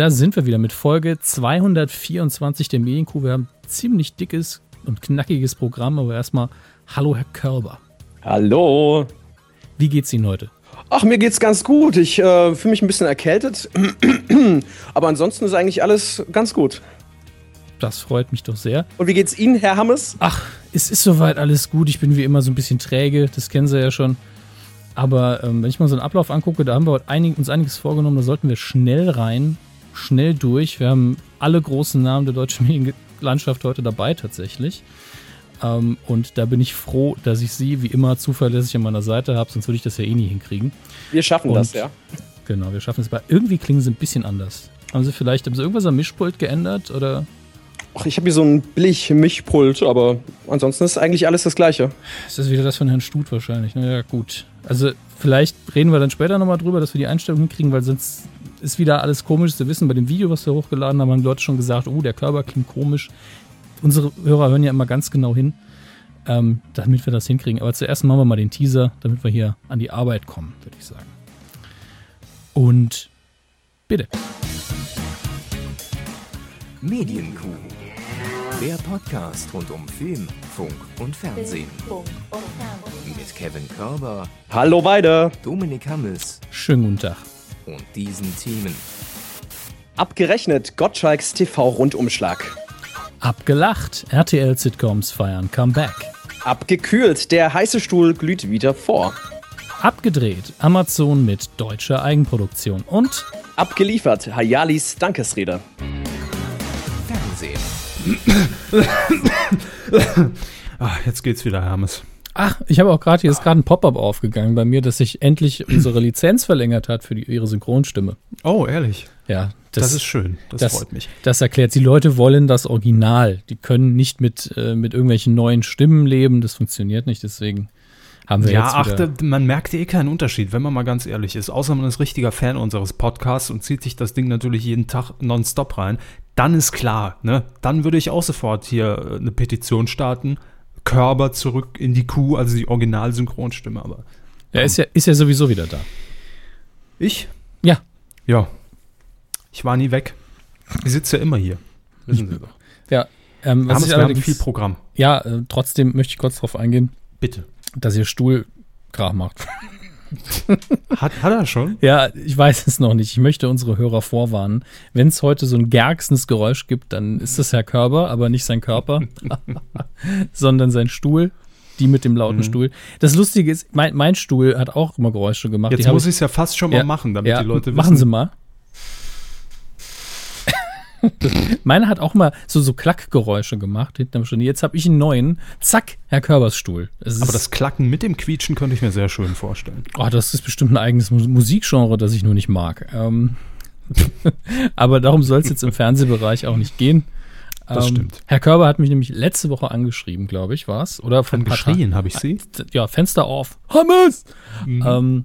da sind wir wieder mit Folge 224 der Medienkuh. Wir haben ein ziemlich dickes und knackiges Programm, aber erstmal Hallo, Herr Körber. Hallo. Wie geht's Ihnen heute? Ach, mir geht's ganz gut. Ich äh, fühle mich ein bisschen erkältet. aber ansonsten ist eigentlich alles ganz gut. Das freut mich doch sehr. Und wie geht's Ihnen, Herr Hammes? Ach, es ist soweit alles gut. Ich bin wie immer so ein bisschen träge, das kennen Sie ja schon. Aber ähm, wenn ich mal so einen Ablauf angucke, da haben wir heute einig, uns einiges vorgenommen, da sollten wir schnell rein, schnell durch. Wir haben alle großen Namen der deutschen Medienlandschaft heute dabei tatsächlich. Ähm, und da bin ich froh, dass ich Sie wie immer zuverlässig an meiner Seite habe, sonst würde ich das ja eh nie hinkriegen. Wir schaffen und, das, ja. Genau, wir schaffen es. Aber irgendwie klingen sie ein bisschen anders. Haben Sie vielleicht, haben Sie irgendwas am Mischpult geändert oder? Ach, ich habe hier so ein billig Mischpult, aber ansonsten ist eigentlich alles das Gleiche. Ist das wieder das von Herrn Stut wahrscheinlich? Naja, gut. Also, vielleicht reden wir dann später nochmal drüber, dass wir die Einstellung hinkriegen, weil sonst ist wieder alles komisch. Sie wissen, bei dem Video, was wir hochgeladen haben, haben die Leute schon gesagt, oh, der Körper klingt komisch. Unsere Hörer hören ja immer ganz genau hin, ähm, damit wir das hinkriegen. Aber zuerst machen wir mal den Teaser, damit wir hier an die Arbeit kommen, würde ich sagen. Und bitte. Medienkuh. Der Podcast rund um Film, Funk und Fernsehen. Mit Kevin Körber. Hallo beide. Dominik Hammes. Schönen guten Tag. Und diesen Themen. Abgerechnet Gottschalks TV-Rundumschlag. Abgelacht. RTL-Sitcoms feiern Comeback. Abgekühlt. Der heiße Stuhl glüht wieder vor. Abgedreht. Amazon mit deutscher Eigenproduktion. Und abgeliefert. Hayalis Dankesrede. Fernsehen. Ach, jetzt geht's wieder, Hermes. Ach, ich habe auch gerade, hier ist gerade ein Pop-up aufgegangen bei mir, dass sich endlich unsere Lizenz verlängert hat für die, ihre Synchronstimme. Oh, ehrlich? Ja. Das, das ist schön, das, das, freut mich. Das erklärt, die Leute wollen das Original. Die können nicht mit, äh, mit irgendwelchen neuen Stimmen leben, das funktioniert nicht, deswegen haben wir ja, jetzt achte, man merkt eh keinen Unterschied, wenn man mal ganz ehrlich ist. Außer man ist richtiger Fan unseres Podcasts und zieht sich das Ding natürlich jeden Tag nonstop rein. Dann ist klar, ne? Dann würde ich auch sofort hier äh, eine Petition starten. Körper zurück in die Kuh, also die Original-Synchronstimme, aber. Ja, ist ja, ist ja sowieso wieder da. Ich? Ja. Ja. Ich war nie weg. Ich sitze ja immer hier. Wissen Sie doch. Ja. Ähm, was wir haben viel Programm. Ja, äh, trotzdem möchte ich kurz darauf eingehen. Bitte. Dass ihr Stuhl Krach macht. Hat, hat er schon? Ja, ich weiß es noch nicht. Ich möchte unsere Hörer vorwarnen. Wenn es heute so ein gerksendes Geräusch gibt, dann ist das Herr Körber, aber nicht sein Körper, sondern sein Stuhl. Die mit dem lauten mhm. Stuhl. Das Lustige ist, mein, mein, Stuhl hat auch immer Geräusche gemacht. Jetzt die muss ich es ja fast schon mal ja, machen, damit ja, die Leute wissen. Machen Sie mal. Meine hat auch mal so, so Klackgeräusche gemacht hinterm Stuhl. Jetzt habe ich einen neuen. Zack, Herr Körbers Stuhl. Aber das Klacken mit dem Quietschen könnte ich mir sehr schön vorstellen. Oh, das ist bestimmt ein eigenes Musikgenre, das ich nur nicht mag. Ähm, aber darum soll es jetzt im Fernsehbereich auch nicht gehen. Das ähm, stimmt. Herr Körber hat mich nämlich letzte Woche angeschrieben, glaube ich, war es. Oder von geschrien habe ich sie. Ja, Fenster auf. Hammes! Mhm. Ähm,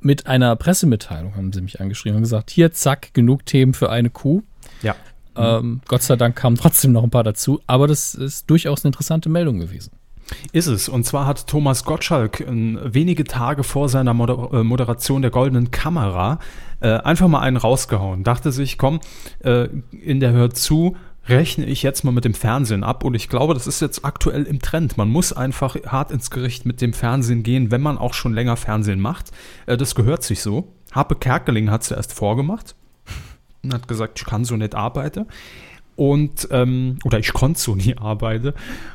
mit einer Pressemitteilung haben sie mich angeschrieben und gesagt, hier, zack, genug Themen für eine Kuh. Ja. Ähm, Gott sei Dank kamen trotzdem noch ein paar dazu, aber das ist durchaus eine interessante Meldung gewesen. Ist es. Und zwar hat Thomas Gottschalk äh, wenige Tage vor seiner Moder äh, Moderation der Goldenen Kamera äh, einfach mal einen rausgehauen. Dachte sich, komm, äh, in der Hör zu rechne ich jetzt mal mit dem Fernsehen ab. Und ich glaube, das ist jetzt aktuell im Trend. Man muss einfach hart ins Gericht mit dem Fernsehen gehen, wenn man auch schon länger Fernsehen macht. Äh, das gehört sich so. Harpe Kerkeling hat es erst vorgemacht und hat gesagt, ich kann so nicht arbeiten. Und, ähm, oder ich konnte so nie arbeiten.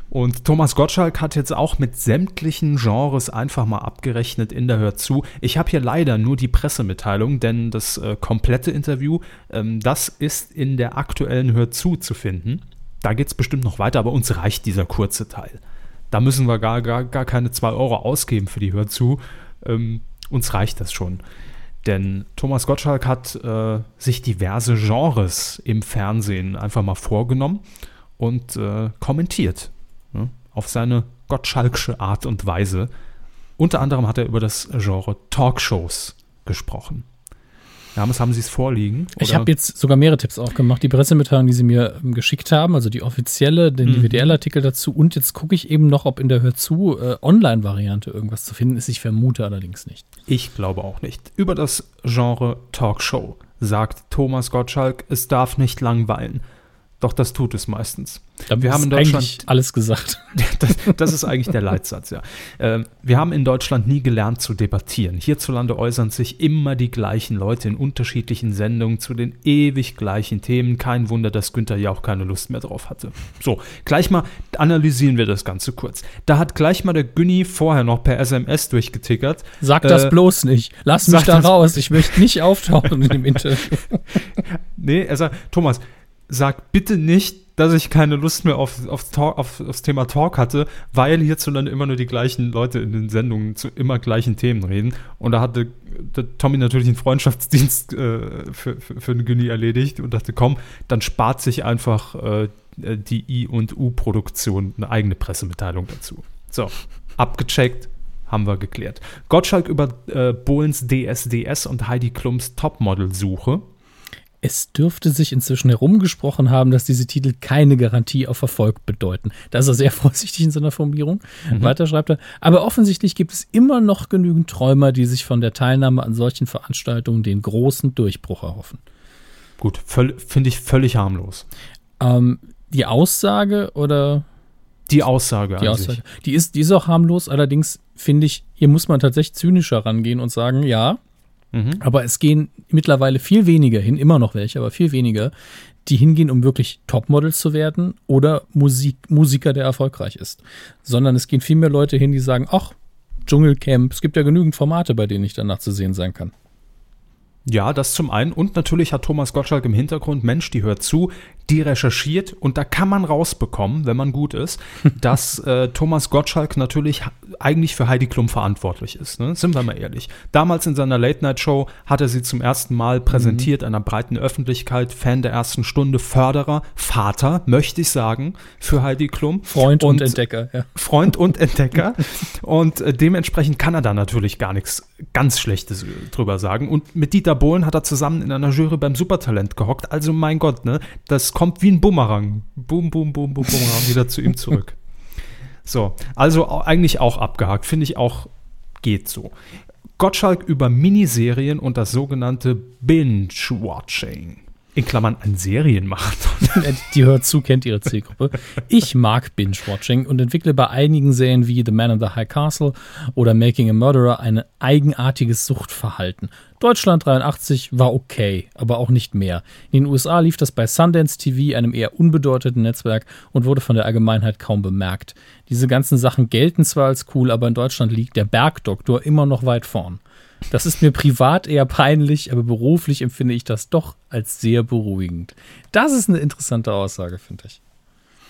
Und Thomas Gottschalk hat jetzt auch mit sämtlichen Genres einfach mal abgerechnet in der Hör zu. Ich habe hier leider nur die Pressemitteilung, denn das äh, komplette Interview, ähm, das ist in der aktuellen Hör zu finden. Da geht es bestimmt noch weiter, aber uns reicht dieser kurze Teil. Da müssen wir gar, gar, gar keine 2 Euro ausgeben für die Hör zu. Ähm, uns reicht das schon. Denn Thomas Gottschalk hat äh, sich diverse Genres im Fernsehen einfach mal vorgenommen und äh, kommentiert. Ne, auf seine Gottschalksche Art und Weise. Unter anderem hat er über das Genre Talkshows gesprochen. Hermes, haben Sie es vorliegen? Oder? Ich habe jetzt sogar mehrere Tipps aufgemacht. Die Pressemitteilung, die Sie mir ähm, geschickt haben, also die offizielle, den mhm. DWDL-Artikel dazu. Und jetzt gucke ich eben noch, ob in der Hörzu äh, Online-Variante irgendwas zu finden ist. Ich vermute allerdings nicht. Ich glaube auch nicht. Über das Genre Talkshow sagt Thomas Gottschalk, es darf nicht langweilen. Doch das tut es meistens. Da Wir haben in Deutschland- alles gesagt. Das, das ist eigentlich der Leitsatz, ja. Ähm, wir haben in Deutschland nie gelernt zu debattieren. Hierzulande äußern sich immer die gleichen Leute in unterschiedlichen Sendungen zu den ewig gleichen Themen. Kein Wunder, dass Günther ja auch keine Lust mehr drauf hatte. So, gleich mal analysieren wir das Ganze kurz. Da hat gleich mal der Günni vorher noch per SMS durchgetickert. Sag das Äh, bloß nicht. Lass mich da das- raus. Ich möchte nicht auftauchen in dem Interview. Nee, er sagt, Thomas, sag bitte nicht, dass ich keine Lust mehr auf, auf, Talk, auf, aufs Thema Talk hatte, weil hierzulande immer nur die gleichen Leute in den Sendungen zu immer gleichen Themen reden. Und da hatte der Tommy natürlich einen Freundschaftsdienst äh, für, für, für den Günni erledigt und dachte, komm, dann spart sich einfach äh, die I- und U-Produktion eine eigene Pressemitteilung dazu. So, abgecheckt, haben wir geklärt. Gottschalk über äh, Bohlens DSDS und Heidi Klums Topmodel-Suche. Es dürfte sich inzwischen herumgesprochen haben, dass diese Titel keine Garantie auf Erfolg bedeuten. Da ist er sehr vorsichtig in seiner Formulierung. Weiter schreibt er, aber offensichtlich gibt es immer noch genügend Träumer, die sich von der Teilnahme an solchen Veranstaltungen den großen Durchbruch erhoffen. Gut, finde ich völlig harmlos. Ähm, die Aussage oder Die Aussage die Aussage, sich. die ist, die ist auch harmlos, allerdings finde ich, hier muss man tatsächlich zynischer rangehen und sagen, ja, Mhm. aber es gehen mittlerweile viel weniger hin, immer noch welche, aber viel weniger, die hingehen, um wirklich Topmodels zu werden oder Musik, Musiker, der erfolgreich ist. Sondern es gehen viel mehr Leute hin, die sagen, ach, Dschungelcamp, es gibt ja genügend Formate, bei denen ich danach zu sehen sein kann. Ja, das zum einen. Und natürlich hat Thomas Gottschalk im Hintergrund, Mensch, die hört zu, die recherchiert und da kann man rausbekommen, wenn man gut ist, dass äh, Thomas Gottschalk natürlich eigentlich für Heidi Klum verantwortlich ist. Ne? Sind wir mal ehrlich. Damals in seiner Late-Night-Show hat er sie zum ersten Mal präsentiert einer breiten Öffentlichkeit, Fan der ersten Stunde, Förderer, Vater, möchte ich sagen, für Heidi Klum. Freund und, Entdecker, ja. Freund und Entdecker. und äh, dementsprechend kann er da natürlich gar nichts ganz Schlechtes drüber sagen. Und mit Dieter Bohlen hat er zusammen in einer Jury beim Supertalent gehockt. Also mein Gott, ne? Das kommt wie ein Bumerang. Boom, boom, boom, boom, Bumerang wieder zu ihm zurück. So, also eigentlich auch abgehakt. Finde ich auch geht so. Gottschalk über Miniserien und das sogenannte Binge-Watching. In Klammern ein Serienmarathon. Die hört zu, kennt ihre Zielgruppe. Ich mag Binge-Watching und entwickle bei einigen Serien wie The Man in the High Castle oder Making a Murderer ein eigenartiges Suchtverhalten. Deutschland 83 war okay, aber auch nicht mehr. In den USA lief das bei Sundance TV, einem eher unbedeutenden Netzwerk, und wurde von der Allgemeinheit kaum bemerkt. Diese ganzen Sachen gelten zwar als cool, aber in Deutschland liegt der Bergdoktor immer noch weit vorn. Das ist mir privat eher peinlich, aber beruflich empfinde ich das doch als sehr beruhigend. Das ist eine interessante Aussage, finde ich.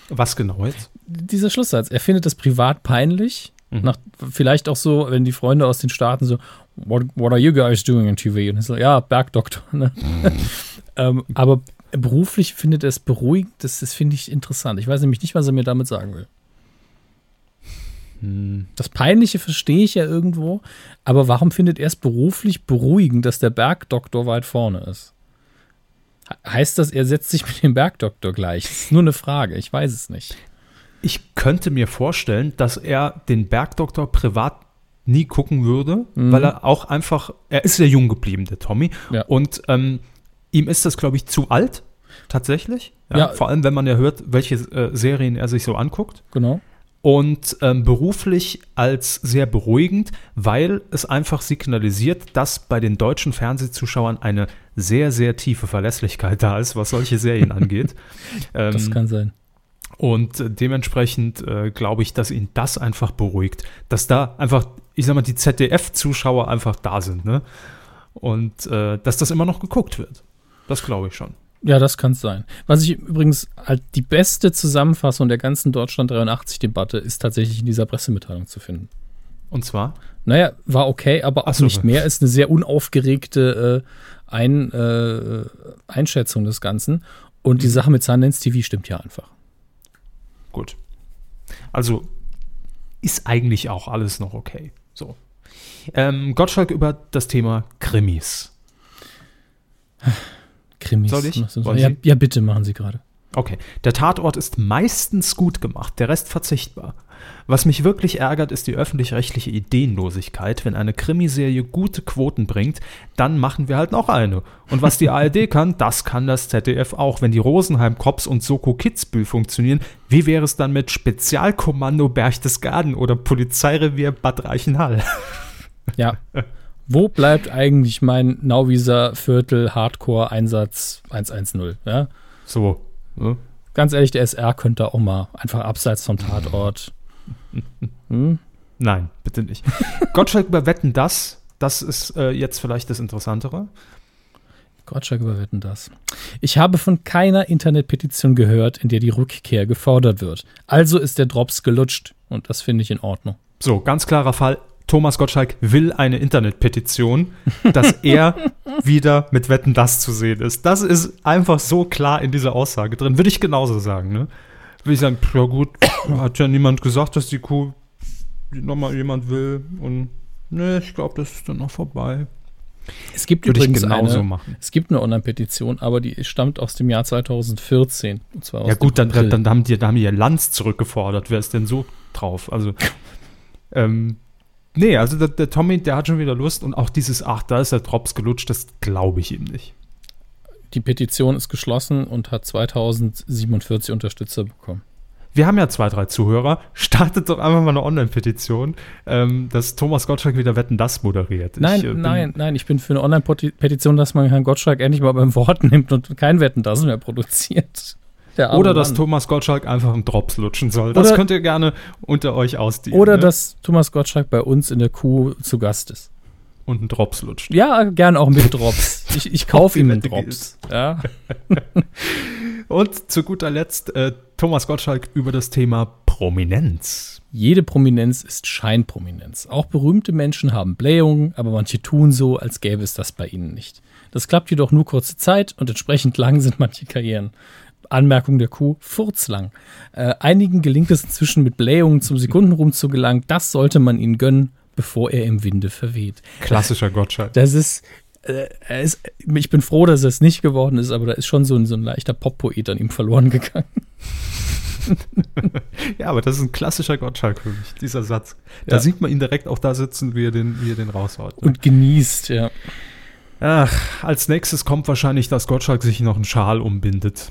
Was genau jetzt? Dieser Schlusssatz, er findet das privat peinlich. Nach, vielleicht auch so, wenn die Freunde aus den Staaten so, what, what are you guys doing in TV? Und er so, ja, Bergdoktor. Ne? ähm, aber beruflich findet er es beruhigend, das, das finde ich interessant. Ich weiß nämlich nicht, was er mir damit sagen will. Das Peinliche verstehe ich ja irgendwo, aber warum findet er es beruflich beruhigend, dass der Bergdoktor weit vorne ist? He- Heißt das, er setzt sich mit dem Bergdoktor gleich? Das ist nur eine Frage, ich weiß es nicht. Ich könnte mir vorstellen, dass er den Bergdoktor privat nie gucken würde, weil er auch einfach, er ist sehr jung geblieben, der Tommy. Ja. Und ähm, ihm ist das, glaube ich, zu alt, tatsächlich. Ja. Vor allem, wenn man ja hört, welche äh, Serien er sich so anguckt. Genau. Und ähm, beruflich als sehr beruhigend, weil es einfach signalisiert, dass bei den deutschen Fernsehzuschauern eine sehr, sehr tiefe Verlässlichkeit da ist, was solche Serien angeht. Ähm, Das kann sein. und äh, dementsprechend äh, glaube ich, dass ihn das einfach beruhigt. Dass da einfach, ich sag mal, die ZDF-Zuschauer einfach da sind, ne? Und äh, dass das immer noch geguckt wird. Das glaube ich schon. Ja, das kann es sein. Was ich übrigens halt die beste Zusammenfassung der ganzen Deutschland 83-Debatte ist tatsächlich in dieser Pressemitteilung zu finden. Und zwar, Naja, war okay, aber auch so. nicht mehr. Ist eine sehr unaufgeregte äh, Ein, äh, Einschätzung des Ganzen. Und Mhm. die Sache mit Sundance TV stimmt ja einfach. gut. Also ist eigentlich auch alles noch okay. So. Ähm, Gottschalk über das Thema Krimis. Krimis. Soll ich? Ja, ja, bitte machen Sie gerade. Okay. Der Tatort ist meistens gut gemacht, der Rest verzichtbar. Was mich wirklich ärgert, ist die öffentlich-rechtliche Ideenlosigkeit. Wenn eine Krimiserie gute Quoten bringt, dann machen wir halt noch eine. Und was die ARD kann, das kann das ZDF auch. Wenn die Rosenheim Cops und Soko Kitzbühel funktionieren, wie wäre es dann mit Spezialkommando Berchtesgaden oder Polizeirevier Bad Reichenhall? Ja. Wo bleibt eigentlich mein Nauwieser Viertel Hardcore Einsatz 110? Ja? So. Ne? Ganz ehrlich, der SR könnte auch mal einfach abseits vom Tatort. Hm? Nein, bitte nicht. Gottschalk über Wetten das, das ist äh, jetzt vielleicht das Interessantere. Gottschalk über Wetten das. Ich habe von keiner Internetpetition gehört, in der die Rückkehr gefordert wird. Also ist der Drops gelutscht und das finde ich in Ordnung. So, ganz klarer Fall. Thomas Gottschalk will eine Internetpetition, dass er wieder mit Wetten das zu sehen ist. Das ist einfach so klar in dieser Aussage drin. Würde ich genauso sagen, ne? Würde ich sagen, ja gut, hat ja niemand gesagt, dass die Kuh nochmal jemand will. Und ne, ich glaube, das ist dann noch vorbei. Es gibt Würde ich übrigens genauso eine, machen. es gibt eine Online-Petition, aber die stammt aus dem Jahr 2014. Und zwar aus Ja gut, dann, dann, dann haben die, da haben die ja Lanz zurückgefordert. Wer ist denn so drauf? Also, ähm, nee, also der, der Tommy, der hat schon wieder Lust und auch dieses, ach, da ist der Drops gelutscht, das glaube ich ihm nicht. Die Petition ist geschlossen und hat 2047 Unterstützer bekommen. Wir haben ja zwei, drei Zuhörer. Startet doch einfach mal eine Online-Petition, ähm, dass Thomas Gottschalk wieder Wetten das moderiert. Nein, ich, äh, nein, nein, ich bin für eine Online-Petition, dass man Herrn Gottschalk endlich mal beim Wort nimmt und kein Wetten das mehr produziert. Oder dass Mann. Thomas Gottschalk einfach einen Drops lutschen soll. Das Oder- könnt ihr gerne unter euch ausdienen. Oder ne? dass Thomas Gottschalk bei uns in der Kuh zu Gast ist. Und einen Drops lutscht. Ja, gern auch mit Drops. Ich, ich kaufe ihm einen Drops. Ja. Und zu guter Letzt äh, Thomas Gottschalk über das Thema Prominenz. Jede Prominenz ist Scheinprominenz. Auch berühmte Menschen haben Blähungen, aber manche tun so, als gäbe es das bei ihnen nicht. Das klappt jedoch nur kurze Zeit und entsprechend lang sind manche Karrieren. Anmerkung der Kuh, furzlang. Äh, einigen gelingt es inzwischen mit Blähungen zum Sekundenruhm zu gelangen. Das sollte man ihnen gönnen, bevor er im Winde verweht. Klassischer Gottschalk. Das ist, äh, ist, ich bin froh, dass es nicht geworden ist, aber da ist schon so ein, so ein leichter Pop-Poet an ihm verloren gegangen. Ja, aber das ist ein klassischer Gottschalk für mich, dieser Satz. Da Ja. sieht man ihn direkt auch da sitzen, wie er den, wie er den raushaut. Und genießt, ja. Ach, als nächstes kommt wahrscheinlich, dass Gottschalk sich noch einen Schal umbindet.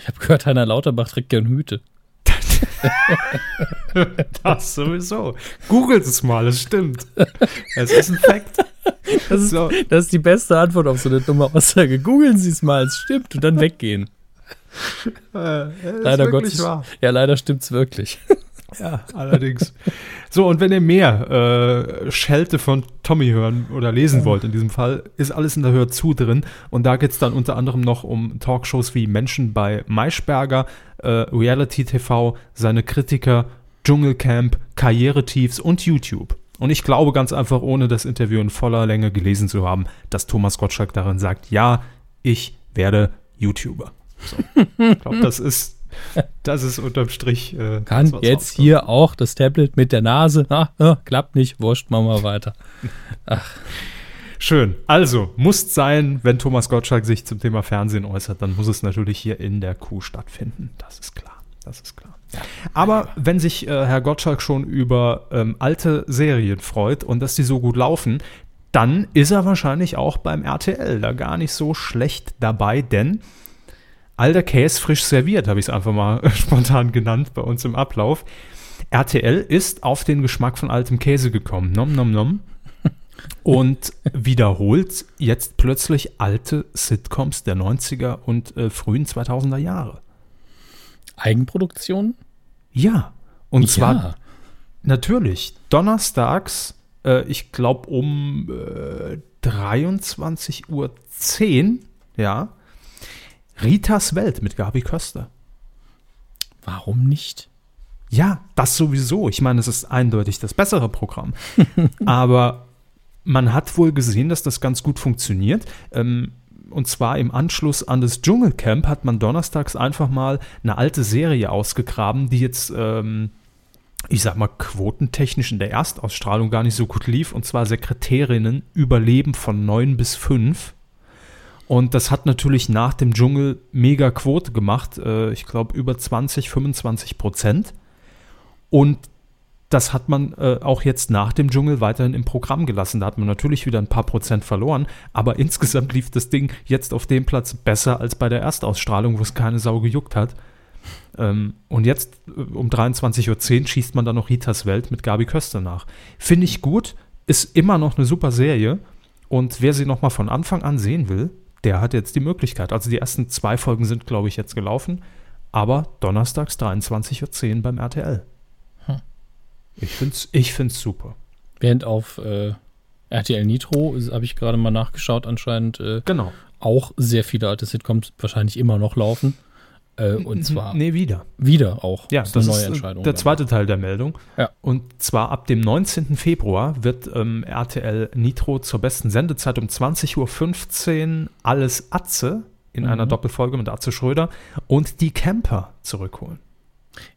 Ich habe gehört, Heiner Lauterbach trägt gern Hüte. Das sowieso. Googelt es mal, es stimmt. Es ist ein Fact. Das ist, So. das ist die beste Antwort auf so eine dumme Aussage. Googeln Sie es mal, es stimmt und dann weggehen. Äh, Leider Gottes. wahr. Ja, leider stimmt's wirklich. Ja, allerdings. So, und wenn ihr mehr äh, Schelte von Tommy hören oder lesen wollt, in diesem Fall, ist alles in der Hör zu drin. Und da geht es dann unter anderem noch um Talkshows wie Menschen bei Maischberger, äh, Reality TV, seine Kritiker, Dschungelcamp, Karrieretiefs und YouTube. Und ich glaube ganz einfach, ohne das Interview in voller Länge gelesen zu haben, dass Thomas Gottschalk darin sagt, ja, ich werde YouTuber. So. Ich glaube, das ist, das ist unterm Strich. Äh, Kann jetzt rauskommt. hier auch das Tablet mit der Nase. Ah, ah, klappt nicht, wurscht, machen wir weiter. Schön. Also, muss sein, wenn Thomas Gottschalk sich zum Thema Fernsehen äußert, dann muss es natürlich hier in der Kuh stattfinden. Das ist klar. Das ist klar. Aber wenn sich äh, Herr Gottschalk schon über ähm, alte Serien freut und dass die so gut laufen, dann ist er wahrscheinlich auch beim RTL da gar nicht so schlecht dabei, denn alter Käse frisch serviert, habe ich es einfach mal spontan genannt bei uns im Ablauf. RTL ist auf den Geschmack von altem Käse gekommen. Nom, nom, nom und wiederholt jetzt plötzlich alte Sitcoms der 90er und äh, frühen 2000er Jahre. Eigenproduktion? Ja, und zwar ja. natürlich donnerstags, äh, ich glaube um äh, 23.10 Uhr, ja, Ritas Welt mit Gabi Köster. Warum nicht? Ja, das sowieso. Ich meine, es ist eindeutig das bessere Programm. Aber man hat wohl gesehen, dass das ganz gut funktioniert. Ähm, und zwar im Anschluss an das Dschungelcamp hat man donnerstags einfach mal eine alte Serie ausgegraben, die jetzt, ähm, ich sag mal, quotentechnisch in der Erstausstrahlung gar nicht so gut lief. Und zwar Sekretärinnen Überleben von 9 bis 5. Und das hat natürlich nach dem Dschungel mega Quote gemacht. Äh, ich glaube über 20, 25 Prozent. Und das hat man äh, auch jetzt nach dem Dschungel weiterhin im Programm gelassen. Da hat man natürlich wieder ein paar Prozent verloren, aber insgesamt lief das Ding jetzt auf dem Platz besser als bei der Erstausstrahlung, wo es keine Sau gejuckt hat. Ähm, und jetzt äh, um 23.10 Uhr schießt man dann noch Ritas Welt mit Gabi Köster nach. Finde ich gut, ist immer noch eine super Serie. Und wer sie nochmal von Anfang an sehen will, der hat jetzt die Möglichkeit. Also die ersten zwei Folgen sind, glaube ich, jetzt gelaufen, aber donnerstags 23.10 Uhr beim RTL. Hm. Ich finde es ich find's super. Während auf äh, RTL Nitro, habe ich gerade mal nachgeschaut, anscheinend äh, Genau. auch sehr viele alte Sitcoms wahrscheinlich immer noch laufen. Äh, und zwar Nee, wieder. wieder auch. Ja, ist das eine neue ist Entscheidung. der dann. zweite Teil der Meldung. Ja. Und zwar ab dem 19. Februar wird ähm, RTL Nitro zur besten Sendezeit um 20.15 Uhr alles Atze in Mhm. einer Doppelfolge mit Atze Schröder und die Camper zurückholen.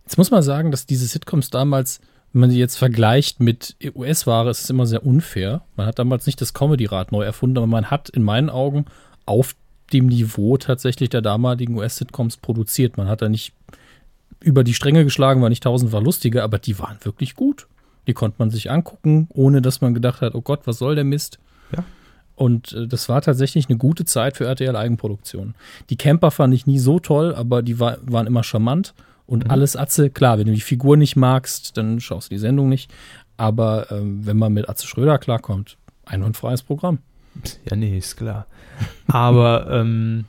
Jetzt muss man sagen, dass diese Sitcoms damals, wenn man sie jetzt vergleicht mit US-Ware, ist es immer sehr unfair. Man hat damals nicht das Comedy-Rad neu erfunden, aber man hat in meinen Augen auf dem Niveau tatsächlich der damaligen US-Sitcoms produziert. Man hat da nicht über die Stränge geschlagen, war nicht tausendfach lustiger, aber die waren wirklich gut. Die konnte man sich angucken, ohne dass man gedacht hat, oh Gott, was soll der Mist? Ja. Und äh, das war tatsächlich eine gute Zeit für RTL Eigenproduktion. Die Camper fand ich nie so toll, aber die war, waren immer charmant. Und alles Atze, klar, wenn du die Figur nicht magst, dann schaust du die Sendung nicht. Aber ähm, wenn man mit Atze Schröder klarkommt, einwandfreies Programm. Ja, nee, ist klar. Aber ähm,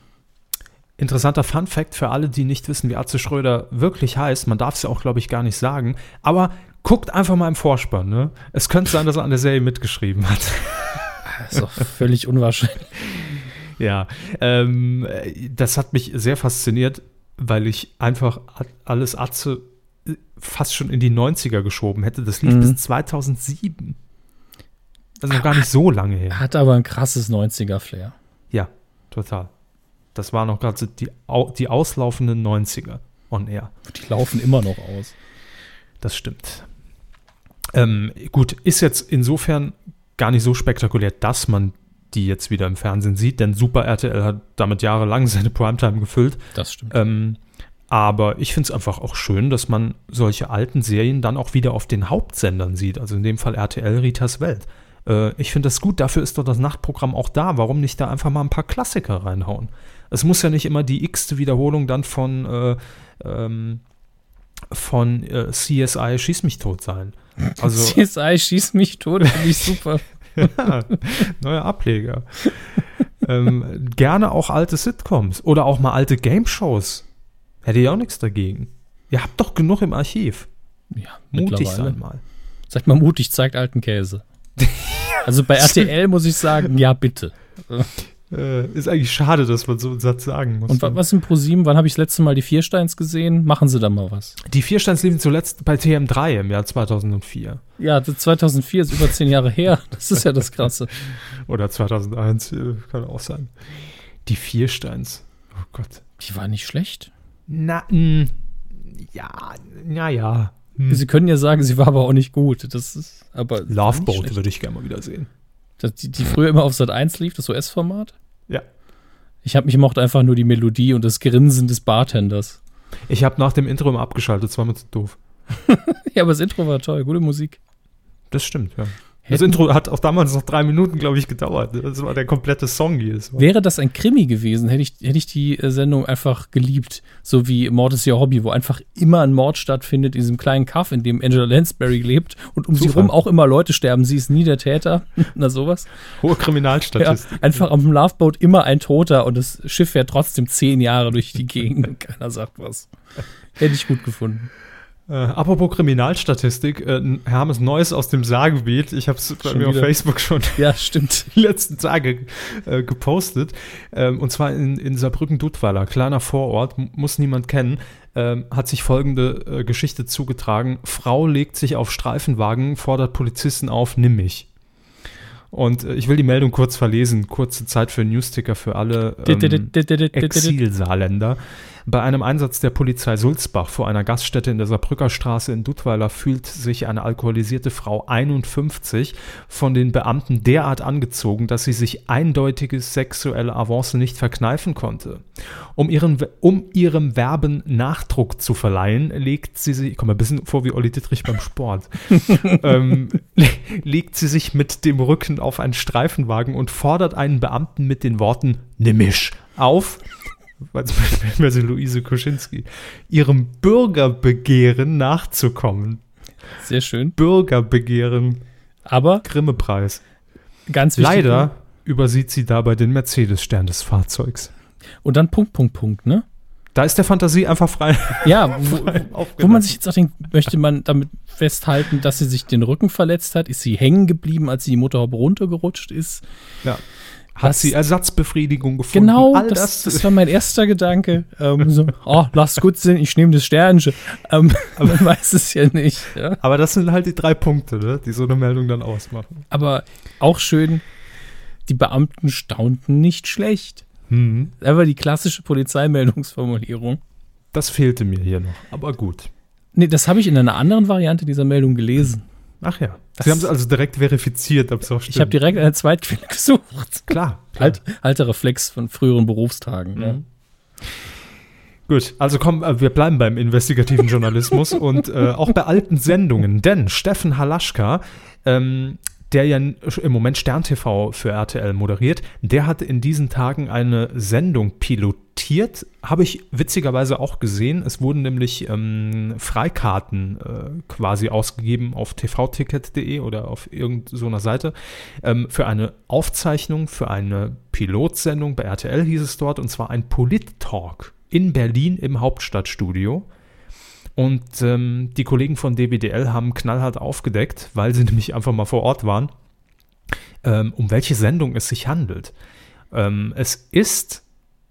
interessanter Fun Fact für alle, die nicht wissen, wie Atze Schröder wirklich heißt. Man darf es ja auch, glaube ich, gar nicht sagen. Aber guckt einfach mal im Vorspann. Ne? Es könnte sein, dass er an der Serie mitgeschrieben hat. Das ist doch völlig unwahrscheinlich. Ja, ähm, äh, das hat mich sehr fasziniert, weil ich einfach alles Atze äh, fast schon in die 90er geschoben hätte. Das lief Mhm. bis 2007. Also noch gar nicht so lange her. Hat aber ein krasses 90er-Flair. Total. Das waren noch gerade die, die auslaufenden 90er on air. Die laufen immer noch aus. Das stimmt. Ähm, gut, ist jetzt insofern gar nicht so spektakulär, dass man die jetzt wieder im Fernsehen sieht, denn Super RTL hat damit jahrelang seine Primetime gefüllt. Das stimmt. Ähm, aber ich finde es einfach auch schön, dass man solche alten Serien dann auch wieder auf den Hauptsendern sieht. Also in dem Fall RTL Ritas Welt. Äh, ich finde das gut, dafür ist doch das Nachtprogramm auch da. Warum nicht da einfach mal ein paar Klassiker reinhauen? Es muss ja nicht immer die x-te Wiederholung dann von, äh, ähm, von äh, CSI Schieß mich tot sein. Also CSI schießt mich tot, finde ich super. ja, neuer Ableger. ähm, gerne auch alte Sitcoms oder auch mal alte Game-Shows. Hätte ich auch nichts dagegen. Ihr habt doch genug im Archiv. Ja, Mutig sein mal. Sagt mal mutig, zeigt alten Käse. Also bei RTL muss ich sagen, ja, bitte. Äh, ist eigentlich schade, dass man so einen Satz sagen muss. Und wa- was im ProSieben, wann habe ich das letzte Mal die Viersteins gesehen? Machen Sie da mal was. Die Viersteins liefen zuletzt bei TM3 im Jahr 2004. Ja, das 2004 ist über zehn Jahre her. Das ist ja das Krasse. Oder 2001, äh, kann auch sein. Die Viersteins. Oh Gott. Die war nicht schlecht. Na, mh, ja, naja. Sie können ja sagen, sie war aber auch nicht gut. Das ist aber Loveboat würde ich gerne mal wieder sehen. Das, die, die früher immer auf Sat 1 lief, das US-Format. Ja. Ich habe mich mochte einfach nur die Melodie und das Grinsen des Bartenders. Ich habe nach dem Intro immer abgeschaltet, das war mir zu doof. Ja, aber das Intro war toll, gute Musik. Das stimmt, ja. Das Intro hat auch damals noch drei Minuten, glaube ich, gedauert. Das war der komplette Song jedes Mal. Wäre das ein Krimi gewesen, hätte ich, hätte ich die äh, Sendung einfach geliebt. So wie Mord ist ihr Hobby, wo einfach immer ein Mord stattfindet in diesem kleinen Kaff, in dem Angela Lansbury lebt und um sie Zufall. rum auch immer Leute sterben. Sie ist nie der Täter. Na sowas. Hohe Ja, Kriminalstatistik. einfach am Loveboat immer ein Toter und das Schiff fährt trotzdem zehn Jahre durch die Gegend und keiner sagt was. Hätte ich gut gefunden. Äh, apropos Kriminalstatistik, äh, Hermes Neues aus dem Saargebiet. Ich habe es bei Schon mir auf wieder. Facebook schon Ja, stimmt. die letzten Tage äh, gepostet. Ähm, und zwar in, in Saarbrücken-Dudweiler, kleiner Vorort, muss niemand kennen. Ähm, hat sich folgende äh, Geschichte zugetragen. Frau legt sich auf Streifenwagen, fordert Polizisten auf, nimm mich. Und äh, ich will die Meldung kurz verlesen. Kurze Zeit für Newsticker für alle ähm, Exil-Saarländer. Bei einem Einsatz der Polizei Sulzbach vor einer Gaststätte in der Saarbrücker Straße in Duttweiler fühlt sich eine alkoholisierte Frau 51 von den Beamten derart angezogen, dass sie sich eindeutige sexuelle Avance nicht verkneifen konnte. Um, ihren, um ihrem Verben Nachdruck zu verleihen, legt sie sich, ich komme ein bisschen vor wie Olli Dittrich beim Sport, ähm, legt sie sich mit dem Rücken auf einen Streifenwagen und fordert einen Beamten mit den Worten Nimisch auf, weil sie Luise Kuschinski, ihrem Bürgerbegehren nachzukommen. Sehr schön. Bürgerbegehren. Aber Grimme-Preis. ganz wichtig. Leider übersieht sie dabei den Mercedes-Stern des Fahrzeugs. Und dann Punkt, Punkt, Punkt, ne? Da ist der Fantasie einfach frei. Ja, wo, wo man sich jetzt auch denkt, möchte man damit festhalten, dass sie sich den Rücken verletzt hat? Ist sie hängen geblieben, als sie die Motorhaube runtergerutscht ist? Ja. Hat Das- sie Ersatzbefriedigung gefunden? Genau, All das, das war mein erster Gedanke. Ähm, so, oh, lass gut sein, ich nehme das Sternchen. Ähm, man weiß es ja nicht. Ja? Aber das sind halt die drei Punkte, ne, die so eine Meldung dann ausmachen. Aber auch schön, die Beamten staunten nicht schlecht. Mhm. Das war die klassische Polizeimeldungsformulierung. Das fehlte mir hier noch. Aber gut. Nee, das habe ich in einer anderen Variante dieser Meldung gelesen. Ach ja. Das- Sie haben es also direkt verifiziert, ob es auch stimmt. Ich habe direkt eine Zweitquelle gesucht. Klar. klar. Alt, alter Reflex von früheren Berufstagen. Ja. Mhm. Gut, also komm, äh, wir bleiben beim investigativen Journalismus und äh, auch bei alten Sendungen, denn Steffen Halaschka, ähm, der ja im Moment Stern TV für RTL moderiert, der hat in diesen Tagen eine Sendung pilotiert, habe ich witzigerweise auch gesehen. Es wurden nämlich ähm, Freikarten äh, quasi ausgegeben auf tvticket.de oder auf irgendeiner so Seite ähm, für eine Aufzeichnung, für eine Pilotsendung bei RTL hieß es dort, und zwar ein Polit-Talk in Berlin im Hauptstadtstudio. Und ähm, die Kollegen von DBDL haben knallhart aufgedeckt, weil sie nämlich einfach mal vor Ort waren, ähm, um welche Sendung es sich handelt. Ähm, es ist,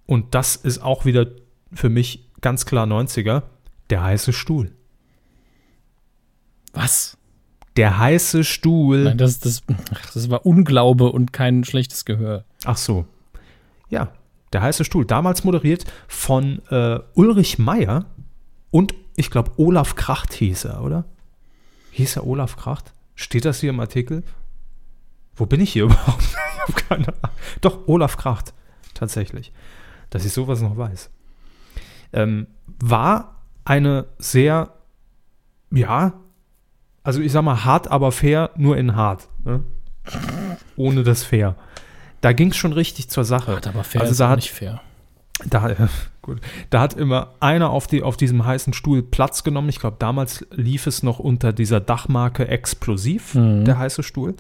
und das ist auch wieder für mich ganz klar 90er, der heiße Stuhl. Was? Der heiße Stuhl. Nein, das, das, das war Unglaube und kein schlechtes Gehör. Ach so. Ja, der heiße Stuhl. Damals moderiert von äh, Ulrich Meier und ich glaube Olaf Kracht hieß er, oder? Hieß er Olaf Kracht? Steht das hier im Artikel? Wo bin ich hier überhaupt? ich habe keine Ahnung. Doch, Olaf Kracht. Tatsächlich. Dass ich sowas noch weiß. Ähm, war eine sehr, ja, also ich sag mal hart, aber fair, nur in hart. Ne? Ohne das fair. Da ging es schon richtig zur Sache. Hat aber fair Also da hat- nicht fair. Da, äh, gut. da hat immer einer auf, die, auf diesem heißen Stuhl Platz genommen. Ich glaube, damals lief es noch unter dieser Dachmarke Explosiv, Mhm. der heiße Stuhl.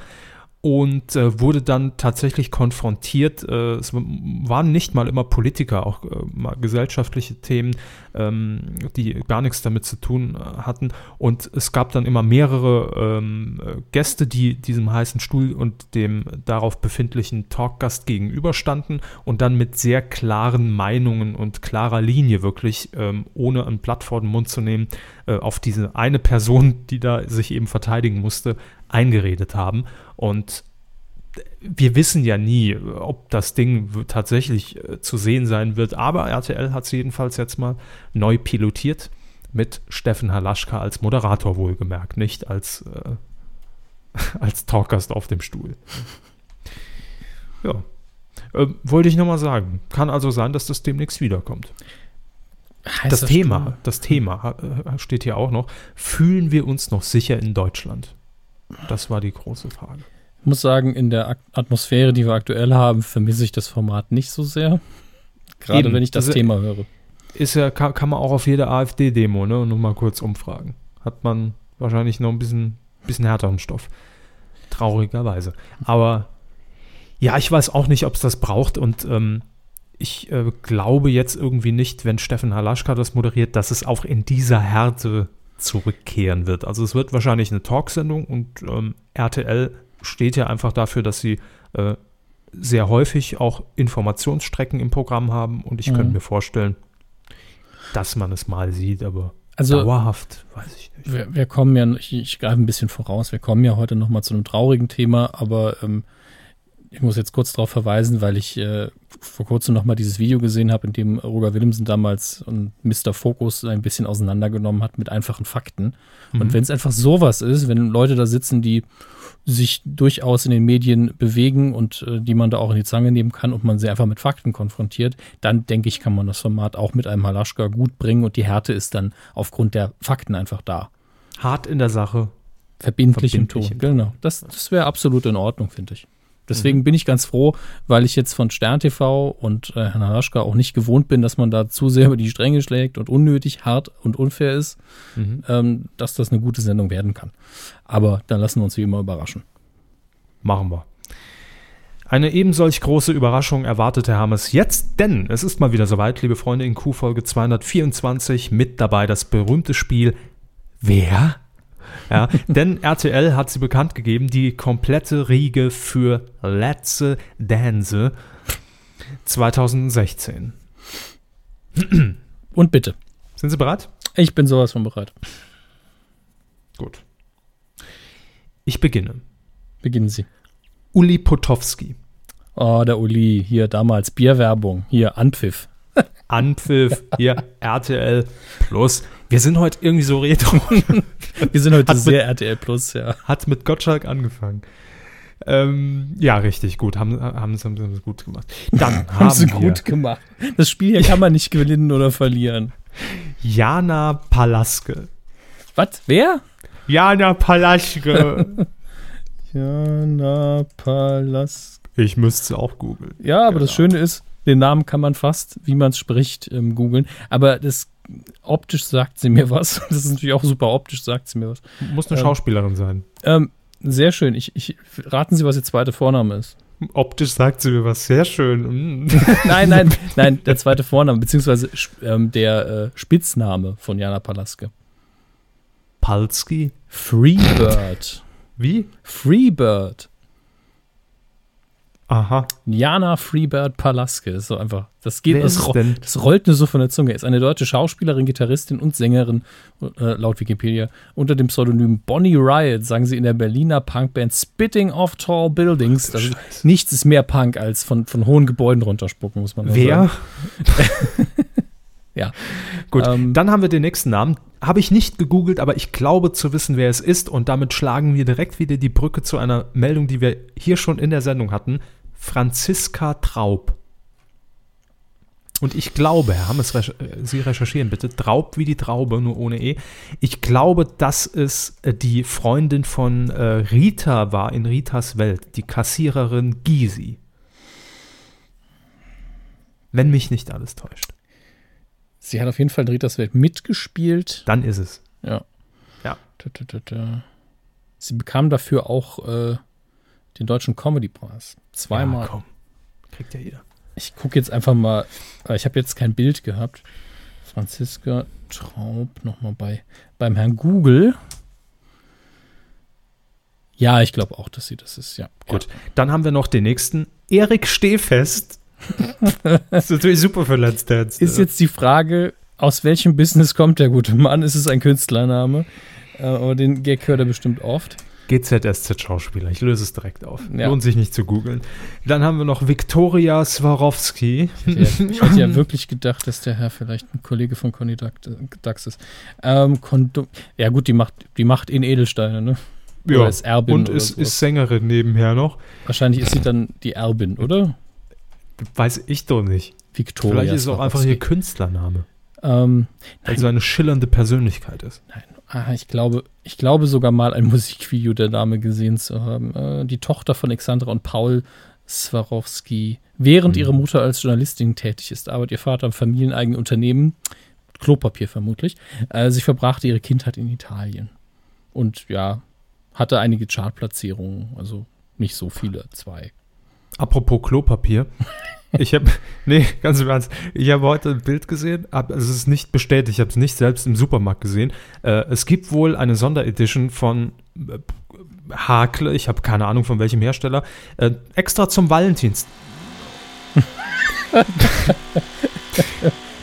Und äh, wurde dann tatsächlich konfrontiert. Äh, es waren nicht mal immer Politiker, auch äh, mal gesellschaftliche Themen, ähm, die gar nichts damit zu tun äh, hatten. Und es gab dann immer mehrere ähm, äh, Gäste, die diesem heißen Stuhl und dem darauf befindlichen Talkgast gegenüberstanden und dann mit sehr klaren Meinungen und klarer Linie wirklich, ähm, ohne ein Blatt vor den Mund zu nehmen, äh, auf diese eine Person, die da sich eben verteidigen musste, eingeredet haben. Und wir wissen ja nie, ob das Ding tatsächlich äh, zu sehen sein wird, aber RTL hat es jedenfalls jetzt mal neu pilotiert mit Steffen Halaschka als Moderator wohlgemerkt, nicht als, äh, als Talkgast auf dem Stuhl. Ja. Ähm, wollte ich nochmal sagen. Kann also sein, dass das demnächst wiederkommt. Heißer Das Thema, Stuhl. das Thema äh, steht hier auch noch. Fühlen wir uns noch sicher in Deutschland? Das war die große Frage. Ich muss sagen, in der Atmosphäre, die wir aktuell haben, vermisse ich das Format nicht so sehr. Gerade Eben. wenn ich das Thema höre. Ist ja, kann, kann man auch auf jeder AfD-Demo, ne? Und nur mal kurz umfragen. Hat man wahrscheinlich noch ein bisschen, bisschen härteren Stoff. Traurigerweise. Aber ja, ich weiß auch nicht, ob es das braucht und ähm, ich äh, glaube jetzt irgendwie nicht, wenn Steffen Halaschka das moderiert, dass es auch in dieser Härte zurückkehren wird. Also es wird wahrscheinlich eine Talksendung und ähm, RTL steht ja einfach dafür, dass sie äh, sehr häufig auch Informationsstrecken im Programm haben und ich Mhm. könnte mir vorstellen, dass man es mal sieht, aber Also dauerhaft weiß ich nicht. wir, wir kommen ja, ich, ich greife ein bisschen voraus, wir kommen ja heute nochmal zu einem traurigen Thema, aber ähm, ich muss jetzt kurz darauf verweisen, weil ich äh, vor kurzem noch mal dieses Video gesehen habe, in dem Roger Willemsen damals und Mr. Focus ein bisschen auseinandergenommen hat mit einfachen Fakten. Und wenn es einfach sowas ist, wenn Leute da sitzen, die sich durchaus in den Medien bewegen und äh, die man da auch in die Zange nehmen kann und man sie einfach mit Fakten konfrontiert, dann denke ich, kann man das Format auch mit einem Halaschka gut bringen und die Härte ist dann aufgrund der Fakten einfach da. Hart in der Sache. Verbindlich, im Ton. Verbindlich im Ton. Genau. Das, das wäre absolut in Ordnung, finde ich. Deswegen bin ich ganz froh, weil ich jetzt von Stern TV und äh, Herrn Halaschka auch nicht gewohnt bin, dass man da zu sehr über die Stränge schlägt und unnötig, hart und unfair ist, Mhm. ähm, dass das eine gute Sendung werden kann. Aber dann lassen wir uns wie immer überraschen. Machen wir. Eine ebensolch große Überraschung erwartet Herr Hammes jetzt, denn es ist mal wieder soweit, liebe Freunde, in Q-Folge 224 mit dabei das berühmte Spiel Wer? Ja, denn RTL hat sie bekannt gegeben, die komplette Riege für Let's Dance 2016. Und bitte. Sind Sie bereit? Ich bin sowas von bereit. Gut. Ich beginne. Beginnen Sie. Uli Potowski. Oh, der Uli, hier damals Bierwerbung, hier Anpfiff. Anpfiff, hier RTL Plus. Wir sind heute irgendwie so retro. Wir sind heute Hat mit- sehr RTL Plus, ja. Hat mit Gottschalk angefangen. Ähm, ja, richtig gut. Haben, haben, sie- haben sie gut gemacht. Dann haben, Haben sie wir gut gemacht. Das Spiel hier kann man nicht gewinnen oder verlieren. Jana Palaske. Was? Wer? Jana Palaske. Jana Palas. ich müsste auch googeln. Ja, aber das Genau. Schöne ist, den Namen kann man fast, wie man es spricht, ähm, googeln. Aber das optisch sagt sie mir was. Das ist natürlich auch super optisch, sagt sie mir was. Muss eine Ähm, Schauspielerin sein. Ähm, sehr schön. Ich, ich, raten Sie, was Ihr zweiter Vorname ist. Optisch sagt sie mir was. Sehr schön. Mm. Nein, nein, nein, der zweite Vorname, beziehungsweise ähm, der äh, Spitzname von Jana Palaske. Palski. Freebird. Wie? Freebird. Aha. Jana Freebird Palaske. Ist so einfach. Das geht, Wer das, das rollt nur so von der Zunge. Ist eine deutsche Schauspielerin, Gitarristin und Sängerin, äh, laut Wikipedia. Unter dem Pseudonym Bonnie Riot sang sie in der Berliner Punkband Spitting Off Tall Buildings. Ist, nichts ist mehr Punk als von, von hohen Gebäuden runterspucken, muss man Wer? sagen. Ja. Gut, Ähm, dann haben wir den nächsten Namen. Habe ich nicht gegoogelt, aber ich glaube zu wissen, wer es ist. Und damit schlagen wir direkt wieder die Brücke zu einer Meldung, die wir hier schon in der Sendung hatten. Franziska Traub. Und ich glaube, Herr Hammes, äh, Sie recherchieren bitte, Traub wie die Traube, nur ohne E. Ich glaube, dass es äh, die Freundin von äh, Rita war in Ritas Welt, die Kassiererin Gysi. Wenn mich nicht alles täuscht. Sie hat auf jeden Fall in Ritas Welt mitgespielt. Dann ist es. Ja. Ja. Sie bekam dafür auch äh, den deutschen Comedy-Preis. Zweimal. Ja, komm. Kriegt ja jeder. Ich gucke jetzt einfach mal, äh, ich habe jetzt kein Bild gehabt. Franziska Traub nochmal bei beim Herrn Google. Ja, ich glaube auch, dass sie das ist, ja. Gut, dann haben wir noch den nächsten. Erik Stehfest. Das ist natürlich super für Let's Dance. Ist jetzt die Frage, aus welchem Business kommt der gute Mann? Ist es ein Künstlername? Äh, aber den Gag hört er bestimmt oft. GZSZ-Schauspieler. Ich löse es direkt auf. Ja. Lohnt sich nicht zu googeln. Dann haben wir noch Viktoria Swarovski. Ja, ich hätte ja wirklich gedacht, dass der Herr vielleicht ein Kollege von Conny Dax Dax ist. Ähm, ja gut, die macht, die macht in Edelsteine, ne? Oder ist Erbin und ist, ist Sängerin nebenher noch. Wahrscheinlich ist sie dann die Erbin, oder? Weiß ich doch nicht. Victoria. Vielleicht ist es auch einfach ihr Künstlername. Ähm, Weil so eine schillernde Persönlichkeit ist. nein, ah, ich glaube, ich glaube sogar mal ein Musikvideo der Dame gesehen zu haben. Äh, die Tochter von Alexandra und Paul Swarovski. Während Mhm. ihre Mutter als Journalistin tätig ist, arbeitet ihr Vater im familieneigenen Unternehmen, Klopapier vermutlich. Äh, sie verbrachte ihre Kindheit in Italien. Und ja, hatte einige Chartplatzierungen, also nicht so viele, zwei. Apropos Klopapier. Ich habe, nee, ganz im Ernst, ich habe heute ein Bild gesehen, hab, also es ist nicht bestätigt, ich habe es nicht selbst im Supermarkt gesehen. Äh, es gibt wohl eine Sonderedition von äh, Hakle, ich habe keine Ahnung von welchem Hersteller, äh, extra zum Valentins.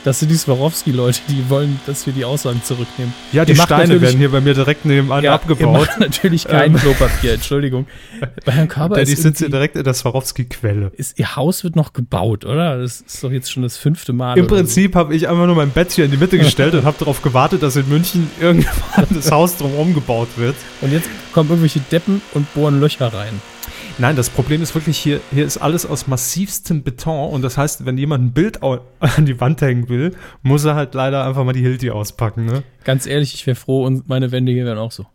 Das sind die Swarovski-Leute, die wollen, dass wir die Aussagen zurücknehmen. Ja, die Ihr Steine werden hier bei mir direkt nebenan Ihr abgebaut. macht natürlich kein Ähm. Klopapier, Entschuldigung. Bei Herrn Körber Denn ist, ich sitze irgendwie- direkt in der Swarovski-Quelle. ihr Haus wird noch gebaut, oder? Das ist doch jetzt schon das fünfte Mal. Im Prinzip habe ich einfach nur mein Bett hier in die Mitte gestellt und habe darauf gewartet, dass in München irgendwann das Haus drumherum gebaut wird. So. Und jetzt kommen irgendwelche Deppen und bohren Löcher rein. Nein, das Problem ist wirklich hier, hier ist alles aus massivstem Beton und das heißt, wenn jemand ein Bild an die Wand hängen will, muss er halt leider einfach mal die Hilti auspacken. Ne? Ganz ehrlich, ich wäre froh und meine Wände hier wären auch so.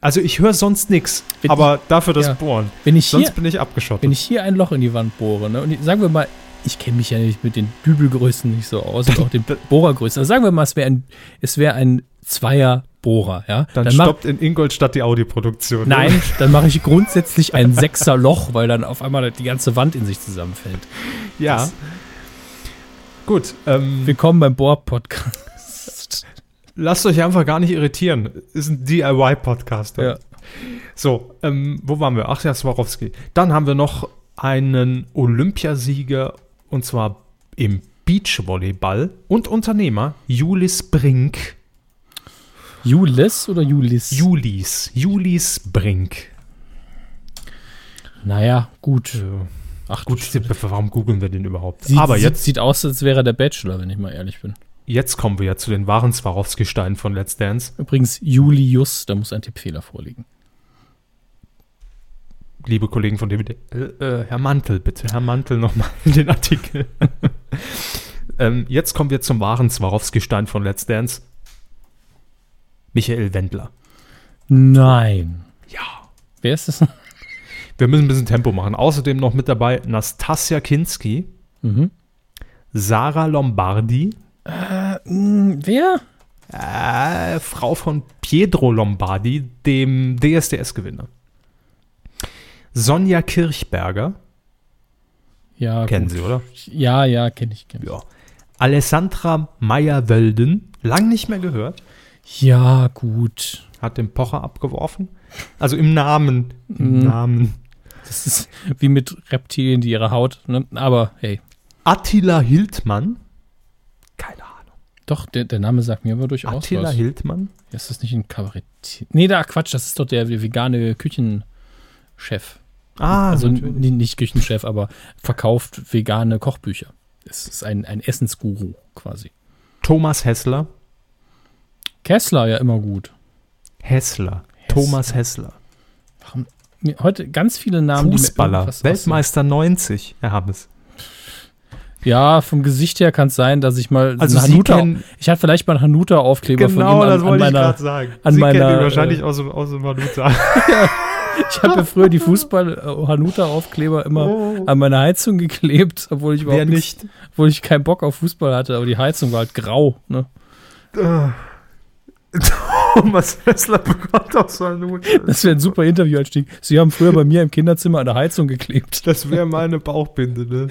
Also ich höre sonst nichts, aber dafür das ja. Bohren. Wenn ich, Sonst hier, bin ich abgeschottet. wenn ich hier ein Loch in die Wand bohre, ne, und ich, sagen wir mal, ich kenne mich ja nicht mit den Dübelgrößen nicht so aus und auch den Bohrergrößen. Also sagen wir mal, es wäre ein, es wäre ein Zweier-Bohrer, ja. dann mach- stoppt in Ingolstadt die Audioproduktion. Nein, dann mache ich grundsätzlich ein Sechser-Loch, weil dann auf einmal die ganze Wand in sich zusammenfällt. Ja. Das- Gut, ähm, Willkommen beim Bohr-Podcast. lasst euch einfach gar nicht irritieren. Ist ein DIY-Podcast. Ja. So, ähm, wo waren wir? Ach ja, Swarovski. Dann haben wir noch einen Olympiasieger und zwar im Beachvolleyball und Unternehmer Julis Brink. Julis oder Julis? Julis. Julis Brink. naja, gut. Äh, Ach gut, warum googeln wir den überhaupt? Sieht, Aber sieht, jetzt, sieht aus, als wäre er der Bachelor, wenn ich mal ehrlich bin. jetzt kommen wir ja zu den wahren Swarovski-Steinen von Let's Dance. Übrigens, Julius, da muss ein Tippfehler vorliegen. liebe Kollegen von DBD, äh, äh, Herr Mantel, bitte, Herr Mantel, nochmal den Artikel. ähm, jetzt kommen wir zum wahren Swarovski-Stein von Let's Dance. Michael Wendler. Nein. Ja. Wer ist das? Wir müssen ein bisschen Tempo machen. Außerdem noch mit dabei Nastasia Kinski, Mhm. Sarah Lombardi, Hm, wer? äh, Frau von Pietro Lombardi, dem DSDS-Gewinner. Sonja Kirchberger, Ja, kennen gut. Sie, oder? Ja, ja, kenne ich, kenn ich. Ja. Alessandra Meyer-Wölden, lang nicht mehr gehört. Ja, gut. hat den Pocher abgeworfen. Also im Namen. Im Mhm. Namen. Das ist wie mit Reptilien, die ihre Haut, ne? Aber hey, Attila Hildmann. Keine Ahnung. doch, der, der Name sagt mir aber durchaus Attila was. Hildmann? Ist das nicht ein Kabarett? Nee, da Quatsch, das ist doch der vegane Küchenchef. Ah, also natürlich. nicht Küchenchef, aber verkauft vegane Kochbücher. Es ist ein, ein Essensguru quasi. Thomas Hessler. Kessler ja immer gut. Hessler. Thomas Hessler. Mir- Heute ganz viele Namen, Fußballer. Weltmeister 90. Herr Hammes. aussehen. Ja, vom Gesicht her kann es sein, dass ich mal Also Hanuta, kennen- ich hatte vielleicht mal einen Hanuta-Aufkleber von ihm an, an meiner. sagen. an Sie meiner, kennen ihn wahrscheinlich äh, aus, dem- aus dem Valuta. Ich habe ja früher die Fußball-Hanuta-Aufkleber immer an meine Heizung geklebt, obwohl ich überhaupt Wer nicht? obwohl ich keinen Bock auf Fußball hatte, aber die Heizung war halt grau. Ne? Thomas Hessler bekommt auch so einen Hut. Das wäre ein super Interview-Einstieg. Sie haben früher bei mir im Kinderzimmer an der Heizung geklebt. Das wäre meine Bauchbinde, ne?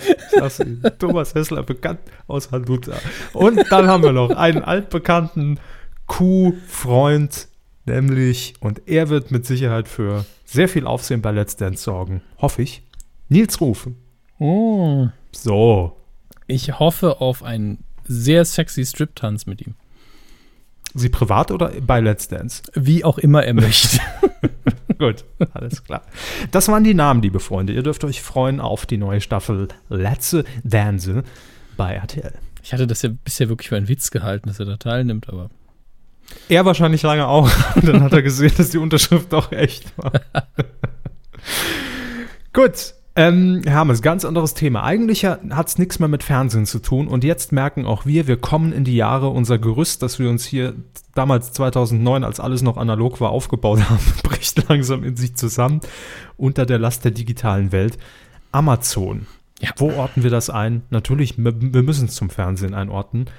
Thomas Hessler, bekannt aus Handuta. Und dann haben wir noch einen altbekannten Kuh-Freund, nämlich, und er wird mit Sicherheit für sehr viel Aufsehen bei Let's Dance sorgen. Hoffe ich. Nils Rufen. Oh. So. Ich hoffe auf einen sehr sexy Strip-Tanz mit ihm. Sie privat oder bei Let's Dance? Wie auch immer er möchte. Gut, alles klar. Das waren die Namen, liebe Freunde. Ihr dürft euch freuen auf die neue Staffel Let's Dance bei RTL. Ich hatte das ja bisher wirklich für einen Witz gehalten, dass er da teilnimmt, aber Er wahrscheinlich lange auch. Und dann hat er gesehen, dass die Unterschrift doch echt war. Gut. Ähm, Hermes, ganz anderes Thema. Eigentlich hat es nichts mehr mit Fernsehen zu tun. Und jetzt merken auch wir, wir kommen in die Jahre, unser Gerüst, das wir uns hier damals 2009, als alles noch analog war, aufgebaut haben, bricht langsam in sich zusammen unter der Last der digitalen Welt. Amazon. Ja. Wo orten wir das ein? Natürlich, wir müssen es zum Fernsehen einordnen.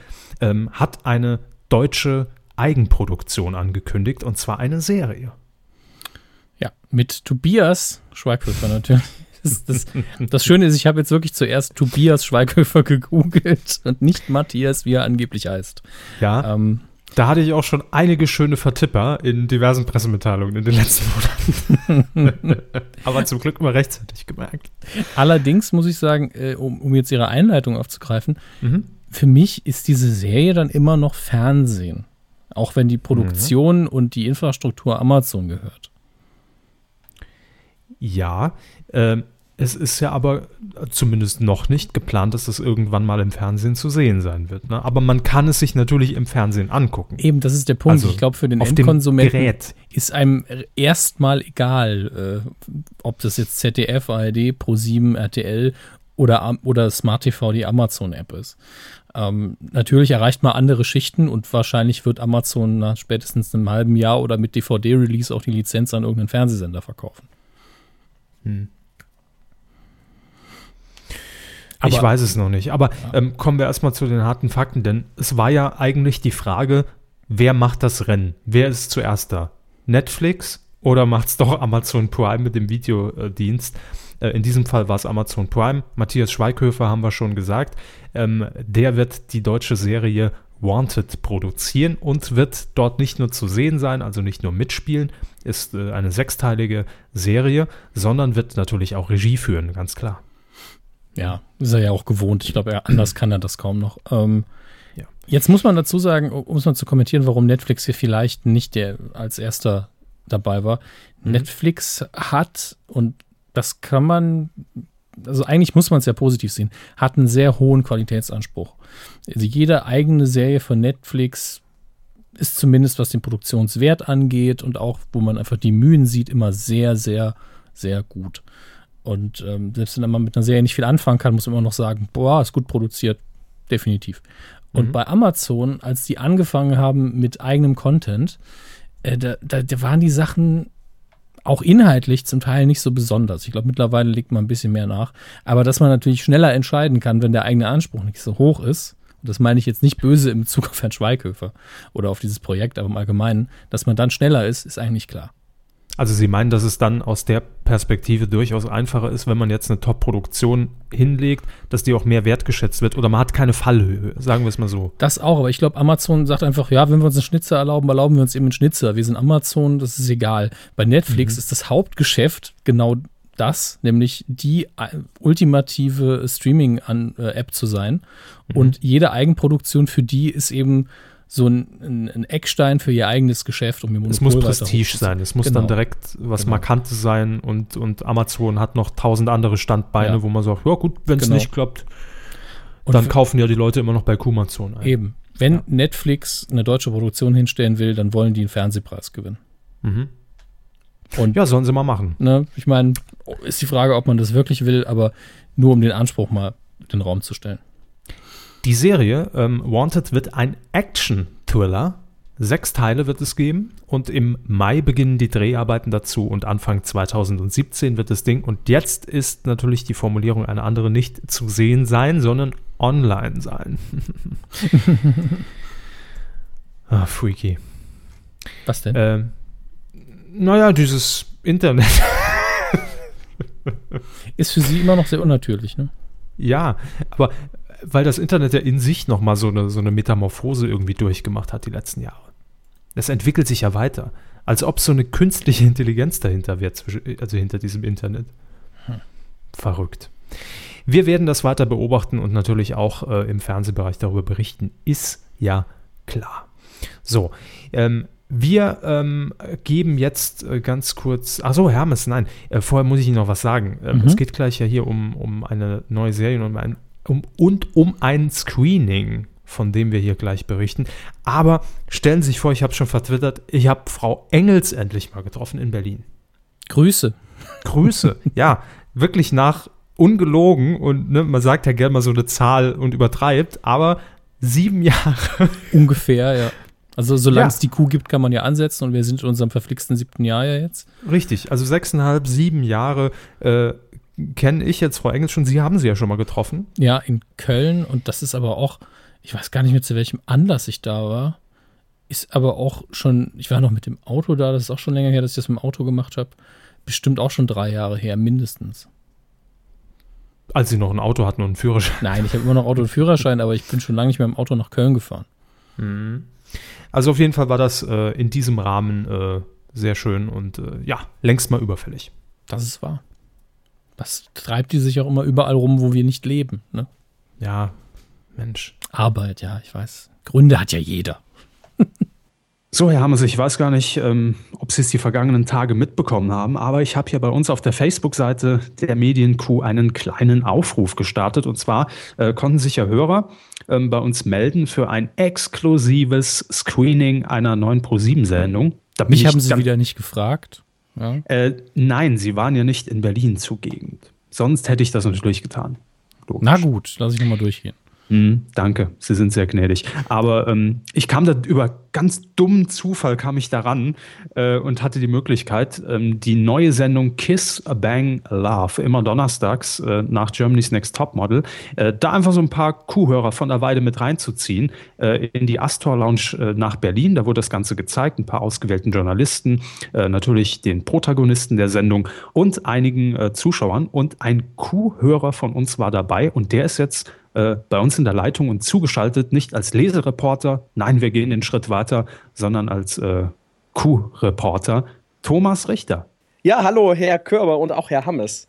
Ähm, hat eine deutsche Eigenproduktion angekündigt und zwar eine Serie. ja, mit Tobias Schweighöfer natürlich. Das, das, das Schöne ist, ich habe jetzt wirklich zuerst Tobias Schweighöfer gegoogelt und nicht Matthias, wie er angeblich heißt. Ja, Ähm, da hatte ich auch schon einige schöne Vertipper in diversen Pressemitteilungen in den letzten Monaten. Aber zum Glück immer rechtzeitig gemerkt. allerdings muss ich sagen, äh, um, um jetzt Ihre Einleitung aufzugreifen, Mhm. für mich ist diese Serie dann immer noch Fernsehen. Auch wenn die Produktion mhm. und die Infrastruktur Amazon gehört. Ja, äh, es ist ja aber zumindest noch nicht geplant, dass das irgendwann mal im Fernsehen zu sehen sein wird. Ne? Aber man kann es sich natürlich im Fernsehen angucken. Eben, das ist der Punkt. Also ich glaube, für den Endkonsumenten ist einem erstmal egal, äh, ob das jetzt ZDF, ARD, Pro7, RTL oder, oder Smart TV die Amazon-App ist. Ähm, natürlich erreicht man andere Schichten und wahrscheinlich wird Amazon nach spätestens einem halben Jahr oder mit DVD-Release auch die Lizenz an irgendeinen Fernsehsender verkaufen. Hm. Aber, ich weiß es noch nicht. Aber ähm, kommen wir erstmal zu den harten Fakten, denn es war ja eigentlich die Frage, wer macht das Rennen? Wer ist zuerst da? Netflix oder macht es doch Amazon Prime mit dem Videodienst? Äh, in diesem Fall war es Amazon Prime. Matthias Schweighöfer haben wir schon gesagt. Ähm, der wird die deutsche Serie Wanted produzieren und wird dort nicht nur zu sehen sein, also nicht nur mitspielen, ist äh, eine sechsteilige Serie, sondern wird natürlich auch Regie führen, ganz klar. Ja, ist er ja auch gewohnt. Ich glaube, anders kann er das kaum noch. Ähm, ja. Jetzt muss man dazu sagen, um es mal zu kommentieren, warum Netflix hier vielleicht nicht der als erster dabei war. Mhm. Netflix hat, und das kann man, also eigentlich muss man es ja positiv sehen, hat einen sehr hohen Qualitätsanspruch. Also jede eigene Serie von Netflix ist zumindest, was den Produktionswert angeht und auch, wo man einfach die Mühen sieht, immer sehr, sehr, sehr gut. Und ähm, selbst wenn man mit einer Serie nicht viel anfangen kann, muss man immer noch sagen, boah, ist gut produziert. Definitiv. Und mhm. bei Amazon, als die angefangen haben mit eigenem Content, äh, da, da, da waren die Sachen auch inhaltlich zum Teil nicht so besonders. Ich glaube, mittlerweile legt man ein bisschen mehr nach. Aber dass man natürlich schneller entscheiden kann, wenn der eigene Anspruch nicht so hoch ist, und das meine ich jetzt nicht böse im Bezug auf Herrn Schweighöfer oder auf dieses Projekt, aber im Allgemeinen, dass man dann schneller ist, ist eigentlich klar. Also Sie meinen, dass es dann aus der Perspektive durchaus einfacher ist, wenn man jetzt eine Top-Produktion hinlegt, dass die auch mehr wertgeschätzt wird oder man hat keine Fallhöhe, sagen wir es mal so. Das auch, aber ich glaube, Amazon sagt einfach, ja, wenn wir uns einen Schnitzer erlauben, erlauben wir uns eben einen Schnitzer. Wir sind Amazon, das ist egal. Bei Netflix mhm. ist das Hauptgeschäft genau das, nämlich die äh, ultimative Streaming-App zu sein. Mhm. Und jede Eigenproduktion für die ist eben so ein, ein, Eckstein für ihr eigenes Geschäft, um ihr Monopol Es muss Prestige sein, es muss genau. dann direkt was genau. Markantes sein und, und Amazon hat noch tausend andere Standbeine, ja. wo man sagt, ja gut, wenn es genau. nicht klappt, dann kaufen ja die Leute immer noch bei Kumazon ein. Eben. Wenn ja. Netflix eine deutsche Produktion hinstellen will, dann wollen die einen Fernsehpreis gewinnen. Mhm. Und, ja, sollen sie mal machen. Ne, ich meine, ist die Frage, ob man das wirklich will, aber nur um den Anspruch mal in den Raum zu stellen. Die Serie ähm, Wanted wird ein Action-Thriller. Sechs Teile wird es geben und im Mai beginnen die Dreharbeiten dazu und Anfang 2017 wird das Ding und jetzt ist natürlich die Formulierung eine andere nicht zu sehen sein, sondern online sein. ah, freaky. Was denn? Ähm, naja, dieses Internet. ist für sie immer noch sehr unnatürlich, ne? Ja, aber weil das Internet ja in sich nochmal so eine, so eine Metamorphose irgendwie durchgemacht hat die letzten Jahre. Es entwickelt sich ja weiter. Als ob so eine künstliche Intelligenz dahinter wäre, also hinter diesem Internet. Hm. Verrückt. Wir werden das weiter beobachten und natürlich auch äh, im Fernsehbereich darüber berichten, ist ja klar. So, ähm, wir ähm, geben jetzt äh, ganz kurz. Achso, Hermes, nein. Äh, vorher muss ich Ihnen noch was sagen. Ähm, mhm. Es geht gleich ja hier um, um eine neue Serie und um ein um, und um ein Screening, von dem wir hier gleich berichten. Aber stellen Sie sich vor, ich habe schon vertwittert, ich habe Frau Engels endlich mal getroffen in Berlin. Grüße. Grüße, ja, wirklich nach ungelogen und ne, man sagt ja gerne mal so eine Zahl und übertreibt, aber sieben Jahre. Ungefähr, ja. Also solange ja. es die Kuh gibt, kann man ja ansetzen und wir sind in unserem verflixten siebten Jahr ja jetzt. Richtig, also sechseinhalb, sieben Jahre äh, kenne ich jetzt Frau Engels schon. Sie haben sie ja schon mal getroffen. Ja, in Köln. Und das ist aber auch, ich weiß gar nicht mehr, zu welchem Anlass ich da war. Ist aber auch schon, ich war noch mit dem Auto da, das ist auch schon länger her, dass ich das mit dem Auto gemacht habe. Bestimmt auch schon drei Jahre her, mindestens. Als Sie noch ein Auto hatten und einen Führerschein? Nein, ich habe immer noch Auto und Führerschein, aber ich bin schon lange nicht mehr im Auto nach Köln gefahren. Mhm. Also auf jeden Fall war das äh, in diesem Rahmen äh, sehr schön und äh, ja, längst mal überfällig. Das ist wahr. Das treibt die sich auch immer überall rum, wo wir nicht leben. Ne? Ja, Mensch. Arbeit, ja, ich weiß. Gründe hat ja jeder. So, Herr Hammers, ich weiß gar nicht, ähm, ob Sie es die vergangenen Tage mitbekommen haben, aber ich habe hier bei uns auf der Facebook-Seite der Medienkuh einen kleinen Aufruf gestartet. Und zwar äh, konnten sich ja Hörer ähm, bei uns melden für ein exklusives Screening einer neuen Pro7-Sendung. Mich haben Sie wieder nicht gefragt. Ja. Äh, nein, Sie waren ja nicht in Berlin zugegen. Sonst hätte ich das natürlich getan. Logisch. Na gut, lass ich nochmal durchgehen. Hm, danke, Sie sind sehr gnädig. Aber ähm, ich kam da über ganz dummen Zufall kam ich daran äh, und hatte die Möglichkeit, ähm, die neue Sendung Kiss Bang Love immer donnerstags äh, nach Germany's Next Topmodel, äh, da einfach so ein paar Kuhhörer von der Weide mit reinzuziehen äh, in die Astor Lounge äh, nach Berlin. Da wurde das Ganze gezeigt, ein paar ausgewählten Journalisten, äh, natürlich den Protagonisten der Sendung und einigen Zuschauern. Und ein Kuhhörer von uns war dabei und der ist jetzt äh, bei uns in der Leitung und zugeschaltet, nicht als Lesereporter, nein, wir gehen den Schritt weiter, sondern als äh, Q-Reporter, Thomas Richter. Ja, hallo, Herr Körber und auch Herr Hammes.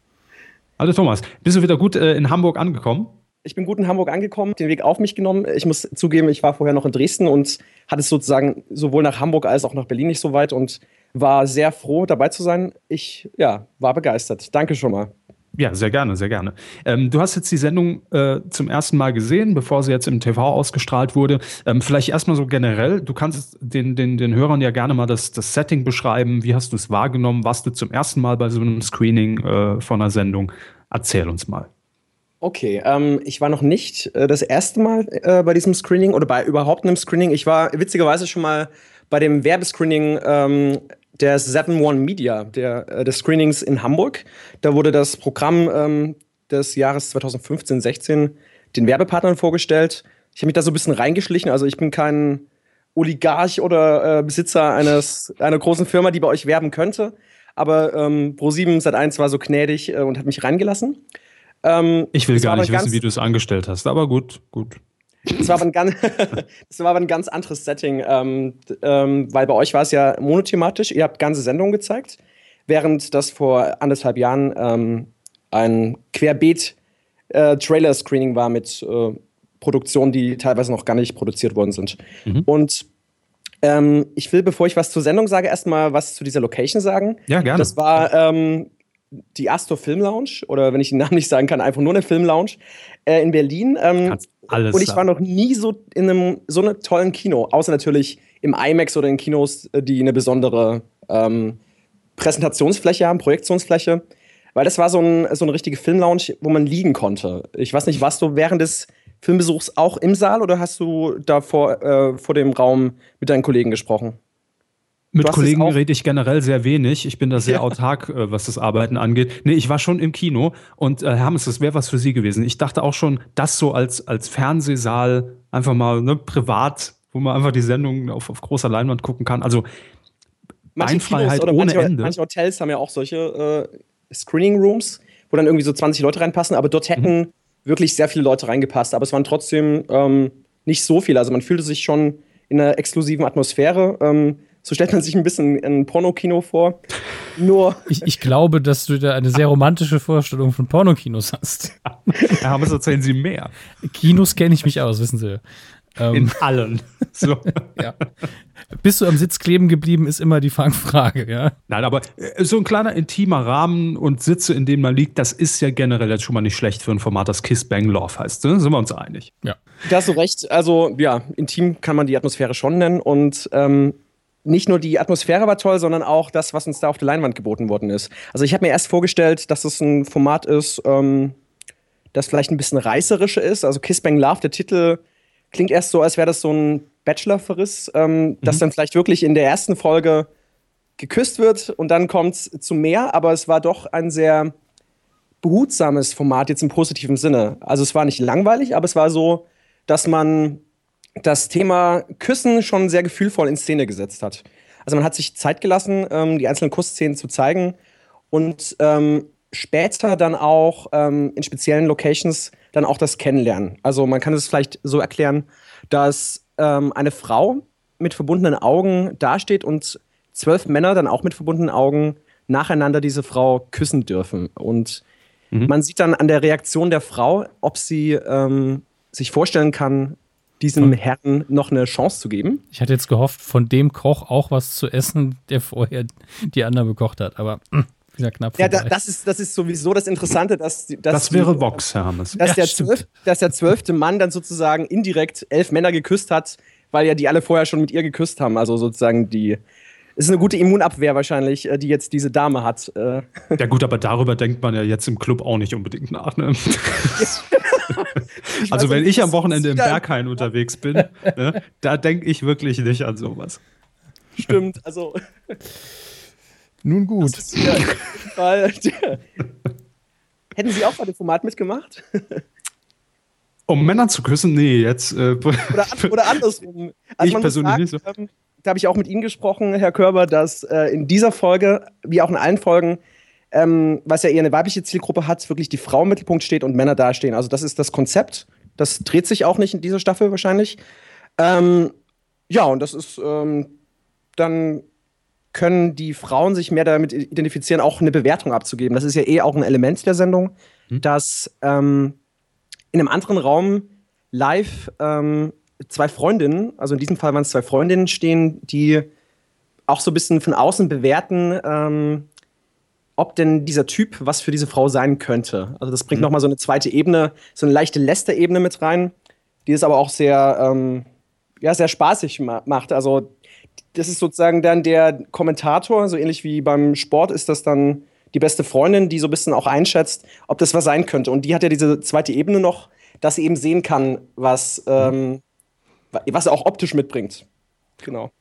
Hallo Thomas, bist du wieder gut äh, in Hamburg angekommen? Ich bin gut in Hamburg angekommen, den Weg auf mich genommen. Ich muss zugeben, ich war vorher noch in Dresden und hatte es sozusagen sowohl nach Hamburg als auch nach Berlin nicht so weit und war sehr froh, dabei zu sein. Ich ja, war begeistert. Danke schon mal. Ja, sehr gerne, sehr gerne. Ähm, du hast jetzt die Sendung äh, zum ersten Mal gesehen, bevor sie jetzt im TV ausgestrahlt wurde. Ähm, vielleicht erstmal so generell, du kannst den, den, den Hörern ja gerne mal das, das Setting beschreiben. Wie hast du es wahrgenommen? Warst du zum ersten Mal bei so einem Screening äh, von einer Sendung? Erzähl uns mal. Okay, ähm, ich war noch nicht äh, das erste Mal äh, bei diesem Screening oder bei überhaupt einem Screening. Ich war witzigerweise schon mal bei dem Werbescreening ähm, der 7-One Media, der, äh, des Screenings in Hamburg. Da wurde das Programm ähm, des Jahres 2015, 16 den Werbepartnern vorgestellt. Ich habe mich da so ein bisschen reingeschlichen. Also ich bin kein Oligarch oder äh, Besitzer eines, einer großen Firma, die bei euch werben könnte. Aber ähm, Pro7 Sat1 war so gnädig äh, und hat mich reingelassen. Ähm, ich will gar nicht wissen, wie du es angestellt hast, aber gut, gut. Das war aber ein ganz, das war aber ein ganz anderes Setting, ähm, ähm, weil bei euch war es ja monothematisch. Ihr habt ganze Sendungen gezeigt, während das vor anderthalb Jahren ähm, ein Querbeet-Trailer-Screening äh, war mit äh, Produktionen, die teilweise noch gar nicht produziert worden sind. Mhm. Und ähm, ich will, bevor ich was zur Sendung sage, erstmal was zu dieser Location sagen. Ja, gerne. Das war ähm, die Astor Film Lounge oder wenn ich den Namen nicht sagen kann, einfach nur eine Film Lounge äh, in Berlin. Ähm, alles und ich war noch nie so in einem so einem tollen Kino, außer natürlich im IMAX oder in Kinos, äh, die eine besondere ähm, Präsentationsfläche haben, Projektionsfläche. Weil das war so, ein, so eine richtige Filmlounge, wo man liegen konnte. Ich weiß nicht, warst du während des Filmbesuchs auch im Saal oder hast du da vor, äh, vor dem Raum mit deinen Kollegen gesprochen? Mit Kollegen rede ich generell sehr wenig. Ich bin da sehr ja. autark, äh, was das Arbeiten angeht. Nee, ich war schon im Kino und äh, Hermes, das wäre was für Sie gewesen. Ich dachte auch schon, das so als, als Fernsehsaal einfach mal ne, privat, wo man einfach die Sendung auf, auf großer Leinwand gucken kann. Also Beinfreiheit ohne manche, Ende. Manche Hotels haben ja auch solche äh, Screening Rooms, wo dann irgendwie so 20 Leute reinpassen, aber dort hätten mhm. wirklich sehr viele Leute reingepasst. Aber es waren trotzdem ähm, nicht so viele. Also man fühlte sich schon in einer exklusiven Atmosphäre. Ähm, so stellt man sich ein bisschen ein Pornokino vor. Nur. Ich, ich glaube, dass du da eine sehr romantische Vorstellung von Pornokinos hast. Ja, aber erzählen Sie mehr. Kinos kenne ich mich aus, wissen Sie. Ähm, In allen. So. ja. Bist du am Sitz kleben geblieben, ist immer die Fangfrage, ja. Nein, aber äh, so ein kleiner intimer Rahmen und Sitze, in denen man liegt, das ist ja generell jetzt schon mal nicht schlecht für ein Format, das Kiss Bang Love heißt. Ne? Sind wir uns einig? Ja. Da hast du recht. Also, ja, intim kann man die Atmosphäre schon nennen und ähm, nicht nur die Atmosphäre war toll, sondern auch das, was uns da auf der Leinwand geboten worden ist. Also ich habe mir erst vorgestellt, dass es ein Format ist, ähm, das vielleicht ein bisschen reißerischer ist. Also Kiss Bang Love, der Titel klingt erst so, als wäre das so ein Bachelor-Verriss, ähm, mhm. dass dann vielleicht wirklich in der ersten Folge geküsst wird und dann kommt es zu mehr, aber es war doch ein sehr behutsames Format jetzt im positiven Sinne. Also es war nicht langweilig, aber es war so, dass man das Thema Küssen schon sehr gefühlvoll in Szene gesetzt hat. Also man hat sich Zeit gelassen, ähm, die einzelnen Kussszenen zu zeigen und ähm, später dann auch ähm, in speziellen Locations dann auch das Kennenlernen. Also man kann es vielleicht so erklären, dass ähm, eine Frau mit verbundenen Augen dasteht und zwölf Männer dann auch mit verbundenen Augen nacheinander diese Frau küssen dürfen. Und mhm. man sieht dann an der Reaktion der Frau, ob sie ähm, sich vorstellen kann, diesem Herrn noch eine Chance zu geben. Ich hatte jetzt gehofft, von dem Koch auch was zu essen, der vorher die anderen bekocht hat, aber wieder knapp Ja, da, das, ist, das ist sowieso das Interessante, dass, dass Das die- wäre Vox, Herr Hammes. dass, Ja, der stimmt. zwölf, dass der zwölfte Mann dann sozusagen indirekt elf Männer geküsst hat, weil ja die alle vorher schon mit ihr geküsst haben. Also sozusagen die. Es ist eine gute Immunabwehr wahrscheinlich, äh, die jetzt diese Dame hat. Äh, Ja gut, aber darüber denkt man ja jetzt im Club auch nicht unbedingt nach. Ne? also wenn ich am Wochenende im Berghain unterwegs bin, ne, da denke ich wirklich nicht an sowas. stimmt. Also Nun gut. das ist ja. Hätten Sie auch bei dem Format mitgemacht? Um Männer zu küssen? Nee, jetzt. Äh, Oder, an, oder andersrum? Also Ich persönlich sagen, nicht ähm, da habe ich auch mit Ihnen gesprochen, Herr Körber, dass äh, in dieser Folge, wie auch in allen Folgen, ähm, was ja eher eine weibliche Zielgruppe hat, wirklich die Frau im Mittelpunkt steht und Männer dastehen. Also das ist das Konzept. Das dreht sich auch nicht in dieser Staffel wahrscheinlich. Ähm, ja, und das ist ähm, dann können die Frauen sich mehr damit identifizieren, auch eine Bewertung abzugeben. Das ist ja eh auch ein Element der Sendung, dass ähm, in einem anderen Raum live ähm, zwei Freundinnen, also in diesem Fall waren es zwei Freundinnen, stehen, die auch so ein bisschen von außen bewerten, ähm, ob denn dieser Typ was für diese Frau sein könnte. Also das bringt noch mal so eine zweite Ebene, so eine leichte Lästerebene mit rein, die es aber auch sehr, ähm, ja, sehr spaßig ma macht. Also das ist sozusagen dann der Kommentator, so ähnlich wie beim Sport ist das dann die beste Freundin, die so ein bisschen auch einschätzt, ob das was sein könnte. Und die hat ja diese zweite Ebene noch, dass sie eben sehen kann, was, ähm, wa- was er auch optisch mitbringt. Genau.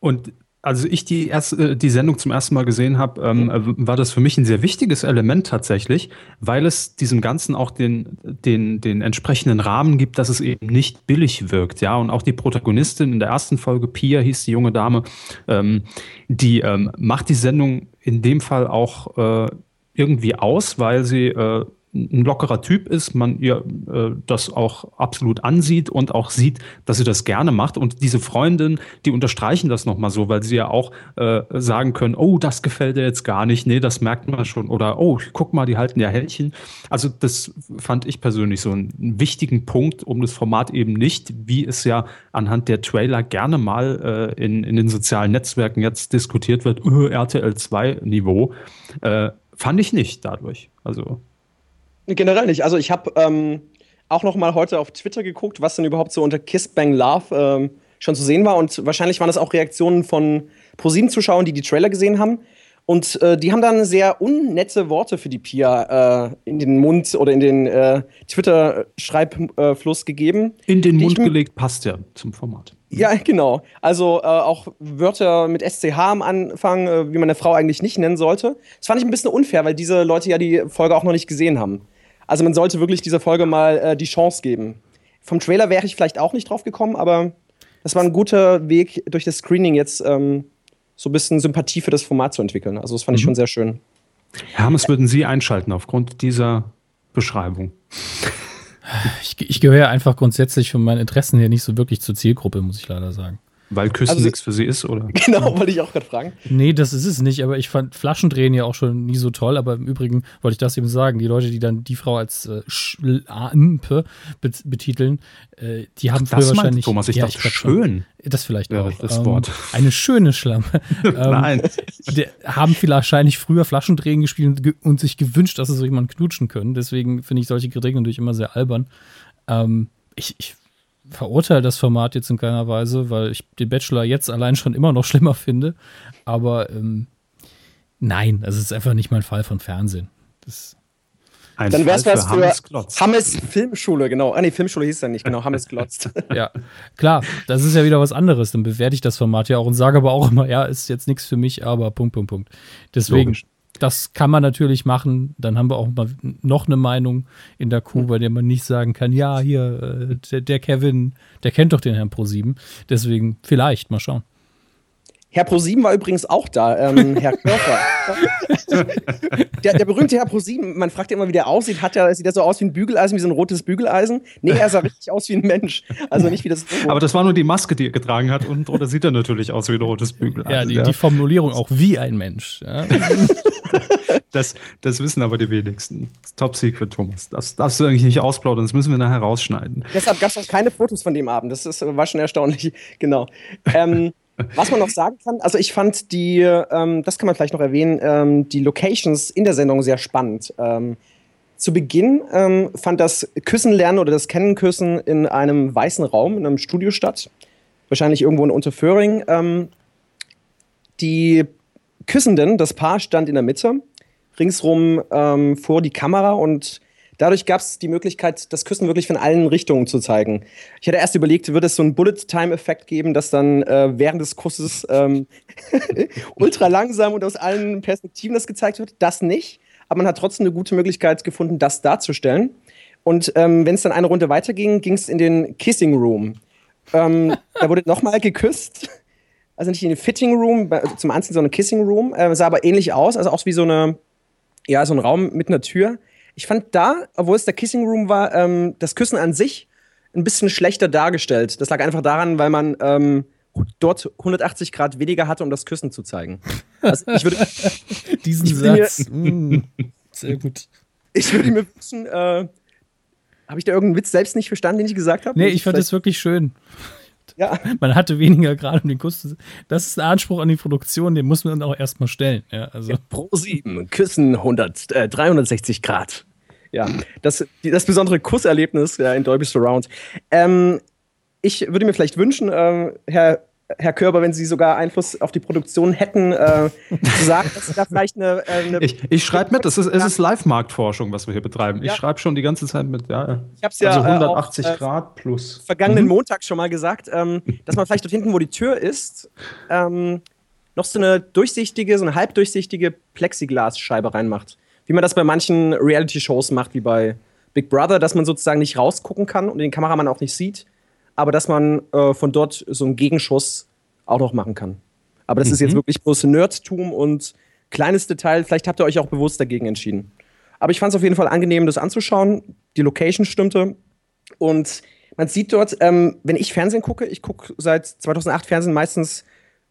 Und als ich die, erste, die Sendung zum ersten Mal gesehen habe, ähm, äh, war das für mich ein sehr wichtiges Element tatsächlich, weil es diesem Ganzen auch den, den, den entsprechenden Rahmen gibt, dass es eben nicht billig wirkt. Ja, und auch die Protagonistin in der ersten Folge, Pia hieß die junge Dame, ähm, die ähm, macht die Sendung in dem Fall auch äh, irgendwie aus, weil sie äh, ein lockerer Typ ist, man ihr äh, das auch absolut ansieht und auch sieht, dass sie das gerne macht. Und diese Freundinnen, die unterstreichen das nochmal so, weil sie ja auch äh, sagen können, oh, das gefällt dir jetzt gar nicht, nee, das merkt man schon. Oder oh, guck mal, die halten ja Händchen. Also das fand ich persönlich so einen wichtigen Punkt, um das Format eben nicht, wie es ja anhand der Trailer gerne mal äh, in, in den sozialen Netzwerken jetzt diskutiert wird, uh, RTL 2 Niveau, äh, fand ich nicht dadurch. Also Generell nicht. Also ich habe ähm, auch noch mal heute auf Twitter geguckt, was denn überhaupt so unter Kiss Bang Love ähm, schon zu sehen war. Und wahrscheinlich waren das auch Reaktionen von ProSieben-Zuschauern, die die Trailer gesehen haben. Und äh, die haben dann sehr unnette Worte für die Pia äh, in den Mund oder in den äh, Twitter-Schreibfluss gegeben. in den Mund gelegt passt ja zum Format. Ja, genau. Also äh, auch Wörter mit SCH am Anfang, äh, wie man eine Frau eigentlich nicht nennen sollte. Das fand ich ein bisschen unfair, weil diese Leute ja die Folge auch noch nicht gesehen haben. Also man sollte wirklich dieser Folge mal äh, die Chance geben. Vom Trailer wäre ich vielleicht auch nicht drauf gekommen, aber das war ein guter Weg, durch das Screening jetzt ähm, so ein bisschen Sympathie für das Format zu entwickeln. Also das fand ich schon sehr schön. Hermes, würden Sie einschalten aufgrund dieser Beschreibung? Ich, ich gehöre einfach grundsätzlich von meinen Interessen her nicht so wirklich zur Zielgruppe, muss ich leider sagen. Weil Küssen Also- nichts für Sie ist, oder? Genau, wollte ich auch gerade fragen. Nee, das ist es nicht, aber ich fand Flaschendrehen ja auch schon nie so toll. Aber im Übrigen wollte ich das eben sagen. Die Leute, die dann die Frau als äh, Schlampe bet betiteln, äh, die haben früher Das meinte wahrscheinlich. Thomas, ich ja, dachte, schon. schön. Das vielleicht Ja, auch. das Wort. Eine schöne Schlampe. ähm, Nein. Die haben vielleicht wahrscheinlich früher Flaschendrehen gespielt und, ge und sich gewünscht, dass sie so jemanden knutschen können. Deswegen finde ich solche Kritiken natürlich immer sehr albern. Ähm, ich, ich verurteile das Format jetzt in keiner Weise, weil ich den Bachelor jetzt allein schon immer noch schlimmer finde. Aber ähm, nein, es ist einfach nicht mein Fall von Fernsehen. Das, Ein Dann wäre es was für Hannes Klotz. Hammes Filmschule, genau. Ah, nee, Filmschule hieß es dann nicht, genau. Hammes glotzt. ja, klar, das ist ja wieder was anderes. Dann bewerte ich das Format ja auch und sage aber auch immer, ja, ist jetzt nichts für mich, aber Punkt, Punkt, Punkt. Deswegen, Logisch. Das kann man natürlich machen. Dann haben wir auch mal noch eine Meinung in der Kuh, bei der man nicht sagen kann, ja, hier, äh, der, der Kevin, der kennt doch den Herrn Pro7. Deswegen, vielleicht, mal schauen. Herr ProSieben war übrigens auch da, ähm, Herr Körper. der, der, berühmte Herr ProSieben, man fragt ja immer, wie der aussieht. Hat er, sieht er so aus wie ein Bügeleisen, wie so ein rotes Bügeleisen? Nee, er sah richtig aus wie ein Mensch. Also nicht wie das. Aber das war nur die Maske, die er getragen hat. Und oder sieht er natürlich aus wie ein rotes Bügeleisen. Ja, die, ja. die Formulierung auch wie ein Mensch. Ja. das, das wissen aber die wenigsten. Top Secret, Thomas. Das darfst du eigentlich nicht ausplaudern, das müssen wir nachher rausschneiden. Deshalb gab es auch keine Fotos von dem Abend. Das ist, war schon erstaunlich. Genau. Ähm, was man noch sagen kann, also ich fand die, ähm, das kann man vielleicht noch erwähnen, ähm, die Locations in der Sendung sehr spannend. Ähm, zu Beginn ähm, fand das Küssenlernen oder das Kennenküssen in einem weißen Raum, in einem Studio statt. Wahrscheinlich irgendwo in Unterföhring. Ähm, die Küssenden, das Paar stand in der Mitte, ringsrum ähm, vor die Kamera und Dadurch gab es die Möglichkeit, das Küssen wirklich von allen Richtungen zu zeigen. Ich hatte erst überlegt, würde es so einen Bullet-Time-Effekt geben, dass dann äh, während des Kusses ähm, ultra langsam und aus allen Perspektiven das gezeigt wird. Das nicht. Aber man hat trotzdem eine gute Möglichkeit gefunden, das darzustellen. Und ähm, wenn es dann eine Runde weiterging, ging es in den Kissing Room. Ähm, da wurde nochmal geküsst. Also nicht in den Fitting Room zum Anziehen, sondern Kissing Room. Äh, sah aber ähnlich aus, also auch wie so eine, ja, so ein Raum mit einer Tür. Ich fand da, obwohl es der Kissing Room war, ähm, das Küssen an sich ein bisschen schlechter dargestellt. Das lag einfach daran, weil man ähm, dort 180 Grad weniger hatte, um das Küssen zu zeigen. Also ich würde diesen ich Satz. Mir, mm, sehr gut. Ich würde mir wünschen, äh, habe ich da irgendeinen Witz selbst nicht verstanden, den ich gesagt habe? Nee, ich fand das wirklich schön. Ja. Man hatte weniger gerade um den Kuss zu Das ist ein Anspruch an die Produktion, den muss man dann auch erstmal stellen. Ja, also. Ja, pro sieben, küssen 100, äh, 360 Grad. Ja, das, das besondere Kusserlebnis ja, in Dolby Surround. Ähm, ich würde mir vielleicht wünschen, äh, Herr Herr Körber, wenn Sie sogar Einfluss auf die Produktion hätten, äh, zu sagen, dass da vielleicht eine. Äh, eine ich ich schreibe mit, es ist, es ist Live-Marktforschung, was wir hier betreiben. Ich schreibe schon die ganze Zeit mit, ja. Ich habe es ja. Also 180 auch, äh, Grad plus. Vergangenen mhm. Montag schon mal gesagt, ähm, dass man vielleicht dort hinten, wo die Tür ist, ähm, noch so eine durchsichtige, so eine halbdurchsichtige Plexiglasscheibe reinmacht. Wie man das bei manchen Reality-Shows macht, wie bei Big Brother, dass man sozusagen nicht rausgucken kann und den Kameramann auch nicht sieht aber dass man äh, von dort so einen Gegenschuss auch noch machen kann. Aber das mhm. ist jetzt mhm. wirklich bloß Nerdtum und kleines Detail. Vielleicht habt ihr euch auch bewusst dagegen entschieden. Aber ich fand es auf jeden Fall angenehm, das anzuschauen. Die Location stimmte. Und man sieht dort, ähm, wenn ich Fernsehen gucke, ich gucke seit 2008 Fernsehen meistens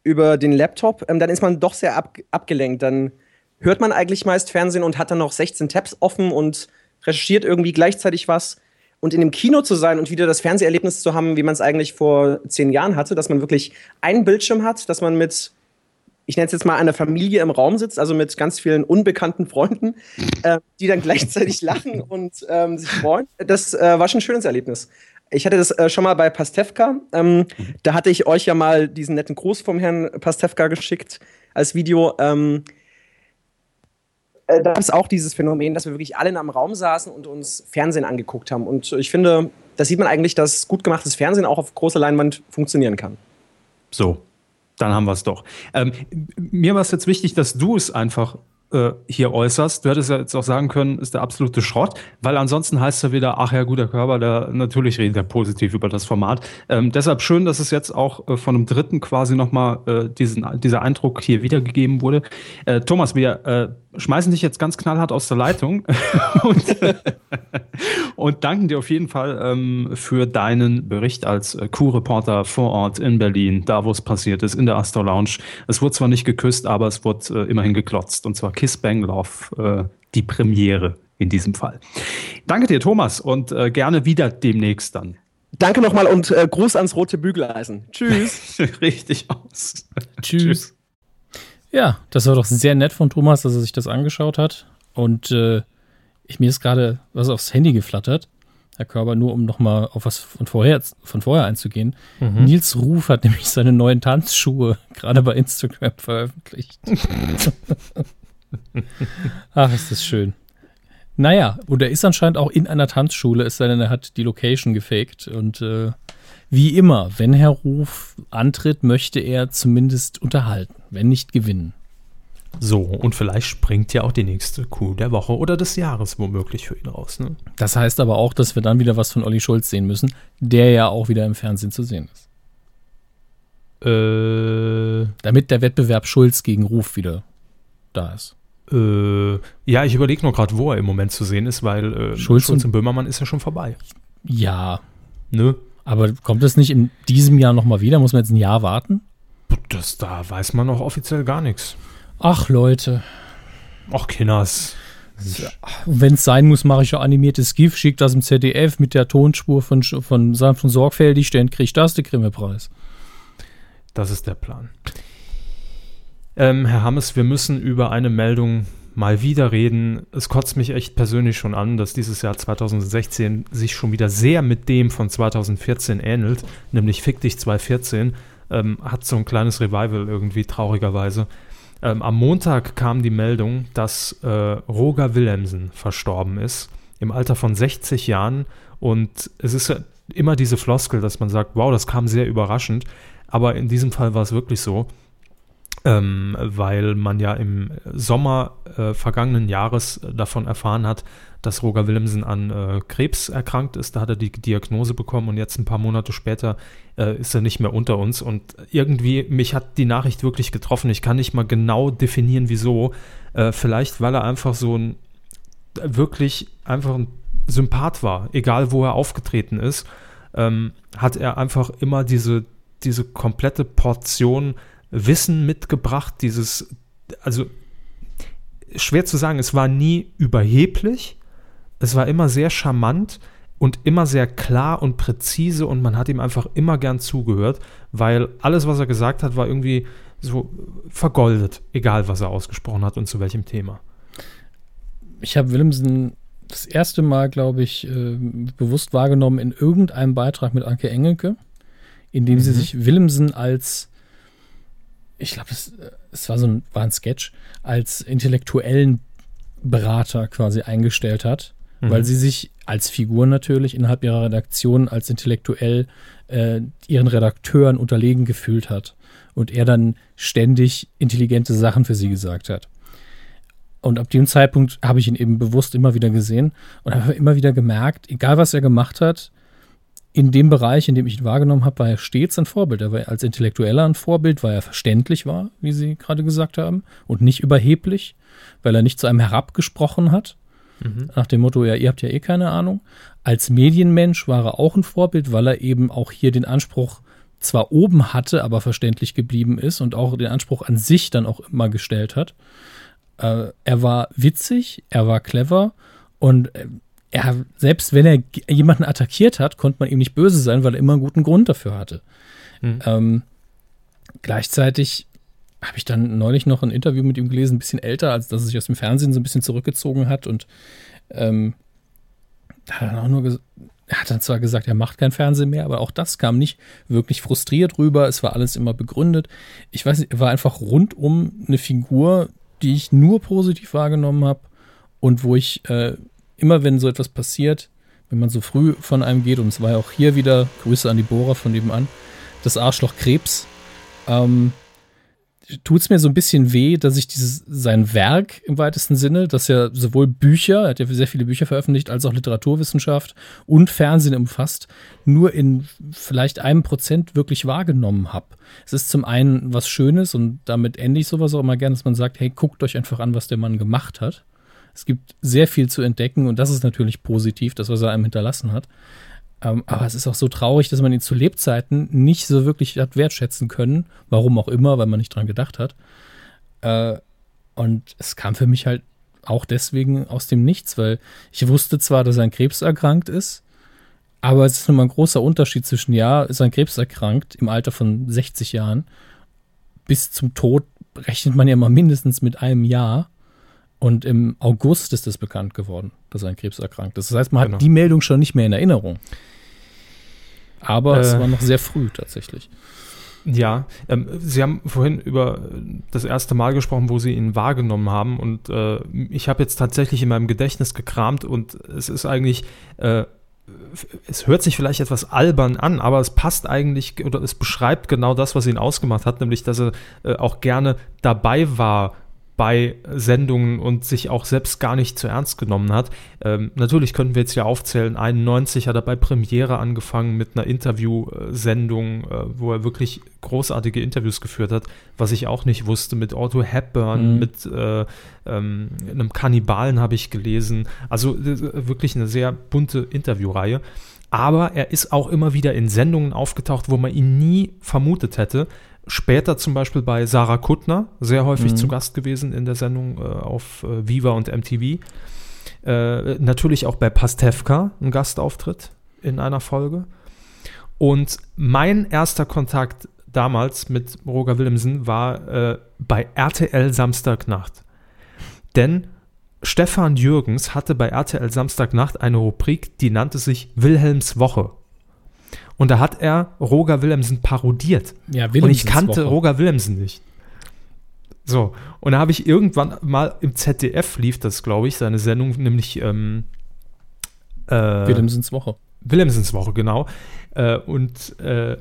über den Laptop, ähm, dann ist man doch sehr ab abgelenkt. Dann hört man eigentlich meist Fernsehen und hat dann noch 16 Tabs offen und recherchiert irgendwie gleichzeitig was und in dem Kino zu sein und wieder das Fernseherlebnis zu haben, wie man es eigentlich vor zehn Jahren hatte, dass man wirklich einen Bildschirm hat, dass man mit, ich nenne es jetzt mal einer Familie im Raum sitzt, also mit ganz vielen unbekannten Freunden, äh, die dann gleichzeitig lachen und ähm, sich freuen. Das äh, war schon ein schönes Erlebnis. Ich hatte das äh, schon mal bei Pastewka. Ähm, da hatte ich euch ja mal diesen netten Gruß vom Herrn Pastewka geschickt als Video. Ähm, äh, da gab es auch dieses Phänomen, dass wir wirklich alle in einem Raum saßen und uns Fernsehen angeguckt haben. Und ich finde, da sieht man eigentlich, dass gut gemachtes Fernsehen auch auf großer Leinwand funktionieren kann. So, dann haben wir es doch. Ähm, mir war es jetzt wichtig, dass du es einfach äh, hier äußerst. Du hättest ja jetzt auch sagen können, ist der absolute Schrott, weil ansonsten heißt ja wieder, ach ja, guter Körper, der natürlich redet er positiv über das Format. Ähm, deshalb schön, dass es jetzt auch äh, von einem Dritten quasi nochmal äh, dieser Eindruck hier wiedergegeben wurde. Äh, Thomas, wir schmeißen dich jetzt ganz knallhart aus der Leitung und, und, danken dir auf jeden Fall ähm, für deinen Bericht als äh, Q-Reporter vor Ort in Berlin, da wo es passiert ist, in der Astor Lounge. Es wurde zwar nicht geküsst, aber es wurde äh, immerhin geklotzt. Und zwar Kiss Bang Love, äh, die Premiere in diesem Fall. Danke dir, Thomas, und äh, gerne wieder demnächst dann. Danke nochmal und äh, Gruß ans rote Bügeleisen. Tschüss. Richtig aus. Tschüss. Tschüss. Ja, das war doch sehr nett von Thomas, dass er sich das angeschaut hat. Und äh, ich, mir ist gerade was aufs Handy geflattert. Herr Körber, nur um nochmal auf was von vorher, von vorher einzugehen. Mhm. Nils Ruf hat nämlich seine neuen Tanzschuhe gerade bei Instagram veröffentlicht. Ach, ist das schön. Naja, und er ist anscheinend auch in einer Tanzschule, es sei denn, er hat die Location gefaked. Und äh, wie immer, wenn Herr Ruf antritt, möchte er zumindest unterhalten, wenn nicht gewinnen. So, und vielleicht springt ja auch die nächste Kuh der Woche oder des Jahres womöglich für ihn raus. Ne? Das heißt aber auch, dass wir dann wieder was von Olli Schulz sehen müssen, der ja auch wieder im Fernsehen zu sehen ist. Äh, Damit der Wettbewerb Schulz gegen Ruf wieder da ist. äh, ja, ich überlege nur gerade, wo er im Moment zu sehen ist, weil äh, Schulz Schulz, und- und Böhmermann ist ja schon vorbei. Ja, Ne? Aber kommt es nicht in diesem Jahr nochmal wieder? Muss man jetzt ein Jahr warten? Das, da weiß man noch offiziell gar nichts. Ach Leute, Ach, Kinders. wenn es sein muss, mache ich ja animiertes GIF, schickt das im ZDF mit der Tonspur von, von sanft und sorgfältig, dann kriegt das den Grimme-Preis. Das ist der Plan. Ähm, Herr Hammes, wir müssen über eine Meldung mal wieder reden. Es kotzt mich echt persönlich schon an, dass dieses Jahr 2016 sich schon wieder sehr mit dem von 2014 ähnelt, nämlich Fick dich 2014. Ähm, hat so ein kleines Revival irgendwie, traurigerweise. Ähm, am Montag kam die Meldung, dass äh, Roger Willemsen verstorben ist, im Alter von 60 Jahren. Und es ist ja immer diese Floskel, dass man sagt, wow, das kam sehr überraschend. Aber in diesem Fall war es wirklich so, ähm, weil man ja im Sommer äh, vergangenen Jahres davon erfahren hat, dass Roger Willemsen an äh, Krebs erkrankt ist. Da hat er die Diagnose bekommen und jetzt ein paar Monate später äh, ist er nicht mehr unter uns. Und irgendwie, mich hat die Nachricht wirklich getroffen. Ich kann nicht mal genau definieren, wieso. Äh, vielleicht, weil er einfach so ein wirklich einfach ein Sympath war, egal wo er aufgetreten ist, ähm, hat er einfach immer diese, diese komplette Portion Wissen mitgebracht, dieses, also schwer zu sagen, es war nie überheblich, es war immer sehr charmant und immer sehr klar und präzise und man hat ihm einfach immer gern zugehört, weil alles, was er gesagt hat, war irgendwie so vergoldet, egal was er ausgesprochen hat und zu welchem Thema. Ich habe Willemsen das erste Mal, glaube ich, äh, bewusst wahrgenommen in irgendeinem Beitrag mit Anke Engelke, in dem sie Mhm. sich Willemsen als, ich glaube, es, war so ein, war ein Sketch, als intellektuellen Berater quasi eingestellt hat, weil Mhm. sie sich als Figur natürlich innerhalb ihrer Redaktion als intellektuell äh, ihren Redakteuren unterlegen gefühlt hat und er dann ständig intelligente Sachen für sie gesagt hat. Und ab dem Zeitpunkt habe ich ihn eben bewusst immer wieder gesehen und habe immer wieder gemerkt, egal was er gemacht hat, in dem Bereich, in dem ich ihn wahrgenommen habe, war er stets ein Vorbild. Er war als Intellektueller ein Vorbild, weil er verständlich war, wie Sie gerade gesagt haben, und nicht überheblich, weil er nicht zu einem herabgesprochen hat, nach dem Motto, ja, ihr habt ja eh keine Ahnung. Als Medienmensch war er auch ein Vorbild, weil er eben auch hier den Anspruch zwar oben hatte, aber verständlich geblieben ist und auch den Anspruch an sich dann auch immer gestellt hat. Äh, er war witzig, er war clever und äh, er, selbst wenn er jemanden attackiert hat, konnte man ihm nicht böse sein, weil er immer einen guten Grund dafür hatte. Mhm. Ähm, gleichzeitig habe ich dann neulich noch ein Interview mit ihm gelesen, ein bisschen älter, als dass er sich aus dem Fernsehen so ein bisschen zurückgezogen hat und ähm, da hat er dann auch nur er hat dann zwar gesagt, er macht kein Fernsehen mehr, aber auch das kam nicht wirklich frustriert rüber. Es war alles immer begründet. Ich weiß nicht, er war einfach rundum eine Figur, die ich nur positiv wahrgenommen habe und wo ich äh, immer, wenn so etwas passiert, wenn man so früh von einem geht, und es war ja auch hier wieder, Grüße an die Bohrer von nebenan, das Arschloch Krebs, ähm, tut es mir so ein bisschen weh, dass ich dieses, sein Werk im weitesten Sinne, das ja sowohl Bücher, er hat ja sehr viele Bücher veröffentlicht, als auch Literaturwissenschaft und Fernsehen umfasst, nur in vielleicht einem Prozent wirklich wahrgenommen habe. Es ist zum einen was Schönes und damit ende ich sowas auch immer gerne, dass man sagt, hey, guckt euch einfach an, was der Mann gemacht hat. Es gibt sehr viel zu entdecken und das ist natürlich positiv, das, was er einem hinterlassen hat. Ähm, aber es ist auch so traurig, dass man ihn zu Lebzeiten nicht so wirklich hat wertschätzen können. Warum auch immer, weil man nicht dran gedacht hat. Äh, und es kam für mich halt auch deswegen aus dem Nichts, weil ich wusste zwar, dass er an Krebs erkrankt ist, aber es ist nun mal ein großer Unterschied zwischen, ja, ist an Krebs erkrankt im Alter von 60 Jahren, bis zum Tod rechnet man ja mal mindestens mit einem Jahr. Und im August ist es bekannt geworden, dass er an Krebs erkrankt ist. Das heißt, man Genau. hat die Meldung schon nicht mehr in Erinnerung. Aber es Äh. war noch sehr früh tatsächlich. Ja, ähm, Sie haben vorhin über das erste Mal gesprochen, wo Sie ihn wahrgenommen haben und äh, ich habe jetzt tatsächlich in meinem Gedächtnis gekramt und es ist eigentlich, äh, es hört sich vielleicht etwas albern an, aber es passt eigentlich oder es beschreibt genau das, was ihn ausgemacht hat, nämlich dass er äh, auch gerne dabei war bei Sendungen und sich auch selbst gar nicht zu ernst genommen hat. Ähm, natürlich könnten wir jetzt ja aufzählen, 91 hat er bei Premiere angefangen mit einer Interviewsendung, äh, wo er wirklich großartige Interviews geführt hat, was ich auch nicht wusste, mit Otto Hepburn, Mhm. mit äh, ähm, einem Kannibalen habe ich gelesen. Also äh, wirklich eine sehr bunte Interviewreihe. Aber er ist auch immer wieder in Sendungen aufgetaucht, wo man ihn nie vermutet hätte. Später zum Beispiel bei Sarah Kuttner, sehr häufig Mhm. zu Gast gewesen in der Sendung äh, auf äh, Viva und MTV. Äh, natürlich auch bei Pastewka ein Gastauftritt in einer Folge. Und mein erster Kontakt damals mit Roger Willemsen war äh, bei RTL Samstagnacht. Denn Stefan Jürgens hatte bei RTL Samstagnacht eine Rubrik, die nannte sich Wilhelms Woche. Und da hat er Roger Willemsen parodiert. Ja, Und ich kannte Woche. Roger Willemsen nicht. So, und da habe ich irgendwann mal im ZDF lief das, glaube ich, seine Sendung, nämlich ähm, äh, Willemsens Woche. Willemsens Woche, genau. Äh, und äh, äh,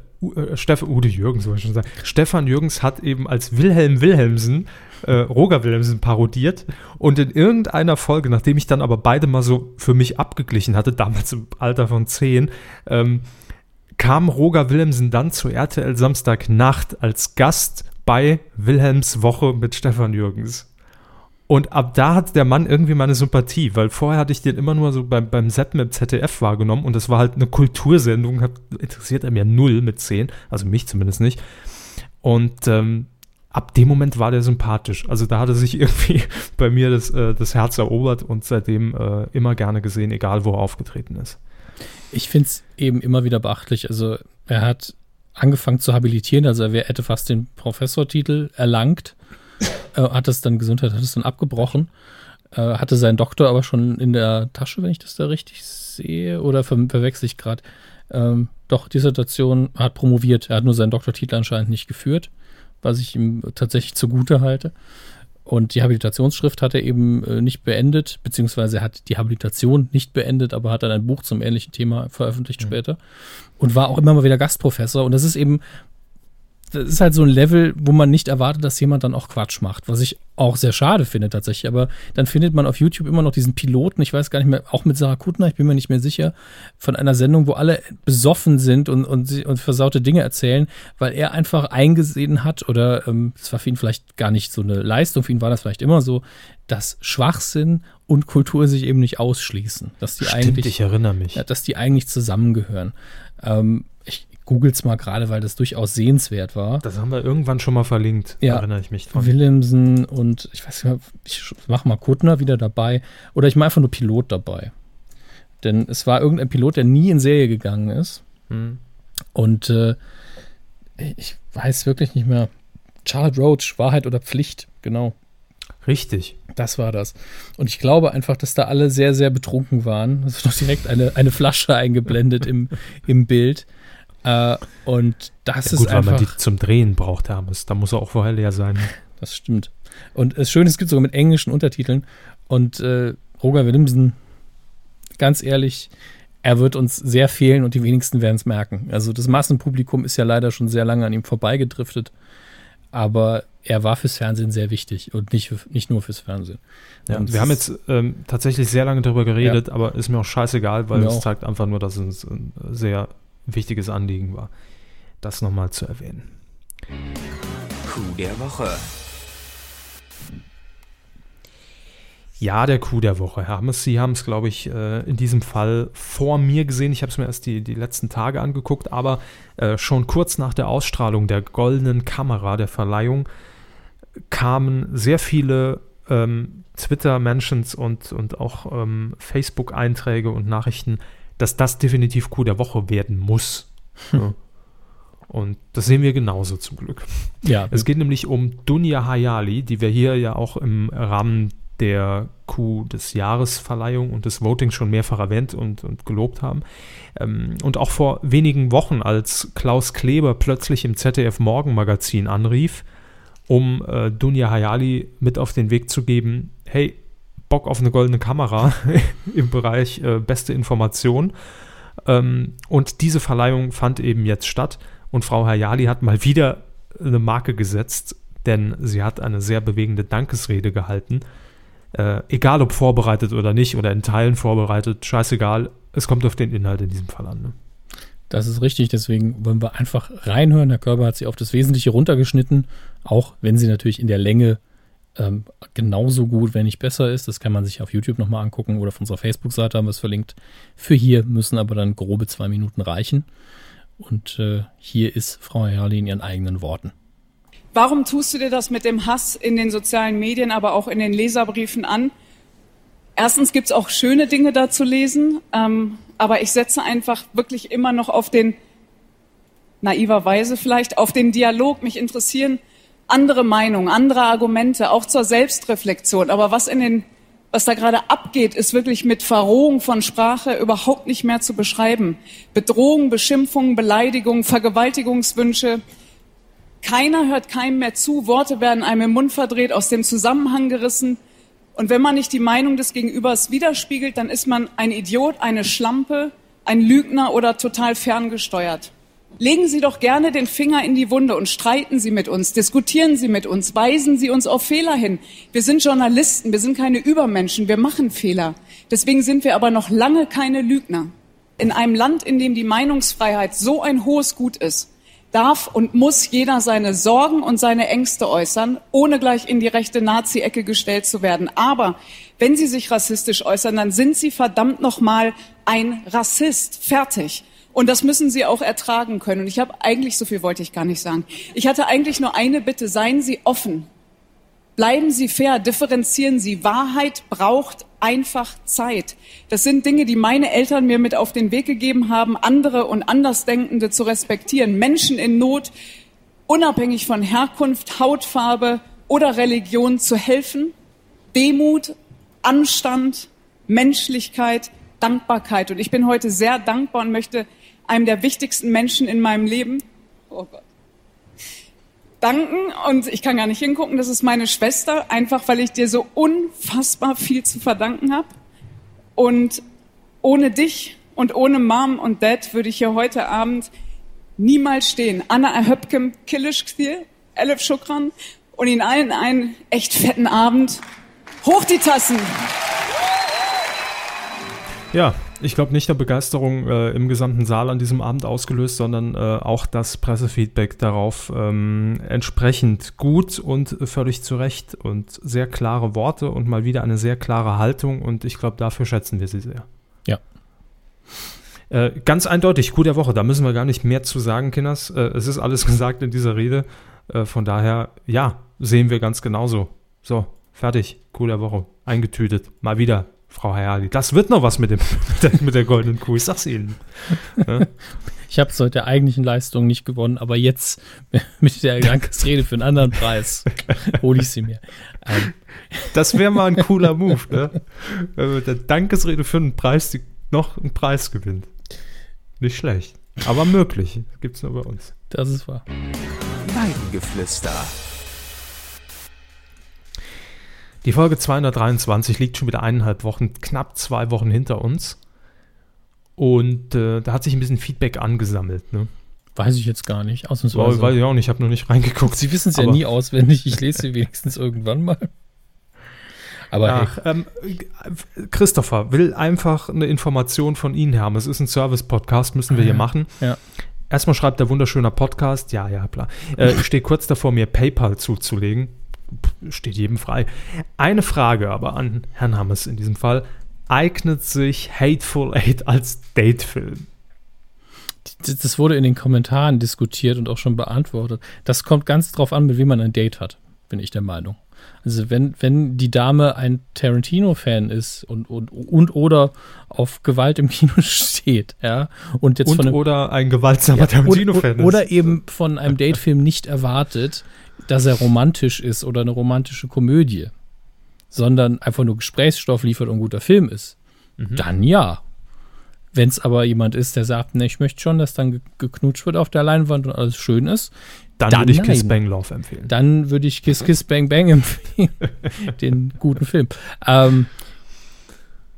Steff, Ude Jürgens, soll ich schon sagen. Stefan Jürgens hat eben als Wilhelm Wilhelmsen äh, Roger Wilhelmsen parodiert. Und in irgendeiner Folge, nachdem ich dann aber beide mal so für mich abgeglichen hatte, damals im Alter von 10, ähm, kam Roger Wilhelmsen dann zu RTL Samstagnacht als Gast bei Wilhelms Woche mit Stefan Jürgens. Und ab da hat der Mann irgendwie meine Sympathie, weil vorher hatte ich den immer nur so beim, beim Seppen im ZDF wahrgenommen und das war halt eine Kultursendung, hat, interessiert er mir null mit 10, also mich zumindest nicht. Und ähm, ab dem Moment war der sympathisch. Also da hat er sich irgendwie bei mir das, äh, das Herz erobert und seitdem äh, immer gerne gesehen, egal wo er aufgetreten ist. Ich finde es eben immer wieder beachtlich. Also er hat angefangen zu habilitieren, also er hätte fast den Professortitel erlangt, äh, hat es dann Gesundheit, hat es dann abgebrochen, äh, hatte seinen Doktor aber schon in der Tasche, wenn ich das da richtig sehe, oder ver verwechsel ich gerade. Ähm, doch, Dissertation hat promoviert, er hat nur seinen Doktortitel anscheinend nicht geführt, was ich ihm tatsächlich zugute halte. Und die Habilitationsschrift hat er eben äh, nicht beendet, beziehungsweise er hat die Habilitation nicht beendet, aber hat dann ein Buch zum ähnlichen Thema veröffentlicht später und war auch immer mal wieder Gastprofessor. Und das ist eben, das ist halt so ein Level, wo man nicht erwartet, dass jemand dann auch Quatsch macht, was ich auch sehr schade finde tatsächlich. Aber dann findet man auf YouTube immer noch diesen Piloten, ich weiß gar nicht mehr, auch mit Sarah Kuttner, ich bin mir nicht mehr sicher, von einer Sendung, wo alle besoffen sind und, und, sie- und versaute Dinge erzählen, weil er einfach eingesehen hat, oder ähm, das war für ihn vielleicht gar nicht so eine Leistung, für ihn war das vielleicht immer so, dass Schwachsinn und Kultur sich eben nicht ausschließen. Dass die eigentlich ich erinnere mich. ja, dass die eigentlich zusammengehören. Ähm, ich google's mal gerade, weil das durchaus sehenswert war. Das haben wir irgendwann schon mal verlinkt, Ja. erinnere ich mich dran. Willemsen und ich weiß nicht ich mach mal Kuttner wieder dabei oder ich mache einfach nur Pilot dabei. Denn es war irgendein Pilot, der nie in Serie gegangen ist. Hm. Und äh, ich weiß wirklich nicht mehr. Charlotte Roach, Wahrheit oder Pflicht, genau. Richtig. Das war das. Und ich glaube einfach, dass da alle sehr, sehr betrunken waren. Es ist noch direkt eine, eine Flasche eingeblendet im, im Bild. Äh, und das Ja, ist gut, weil man einfach. die zum Drehen braucht, Hermes. Da muss er auch vorher leer sein. Das stimmt. Und das Schöne, es gibt sogar mit englischen Untertiteln. Und äh, Roger Willemsen, ganz ehrlich, er wird uns sehr fehlen und die wenigsten werden es merken. Also das Massenpublikum ist ja leider schon sehr lange an ihm vorbeigedriftet. Aber er war fürs Fernsehen sehr wichtig und nicht, nicht nur fürs Fernsehen. Ja, Und wir haben jetzt ähm, tatsächlich sehr lange darüber geredet, aber ist mir auch scheißegal, weil es zeigt einfach nur, dass es ein sehr wichtiges Anliegen war, das nochmal zu erwähnen. Coup der Woche. Ja, der Coup der Woche. Hermes, Sie haben es, glaube ich, äh, in diesem Fall vor mir gesehen. Ich habe es mir erst die, die letzten Tage angeguckt, aber äh, schon kurz nach der Ausstrahlung der goldenen Kamera, der Verleihung, kamen sehr viele ähm, Twitter-Mentions und, und auch ähm, Facebook-Einträge und Nachrichten, dass das definitiv Coup der Woche werden muss. Ja. Und das sehen wir genauso zum Glück. Ja, Es geht nämlich um Dunja Hayali, die wir hier ja auch im Rahmen der Coup des Jahresverleihung und des Votings schon mehrfach erwähnt und, und gelobt haben. Ähm, und auch vor wenigen Wochen, als Klaus Kleber plötzlich im ZDF Morgenmagazin anrief, um äh, Dunja Hayali mit auf den Weg zu geben, hey, Bock auf eine goldene Kamera im Bereich äh, beste Information. Ähm, und diese Verleihung fand eben jetzt statt. Und Frau Hayali hat mal wieder eine Marke gesetzt, denn sie hat eine sehr bewegende Dankesrede gehalten. Äh, egal ob vorbereitet oder nicht oder in Teilen vorbereitet, scheißegal, es kommt auf den Inhalt in diesem Fall an. Ne? Das ist richtig, deswegen wollen wir einfach reinhören. Der Körper hat sie auf das Wesentliche runtergeschnitten, auch wenn sie natürlich in der Länge ähm, genauso gut, wenn nicht besser ist. Das kann man sich auf YouTube nochmal angucken oder auf unserer Facebook-Seite haben wir es verlinkt. Für hier müssen aber dann grobe zwei Minuten reichen. Und äh, hier ist Frau Herrli in ihren eigenen Worten. Warum tust du dir das mit dem Hass in den sozialen Medien, aber auch in den Leserbriefen an? Erstens gibt es auch schöne Dinge da zu lesen, ähm, aber ich setze einfach wirklich immer noch auf den, naiverweise vielleicht, auf den Dialog. Mich interessieren andere Meinungen, andere Argumente, auch zur Selbstreflexion. Aber was in den, was da gerade abgeht, ist wirklich mit Verrohung von Sprache überhaupt nicht mehr zu beschreiben. Bedrohung, Beschimpfungen, Beleidigungen, Vergewaltigungswünsche. Keiner hört keinem mehr zu. Worte werden einem im Mund verdreht, aus dem Zusammenhang gerissen. Und wenn man nicht die Meinung des Gegenübers widerspiegelt, dann ist man ein Idiot, eine Schlampe, ein Lügner oder total ferngesteuert. Legen Sie doch gerne den Finger in die Wunde und streiten Sie mit uns, diskutieren Sie mit uns, weisen Sie uns auf Fehler hin. Wir sind Journalisten, wir sind keine Übermenschen, wir machen Fehler. Deswegen sind wir aber noch lange keine Lügner. In einem Land, in dem die Meinungsfreiheit so ein hohes Gut ist, darf und muss jeder seine Sorgen und seine Ängste äußern, ohne gleich in die rechte Nazi-Ecke gestellt zu werden. Aber wenn Sie sich rassistisch äußern, dann sind Sie verdammt nochmal ein Rassist. Fertig. Und das müssen Sie auch ertragen können. Und ich habe eigentlich, so viel wollte ich gar nicht sagen, ich hatte eigentlich nur eine Bitte, seien Sie offen. Bleiben Sie fair, differenzieren Sie. Wahrheit braucht einfach Zeit. Das sind Dinge, die meine Eltern mir mit auf den Weg gegeben haben, andere und Andersdenkende zu respektieren. Menschen in Not, unabhängig von Herkunft, Hautfarbe oder Religion zu helfen. Demut, Anstand, Menschlichkeit, Dankbarkeit. Und ich bin heute sehr dankbar und möchte einem der wichtigsten Menschen in meinem Leben, oh Gott, danken. Und ich kann gar nicht hingucken, das ist meine Schwester, einfach weil ich dir so unfassbar viel zu verdanken habe. Und ohne dich und ohne Mom und Dad würde ich hier heute Abend niemals stehen. Anna Erhöpkem, Killishkthir, Elif Schukran und Ihnen allen einen echt fetten Abend. Hoch die Tassen! Ja, ich glaube nicht der Begeisterung äh, im gesamten Saal an diesem Abend ausgelöst, sondern äh, auch das Pressefeedback darauf ähm, entsprechend gut und völlig zu Recht und sehr klare Worte und mal wieder eine sehr klare Haltung und ich glaube, dafür schätzen wir sie sehr. Ja. Äh, ganz eindeutig, Coup der Woche, da müssen wir gar nicht mehr zu sagen, Kinders. Äh, es ist alles gesagt in dieser Rede. Äh, von daher, ja, sehen wir ganz genauso. So, fertig, Coup der Woche, eingetütet, mal wieder Frau Hayali, das wird noch was mit, dem, mit der goldenen Kuh, ich sag's Ihnen. Ja? Ich habe es heute der eigentlichen Leistung nicht gewonnen, aber jetzt mit der Dankesrede für einen anderen Preis hole ich sie mir. Ähm. Das wäre mal ein cooler Move, ne? Wenn man mit der Dankesrede für einen Preis die noch einen Preis gewinnt. Nicht schlecht, aber möglich. Gibt's nur bei uns. Das ist wahr. Weidengeflüster. Die Folge 223 liegt schon wieder eineinhalb Wochen, knapp zwei Wochen hinter uns. Und äh, da hat sich ein bisschen Feedback angesammelt. Ne? Weiß ich jetzt gar nicht. Ausnahmsweise. Weiß ich auch nicht, ich habe noch nicht reingeguckt. Sie wissen es ja nie auswendig, ich lese sie wenigstens irgendwann mal. Aber Ach, hey. ähm, Christopher will einfach eine Information von Ihnen haben. Es ist ein Service-Podcast, müssen wir hier machen. Ja. Erstmal schreibt der wunderschöner Podcast, ja, ja, klar. Äh, ich stehe kurz davor, mir PayPal zuzulegen steht jedem frei. Eine Frage aber an Herrn Hammes in diesem Fall. Eignet sich Hateful Eight als Datefilm? Das wurde in den Kommentaren diskutiert und auch schon beantwortet. Das kommt ganz drauf an, mit wem man ein Date hat, bin ich der Meinung. Also wenn, wenn die Dame ein Tarantino-Fan ist und, und, und oder auf Gewalt im Kino steht, ja, und jetzt und von einem, oder ein gewaltsamer ja, Tarantino-Fan ist. Oder eben von einem Datefilm nicht erwartet, dass er romantisch ist oder eine romantische Komödie, sondern einfach nur Gesprächsstoff liefert und ein guter Film ist, mhm. dann ja. Wenn es aber jemand ist, der sagt, ne, ich möchte schon, dass dann geknutscht wird auf der Leinwand und alles schön ist, dann, dann würde ich. Kiss Bang Love empfehlen. Dann würde ich Kiss Kiss Bang Bang empfehlen. Den guten Film. Ähm,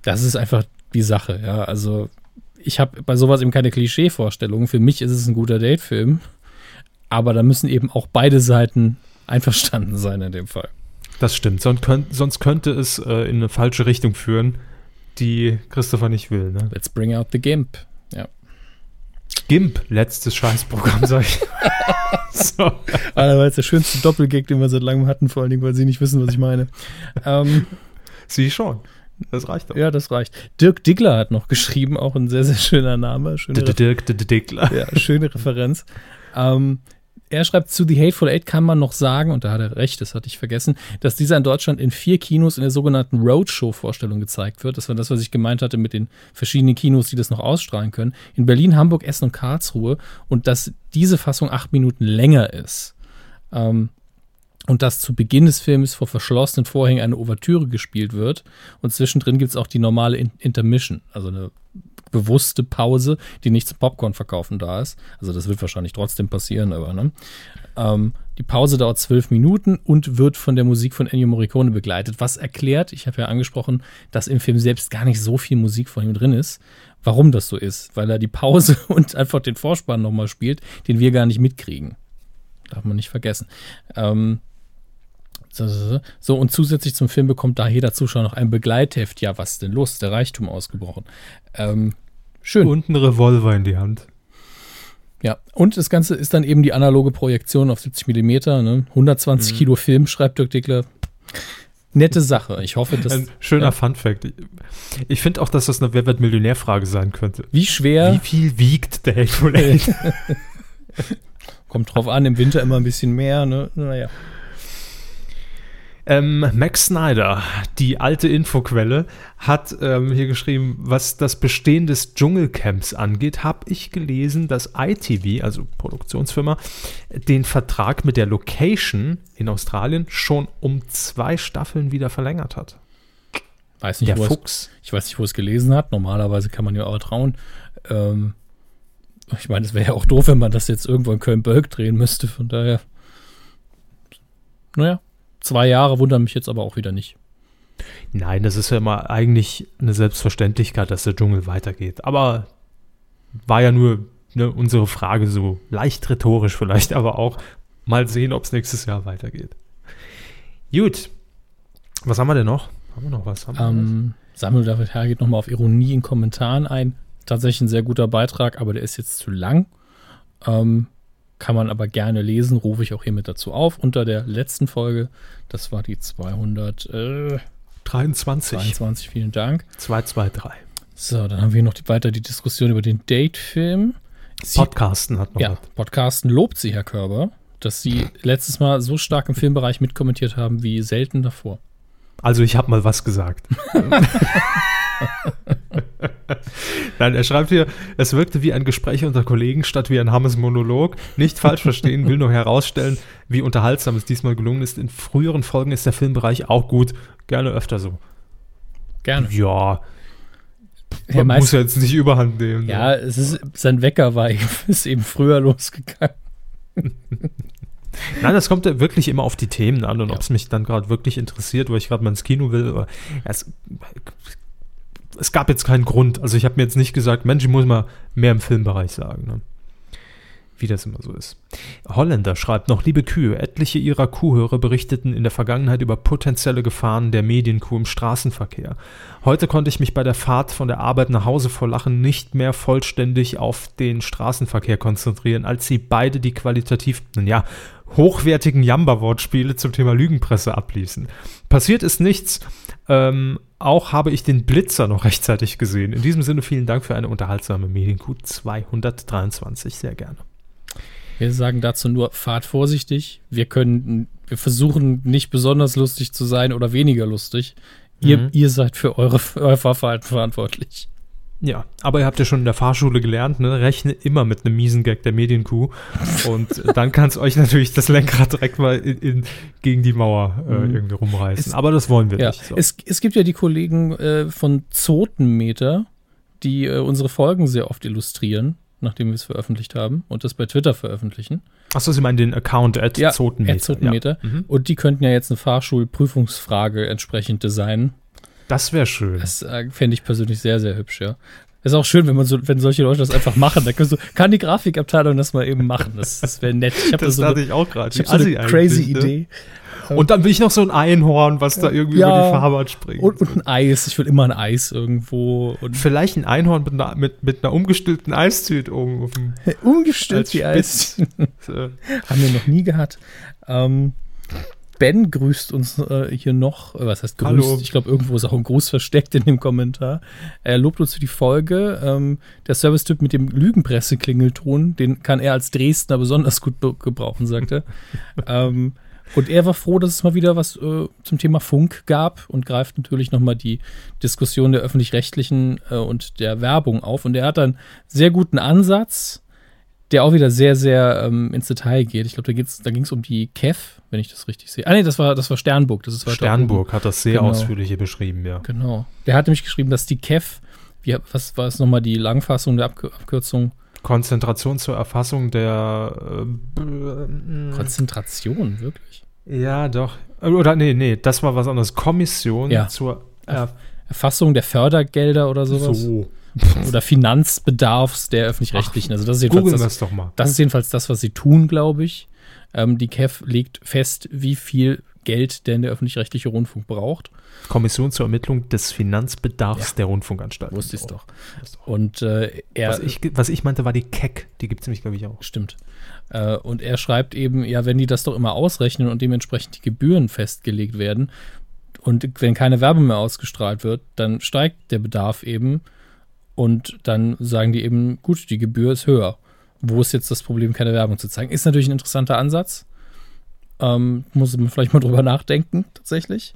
das ist einfach die Sache, ja. Also ich habe bei sowas eben keine Klischee-Vorstellungen. Für mich ist es ein guter Date-Film aber da müssen eben auch beide Seiten einverstanden sein in dem Fall. Das stimmt. Sonst, könnt, sonst könnte es äh, in eine falsche Richtung führen, die Christopher nicht will. Ne? Let's bring out the Gimp. Ja. GIMP, letztes Scheißprogramm, sag ich. so. Aber das ist der schönste Doppelgag, den wir seit langem hatten, vor allen Dingen, weil sie nicht wissen, was ich meine. ähm, Sie schon. Das reicht doch. ja, das reicht. Dirk Diggler hat noch geschrieben, auch ein sehr, sehr schöner Name. Schöne, Dirk D- D- Dickler. ja, schöne Referenz. Ähm, er schreibt, zu The Hateful Eight kann man noch sagen, und da hat er recht, das hatte ich vergessen, dass dieser in Deutschland in vier Kinos in der sogenannten Roadshow-Vorstellung gezeigt wird. Das war das, was ich gemeint hatte mit den verschiedenen Kinos, die das noch ausstrahlen können. In Berlin, Hamburg, Essen und Karlsruhe. Und dass diese Fassung acht Minuten länger ist. Ähm, und dass zu Beginn des Films vor verschlossenen Vorhängen eine Ouvertüre gespielt wird. Und zwischendrin gibt es auch die normale In Intermission, also eine bewusste Pause, die nicht zum Popcorn-Verkaufen da ist. Also das wird wahrscheinlich trotzdem passieren, aber ne? Ähm, die Pause dauert zwölf Minuten und wird von der Musik von Ennio Morricone begleitet, was erklärt, ich habe ja angesprochen, dass im Film selbst gar nicht so viel Musik von ihm drin ist. Warum das so ist? Weil er die Pause und einfach den Vorspann nochmal spielt, den wir gar nicht mitkriegen. Darf man nicht vergessen. Ähm, so, und zusätzlich zum Film bekommt da jeder Zuschauer noch ein Begleitheft. Ja, was denn los? Der Reichtum ausgebrochen. Ähm, schön. Und ein Revolver in die Hand. Ja, und das Ganze ist dann eben die analoge Projektion auf 70 Millimeter. Ne? 120 Kilo Film, schreibt Dirk Dickler. Nette Sache. Ich hoffe, dass. Ein schöner ja. Fun-Fact. Ich- Ich finde auch, dass das eine Wer wird Millionär-Frage sein könnte. Wie schwer, Wie viel wiegt der Hateful Eight? kommt drauf an, im Winter immer ein bisschen mehr. Ne? Naja. Ähm, Max Snyder, die alte Infoquelle, hat ähm, hier geschrieben, was das Bestehen des Dschungelcamps angeht, habe ich gelesen, dass ITV, also Produktionsfirma, den Vertrag mit der Location in Australien schon um zwei Staffeln wieder verlängert hat. Weiß nicht, Der wo es, Fuchs. ich weiß nicht, wo es gelesen hat. Normalerweise kann man ja auch trauen. Ähm, ich meine, es wäre ja auch doof, wenn man das jetzt irgendwo in Köln-Bölk drehen müsste. Von daher. Naja, zwei Jahre wundern mich jetzt aber auch wieder nicht. Nein, das ist ja immer eigentlich eine Selbstverständlichkeit, dass der Dschungel weitergeht. Aber war ja nur ne, unsere Frage so leicht rhetorisch vielleicht, aber auch mal sehen, ob es nächstes Jahr weitergeht. Gut. Was haben wir denn noch? Haben wir noch was? Haben Ähm, Samuel David Herr geht nochmal auf Ironie in Kommentaren ein. Tatsächlich ein sehr guter Beitrag, aber der ist jetzt zu lang. Ähm, kann man aber gerne lesen, rufe ich auch hiermit dazu auf. Unter der letzten Folge, das war die 223, was? 23. vielen Dank. 223. So, dann haben wir noch die, weiter die Diskussion über den Date-Film. Podcasten hat noch Ja, was. Podcasten lobt sie, Herr Körber, dass Sie letztes Mal so stark im Filmbereich mitkommentiert haben wie selten davor. Also ich habe mal was gesagt. Nein, er schreibt hier, es wirkte wie ein Gespräch unter Kollegen statt wie ein hammes Monolog. Nicht falsch verstehen, will nur herausstellen, wie unterhaltsam es diesmal gelungen ist. In früheren Folgen ist der Filmbereich auch gut. Gerne öfter so. Gerne. Ja, man muss ja jetzt nicht überhand nehmen. ne? ja, es ist, sein Wecker war eben, ist eben früher losgegangen. Nein, das kommt ja wirklich immer auf die Themen an und Ja. ob es mich dann gerade wirklich interessiert, weil ich gerade mal ins Kino will. Oder, es, es gab jetzt keinen Grund. Also ich habe mir jetzt nicht gesagt, Mensch, ich muss mal mehr im Filmbereich sagen. Ne? Wie das immer so ist. Holländer schreibt noch, liebe Kühe, etliche ihrer Kuhhörer berichteten in der Vergangenheit über potenzielle Gefahren der Medienkuh im Straßenverkehr. Heute konnte ich mich bei der Fahrt von der Arbeit nach Hause vor Lachen nicht mehr vollständig auf den Straßenverkehr konzentrieren, als sie beide die qualitativ, ja, hochwertigen Jamba-Wortspiele zum Thema Lügenpresse abließen. Passiert ist nichts. Ähm, auch habe ich den Blitzer noch rechtzeitig gesehen. In diesem Sinne vielen Dank für eine unterhaltsame Medienkuh 223. Sehr gerne. Wir sagen dazu nur, fahrt vorsichtig. Wir können, wir versuchen nicht besonders lustig zu sein oder weniger lustig. Ihr, Mhm. ihr seid für eure, für euer Fahrverhalten verantwortlich. Ja, aber ihr habt ja schon in der Fahrschule gelernt, ne? Rechne immer mit einem miesen Gag der Medienkuh. Und dann kann es euch natürlich das Lenkrad direkt mal in, in, gegen die Mauer äh, Mhm. irgendwie rumreißen. Es- aber das wollen wir Ja, nicht. So. es, es gibt ja die Kollegen äh, von Zotenmeter, die äh, unsere Folgen sehr oft illustrieren, nachdem wir es veröffentlicht haben und das bei Twitter veröffentlichen. Achso, Sie meinen den Account at Ja, Zotenmeter. at Zotenmeter. Ja. Mhm. Und die könnten ja jetzt eine Fahrschulprüfungsfrage entsprechend designen. Das wäre schön. Das äh, fände ich persönlich sehr, sehr hübsch, ja. ist auch schön, wenn man so, wenn solche Leute das einfach machen. Da so, kann die Grafikabteilung das mal eben machen. Das, das wäre nett. Ich habe Das so dachte eine, ich auch gerade. ich hab so eine crazy Idee. Und dann will ich noch so ein Einhorn, was da irgendwie Ja. über die Fahrbahn springt. Und, und ein Eis. Ich will immer ein Eis irgendwo. Und Vielleicht ein Einhorn mit einer, mit, mit einer umgestülpten Eistüte oben auf dem umgestimmt als die Eis. Haben wir noch nie gehabt. Ähm, Ben grüßt uns äh, hier noch, äh, was heißt grüßt? Hallo. Ich glaube, irgendwo ist auch ein Gruß versteckt in dem Kommentar. Er lobt uns für die Folge. Ähm, der Servicetyp mit dem Lügenpresse-Klingelton, den kann er als Dresdner besonders gut be- gebrauchen, sagt er. ähm, und er war froh, dass es mal wieder was äh, zum Thema Funk gab und greift natürlich nochmal die Diskussion der öffentlich-rechtlichen äh, und der Werbung auf. Und er hat einen sehr guten Ansatz, der auch wieder sehr, sehr ähm, ins Detail geht. Ich glaube, da, da ging es um die KEF, wenn ich das richtig sehe. Ah, nee, das war, das war Sternburg. Das ist Sternburg hat das sehr Genau. ausführlich hier beschrieben, ja. Genau. Der hat nämlich geschrieben, dass die KEF, wie, was war es nochmal die Langfassung der Abkür Abkürzung? Konzentration zur Erfassung der äh, b- Konzentration, wirklich. Ja, doch. Oder nee, nee, das war was anderes. Kommission Ja. zur äh, Erfassung der Fördergelder oder sowas. so. Oder Finanzbedarfs der öffentlich-rechtlichen. Also das ist jedenfalls das, doch mal. das ist jedenfalls das, was sie tun, glaube ich. Ähm, die KEF legt fest, wie viel Geld denn der öffentlich-rechtliche Rundfunk braucht. Kommission zur Ermittlung des Finanzbedarfs der Rundfunkanstalten. Wusste ich doch. Und äh, er Was ich, was ich meinte, war die KEC. Die gibt es nämlich, glaube ich, auch. Stimmt. Äh, und er schreibt eben, ja, wenn die das doch immer ausrechnen und dementsprechend die Gebühren festgelegt werden und wenn keine Werbung mehr ausgestrahlt wird, dann steigt der Bedarf eben und dann sagen die eben, gut, die Gebühr ist höher. Wo ist jetzt das Problem, keine Werbung zu zeigen? Ist natürlich ein interessanter Ansatz. Ähm, muss man vielleicht mal drüber nachdenken, tatsächlich.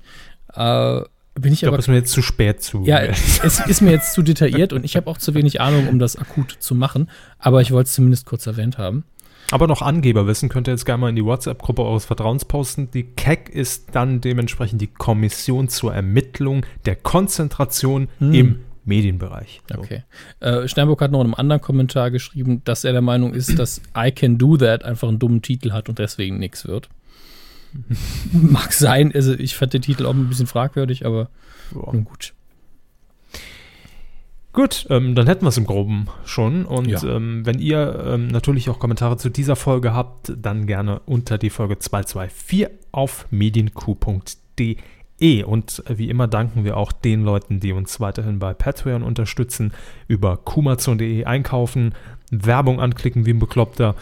Äh, bin ich, Ich glaube, ist mir jetzt zu spät zu. ja, es ist mir jetzt zu detailliert und ich habe auch zu wenig Ahnung, um das akut zu machen. Aber ich wollte es zumindest kurz erwähnt haben. Aber noch Angeberwissen könnt ihr jetzt gerne mal in die WhatsApp-Gruppe eures Vertrauens posten. Die KEC ist dann dementsprechend die Kommission zur Ermittlung der Konzentration Hm. im Medienbereich. So. Okay. Äh, Sternburg hat noch in einem anderen Kommentar geschrieben, dass er der Meinung ist, dass I Can Do That einfach einen dummen Titel hat und deswegen nichts wird. Mag sein, also ich fand den Titel auch ein bisschen fragwürdig, aber nun gut. Gut, ähm, dann hätten wir es im Groben schon. Und Ja. ähm, wenn ihr ähm, natürlich auch Kommentare zu dieser Folge habt, dann gerne unter die Folge 224 auf medienq.de. Und äh, wie immer danken wir auch den Leuten, die uns weiterhin bei Patreon unterstützen, über kumazon.de einkaufen, Werbung anklicken wie ein Bekloppter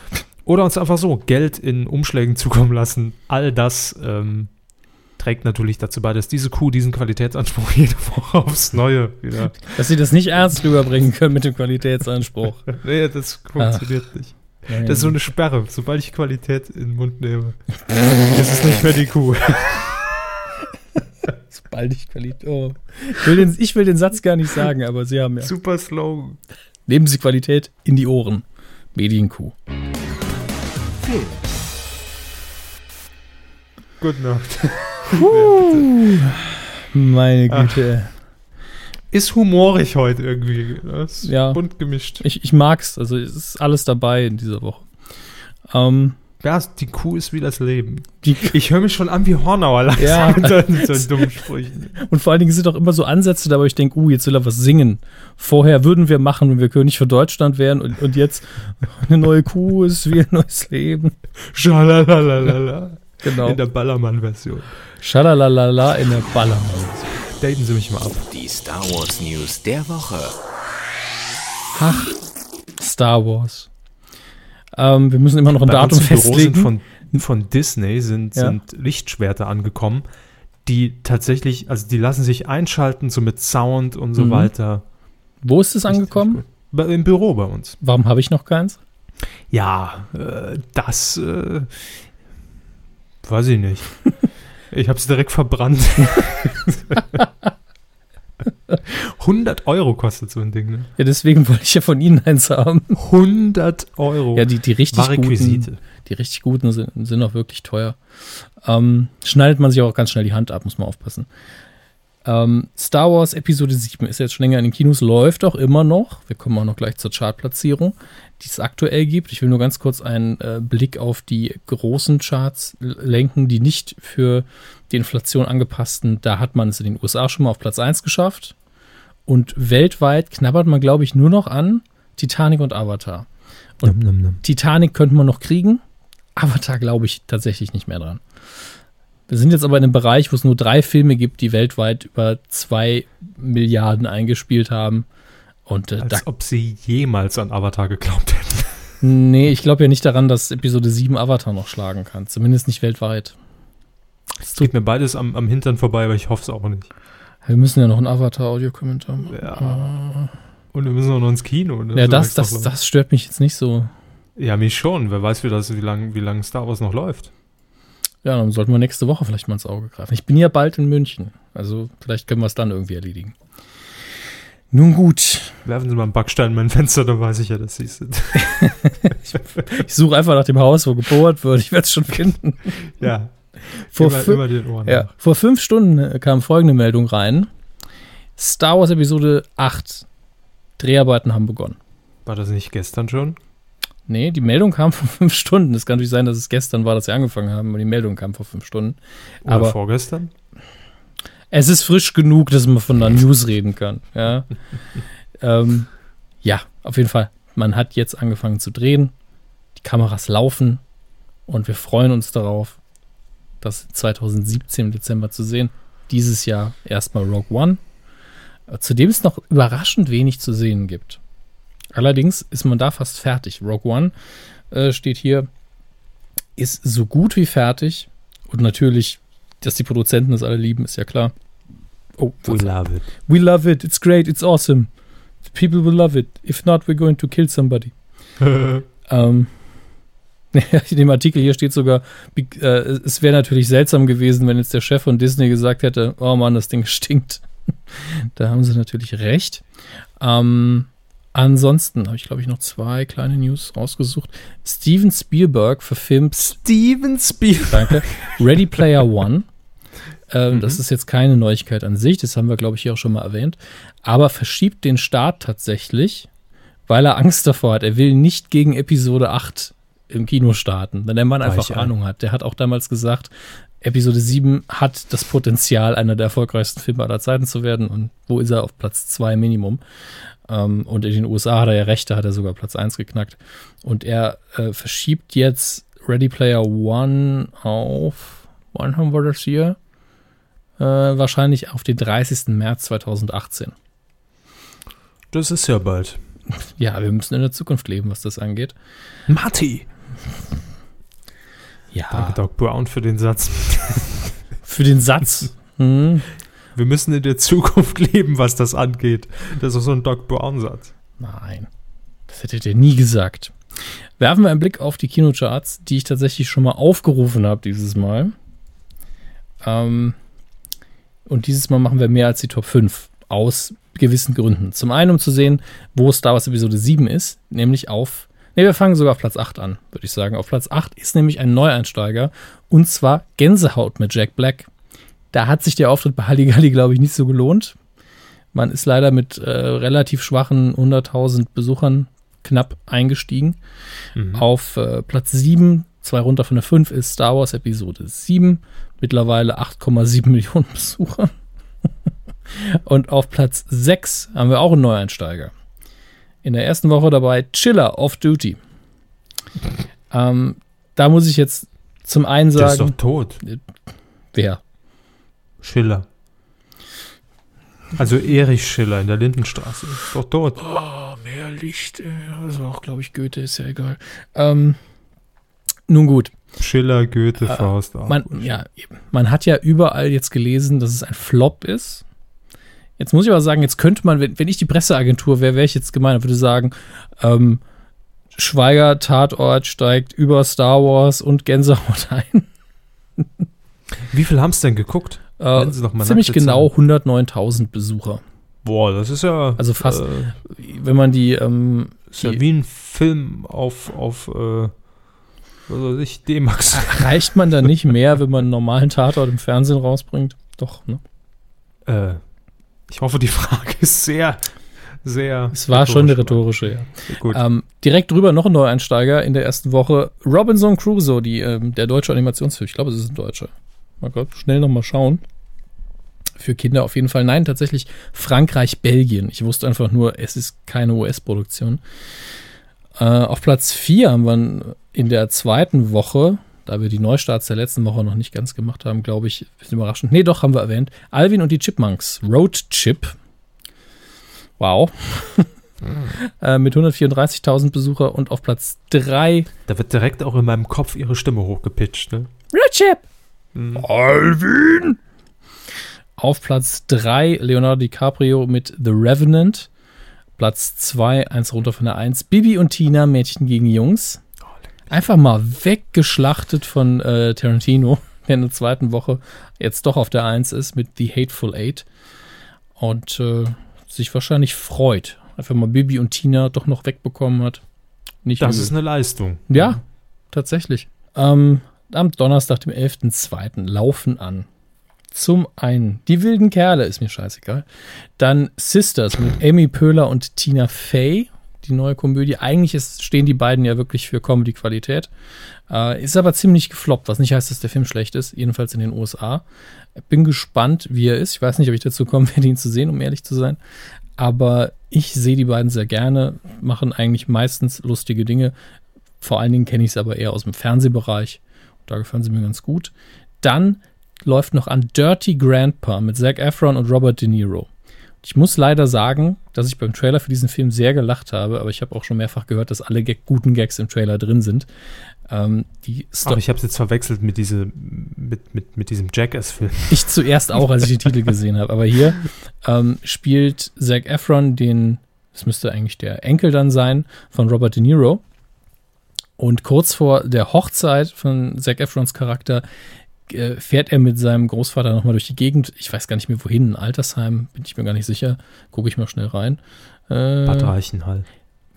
oder uns einfach so Geld in Umschlägen zukommen lassen. All das ähm, trägt natürlich dazu bei, dass diese Kuh diesen Qualitätsanspruch jede Woche aufs Neue wieder Dass sie das nicht ernst rüberbringen können mit dem Qualitätsanspruch. Nee, das funktioniert nicht. Das ist so eine Sperre. Sobald ich Qualität in den Mund nehme, ist es nicht mehr die Kuh. Sobald ich Qualität. Oh. Ich, will den, ich will den Satz gar nicht sagen, aber sie haben ja. Super Slogan. Nehmen Sie Qualität in die Ohren. Medienkuh. Gute Nacht. Meine Ach. Güte. Ist humorig heute irgendwie. Das ist Ja. bunt gemischt. Ich, ich mag's. Also es ist alles dabei in dieser Woche. Ähm, Ja, die Kuh ist wie das Leben. die, Ich höre mich schon an wie Hornauer langsam Ja. mit seinen, seinen dummen Sprüchen. und vor allen Dingen sind auch immer so Ansätze dabei, wo ich denke, uh, jetzt will er was singen. Vorher würden wir machen, wenn wir König für Deutschland wären und, und jetzt eine neue Kuh ist wie ein neues Leben. Schalalalala. Genau. In der Ballermann-Version. Schalalala in der Ballermann. Daten Sie mich mal ab. Die Star Wars News der Woche. Ach, Star Wars. Ähm, wir müssen immer noch ein Bei Datum festlegen. von, von Disney sind, Ja. sind Lichtschwerter angekommen, die tatsächlich, also die lassen sich einschalten, so mit Sound und so Mhm. weiter. Wo ist es angekommen? Bei, Im Büro bei uns. Warum habe ich noch keins? Ja, äh, das äh, weiß ich nicht. Ich habe es direkt verbrannt. 100 Euro kostet so ein Ding, ne? Ja, deswegen wollte ich ja von Ihnen eins haben. 100 Euro. Ja, die, die richtig guten, die richtig guten sind, sind auch wirklich teuer. Ähm, schneidet man sich auch ganz schnell die Hand ab, muss man aufpassen. Ähm, Star Wars Episode 7 ist jetzt schon länger in den Kinos, läuft auch immer noch. Wir kommen auch noch gleich zur Chartplatzierung, die es aktuell gibt. Ich will nur ganz kurz einen äh, Blick auf die großen Charts lenken, die nicht für die Inflation angepassten. Da hat man es in den USA schon mal auf Platz 1 geschafft. Und weltweit knabbert man, glaube ich, nur noch an Titanic und Avatar. Und Num, num, num. Titanic könnte man noch kriegen, Avatar glaube ich tatsächlich nicht mehr dran. Wir sind jetzt aber in einem Bereich, wo es nur drei Filme gibt, die weltweit über zwei Milliarden eingespielt haben. Und äh, da, Als ob sie jemals an Avatar geglaubt hätten. nee, ich glaube ja nicht daran, dass Episode 7 Avatar noch schlagen kann. Zumindest nicht weltweit. Es geht mir beides am, am Hintern vorbei, aber ich hoffe es auch nicht. Wir müssen ja noch einen Avatar-Audiokommentar machen. Ja. Und wir müssen auch noch ins Kino. ne? Ja, So das, das, das stört mich jetzt nicht so. Ja, mich schon. Wer weiß, wie, das, wie lange wie lang Star Wars noch läuft. Ja, dann sollten wir nächste Woche vielleicht mal ins Auge greifen. Ich bin ja bald in München. Also vielleicht können wir es dann irgendwie erledigen. Nun gut. Werfen Sie mal einen Backstein in mein Fenster, dann weiß ich ja, dass Sie es sind. Ich suche einfach nach dem Haus, wo gebohrt wird. Ich werde es schon finden. ja, Vor, fü- immer den Ohren. ja, vor fünf Stunden äh, kam folgende Meldung rein. Star Wars Episode 8. Dreharbeiten haben begonnen. War das nicht gestern schon? Nee, die Meldung kam vor fünf Stunden. Es kann natürlich sein, dass es gestern war, dass sie angefangen haben, aber die Meldung kam vor fünf Stunden. Oder Aber- vorgestern? Es ist frisch genug, dass man von einer News reden kann. Ja. ähm, ja, auf jeden Fall. Man hat jetzt angefangen zu drehen. Die Kameras laufen und wir freuen uns darauf, das 2017 im Dezember zu sehen. Dieses Jahr erstmal Rogue One, zu dem es noch überraschend wenig zu sehen gibt. Allerdings ist man da fast fertig. Rogue One äh, steht hier, ist so gut wie fertig und natürlich, dass die Produzenten das alle lieben, ist ja klar. Oh, love it. We love it. It's great. It's awesome. The people will love it. If not, we're going to kill somebody. Ähm, in dem Artikel hier steht sogar, äh, es wäre natürlich seltsam gewesen, wenn jetzt der Chef von Disney gesagt hätte, oh Mann, das Ding stinkt. da haben sie natürlich recht. Ähm, ansonsten habe ich, glaube ich, noch zwei kleine News rausgesucht. Steven Spielberg verfilmt Steven Spielberg. Danke. Ready Player One. Ähm, Mhm. Das ist jetzt keine Neuigkeit an sich, das haben wir, glaube ich, hier auch schon mal erwähnt. Aber verschiebt den Start tatsächlich, weil er Angst davor hat. Er will nicht gegen Episode 8 im Kino starten, wenn der Mann einfach Weichei. Ahnung hat. Der hat auch damals gesagt, Episode 7 hat das Potenzial, einer der erfolgreichsten Filme aller Zeiten zu werden. Und wo ist er? Auf Platz 2 Minimum. Ähm, und in den USA hat er ja recht, da hat er sogar Platz 1 geknackt. Und er äh, verschiebt jetzt Ready Player One auf, wann haben wir das hier? Äh, wahrscheinlich auf den 30. März 2018. Das ist ja bald. Ja, wir müssen in der Zukunft leben, was das angeht. Matti. Ja, Danke, Doc Brown, für den Satz. für den Satz. Hm, Wir müssen in der Zukunft leben, was das angeht. Das ist so ein Doc Brown-Satz. nein, das hättet ihr nie gesagt. Werfen wir einen Blick auf die Kinocharts, die ich tatsächlich schon mal aufgerufen habe dieses Mal. Ähm, und dieses Mal machen wir mehr als die Top 5 aus gewissen Gründen. Zum einen, um zu sehen, wo Star Wars Episode 7 ist, nämlich auf, ne, wir fangen sogar auf Platz 8 an, würde ich sagen. Auf Platz 8 ist nämlich ein Neueinsteiger und zwar Gänsehaut mit Jack Black. Da hat sich der Auftritt bei Halligalli, glaube ich, nicht so gelohnt. Man ist leider mit äh, relativ schwachen 100.000 Besuchern knapp eingestiegen. Mhm. Auf äh, Platz 7, zwei runter von der 5, ist Star Wars Episode 7. Mittlerweile 8,7 Millionen Besucher. Und auf Platz 6 haben wir auch einen Neueinsteiger. In der ersten Woche dabei Chiller Off Duty. Ähm, da muss ich jetzt zum einen Der ist doch sagen, tot. wer? Schiller. Also Erich Schiller in der Lindenstraße. Ist doch tot. Oh, mehr Licht. äh, Das war auch, glaube ich, Goethe, ist ja egal. Ähm, nun gut. Schiller, Goethe, Faust. Man, ja, man hat ja überall jetzt gelesen, dass es ein Flop ist. Jetzt muss ich aber sagen, jetzt könnte man, wenn, wenn ich die Presseagentur wäre, wäre ich jetzt gemeint, würde sagen, ähm, Schweiger Tatort steigt über Star Wars und Gänsehaut ein. Wie viel haben es denn geguckt? Äh, ziemlich genau 100.000 Besucher. Boah, das ist ja. Also fast- Äh, Wenn man die, ähm, ist ja die wie ein Film auf, auf äh, was weiß ich, D-Max. reicht man da nicht mehr, wenn man einen normalen Tatort im Fernsehen rausbringt? Doch, ne? äh, ich hoffe, die Frage ist sehr, sehr. Es war schon eine rhetorisch. rhetorische, ja. Gut. Ähm, direkt drüber noch ein Neueinsteiger in der ersten Woche. Robinson Crusoe, die, ähm, der deutsche Animationsfilm. Ich glaube, es ist ein deutscher. Mal Gott, schnell nochmal schauen. Für Kinder auf jeden Fall. Nein, tatsächlich Frankreich, Belgien. Ich wusste einfach nur, es ist keine US-Produktion. Äh, auf Platz 4 haben wir in der zweiten Woche, da wir die Neustarts der letzten Woche noch nicht ganz gemacht haben, glaube ich, bisschen überraschend. Nee, doch, haben wir erwähnt. Alvin und die Chipmunks. Road Chip. Wow. äh, mit 134.000 Besucher und auf Platz 3. Da wird direkt auch in meinem Kopf ihre Stimme hochgepitcht, ne? Road Chip. Alvin. Auf Platz 3 Leonardo DiCaprio mit The Revenant. Platz 2, eins runter von der 1. Bibi und Tina, Mädchen gegen Jungs. Einfach mal weggeschlachtet von äh, Tarantino, der in der zweiten Woche jetzt doch auf der 1 ist mit The Hateful Eight. Und äh, sich wahrscheinlich freut. Einfach mal Bibi und Tina doch noch wegbekommen hat. Nicht Das übel. ist eine Leistung. Ja, tatsächlich. Ähm, am Donnerstag, dem 11.02. laufen an. Zum einen Die wilden Kerle, ist mir scheißegal. Dann Sisters mit Amy Pöhler und Tina Fey, die neue Komödie. Eigentlich ist, stehen die beiden ja wirklich für Comedy-Qualität. Äh, ist aber ziemlich gefloppt, was nicht heißt, dass der Film schlecht ist, jedenfalls in den USA. Bin gespannt, wie er ist. Ich weiß nicht, ob ich dazu kommen werde, ihn zu sehen, um ehrlich zu sein. Aber ich sehe die beiden sehr gerne, machen eigentlich meistens lustige Dinge. Vor allen Dingen kenne ich es aber eher aus dem Fernsehbereich. Da gefallen sie mir ganz gut. Dann läuft noch an Dirty Grandpa mit Zac Efron und Robert De Niro. Ich muss leider sagen, dass ich beim Trailer für diesen Film sehr gelacht habe, aber ich habe auch schon mehrfach gehört, dass alle Gag guten Gags im Trailer drin sind. Ähm, die Sto Aber ich habe es jetzt verwechselt mit, diese, mit, mit, mit diesem Jackass-Film. Ich zuerst auch, als ich die Titel gesehen habe. Aber hier ähm, spielt Zac Efron den, das müsste eigentlich der Enkel dann sein, von Robert De Niro. Und kurz vor der Hochzeit von Zac Efrons Charakter äh, fährt er mit seinem Großvater nochmal durch die Gegend. Ich weiß gar nicht mehr wohin, ein Altersheim, bin ich mir gar nicht sicher. Gucke ich mal schnell rein. Äh, Bad Reichenhall.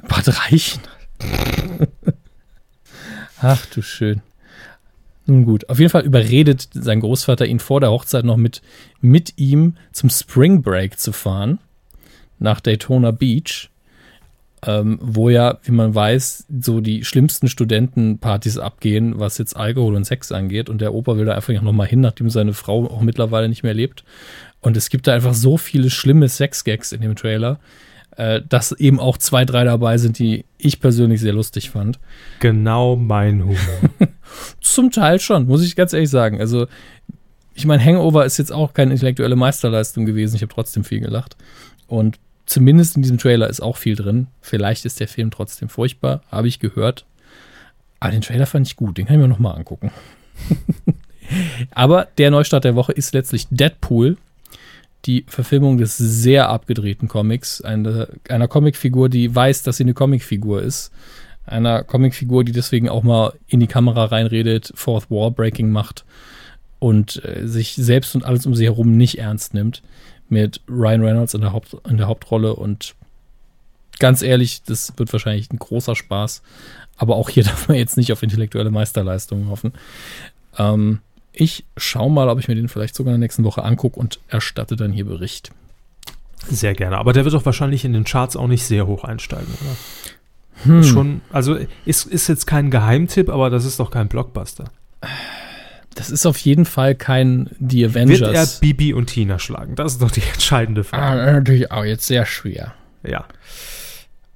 Bad Reichen. Ach du schön. Nun gut, auf jeden Fall überredet sein Großvater ihn vor der Hochzeit noch mit, mit ihm zum Spring Break zu fahren. Nach Daytona Beach. Ähm, wo ja, wie man weiß, so die schlimmsten Studentenpartys abgehen, was jetzt Alkohol und Sex angeht. Und der Opa will da einfach noch mal hin, nachdem seine Frau auch mittlerweile nicht mehr lebt. Und es gibt da einfach so viele schlimme Sex-Gags in dem Trailer, äh, dass eben auch zwei, drei dabei sind, die ich persönlich sehr lustig fand. Genau mein Humor. Zum Teil schon, muss ich ganz ehrlich sagen. Also, ich meine, Hangover ist jetzt auch keine intellektuelle Meisterleistung gewesen. Ich habe trotzdem viel gelacht. Und zumindest in diesem Trailer ist auch viel drin. Vielleicht ist der Film trotzdem furchtbar, habe ich gehört. Aber den Trailer fand ich gut, den kann ich mir nochmal angucken. Aber der Neustart der Woche ist letztlich Deadpool, die Verfilmung des sehr abgedrehten Comics, eine, einer Comicfigur, die weiß, dass sie eine Comicfigur ist. Einer Comicfigur, die deswegen auch mal in die Kamera reinredet, Fourth Wall Breaking macht und äh, sich selbst und alles um sie herum nicht ernst nimmt. Mit Ryan Reynolds in der, Haupt, in der Hauptrolle und ganz ehrlich, das wird wahrscheinlich ein großer Spaß. Aber auch hier darf man jetzt nicht auf intellektuelle Meisterleistungen hoffen. Ähm, ich schaue mal, ob ich mir den vielleicht sogar in der nächsten Woche angucke und erstatte dann hier Bericht. Sehr gerne. Aber der wird doch wahrscheinlich in den Charts auch nicht sehr hoch einsteigen, oder? Hm. Schon, also ist, ist jetzt kein Geheimtipp, aber das ist doch kein Blockbuster. Das ist auf jeden Fall kein The Wird er Avengers. Bibi und Tina schlagen? Das ist doch die entscheidende Ah, Frage. natürlich auch jetzt sehr schwer. Ja.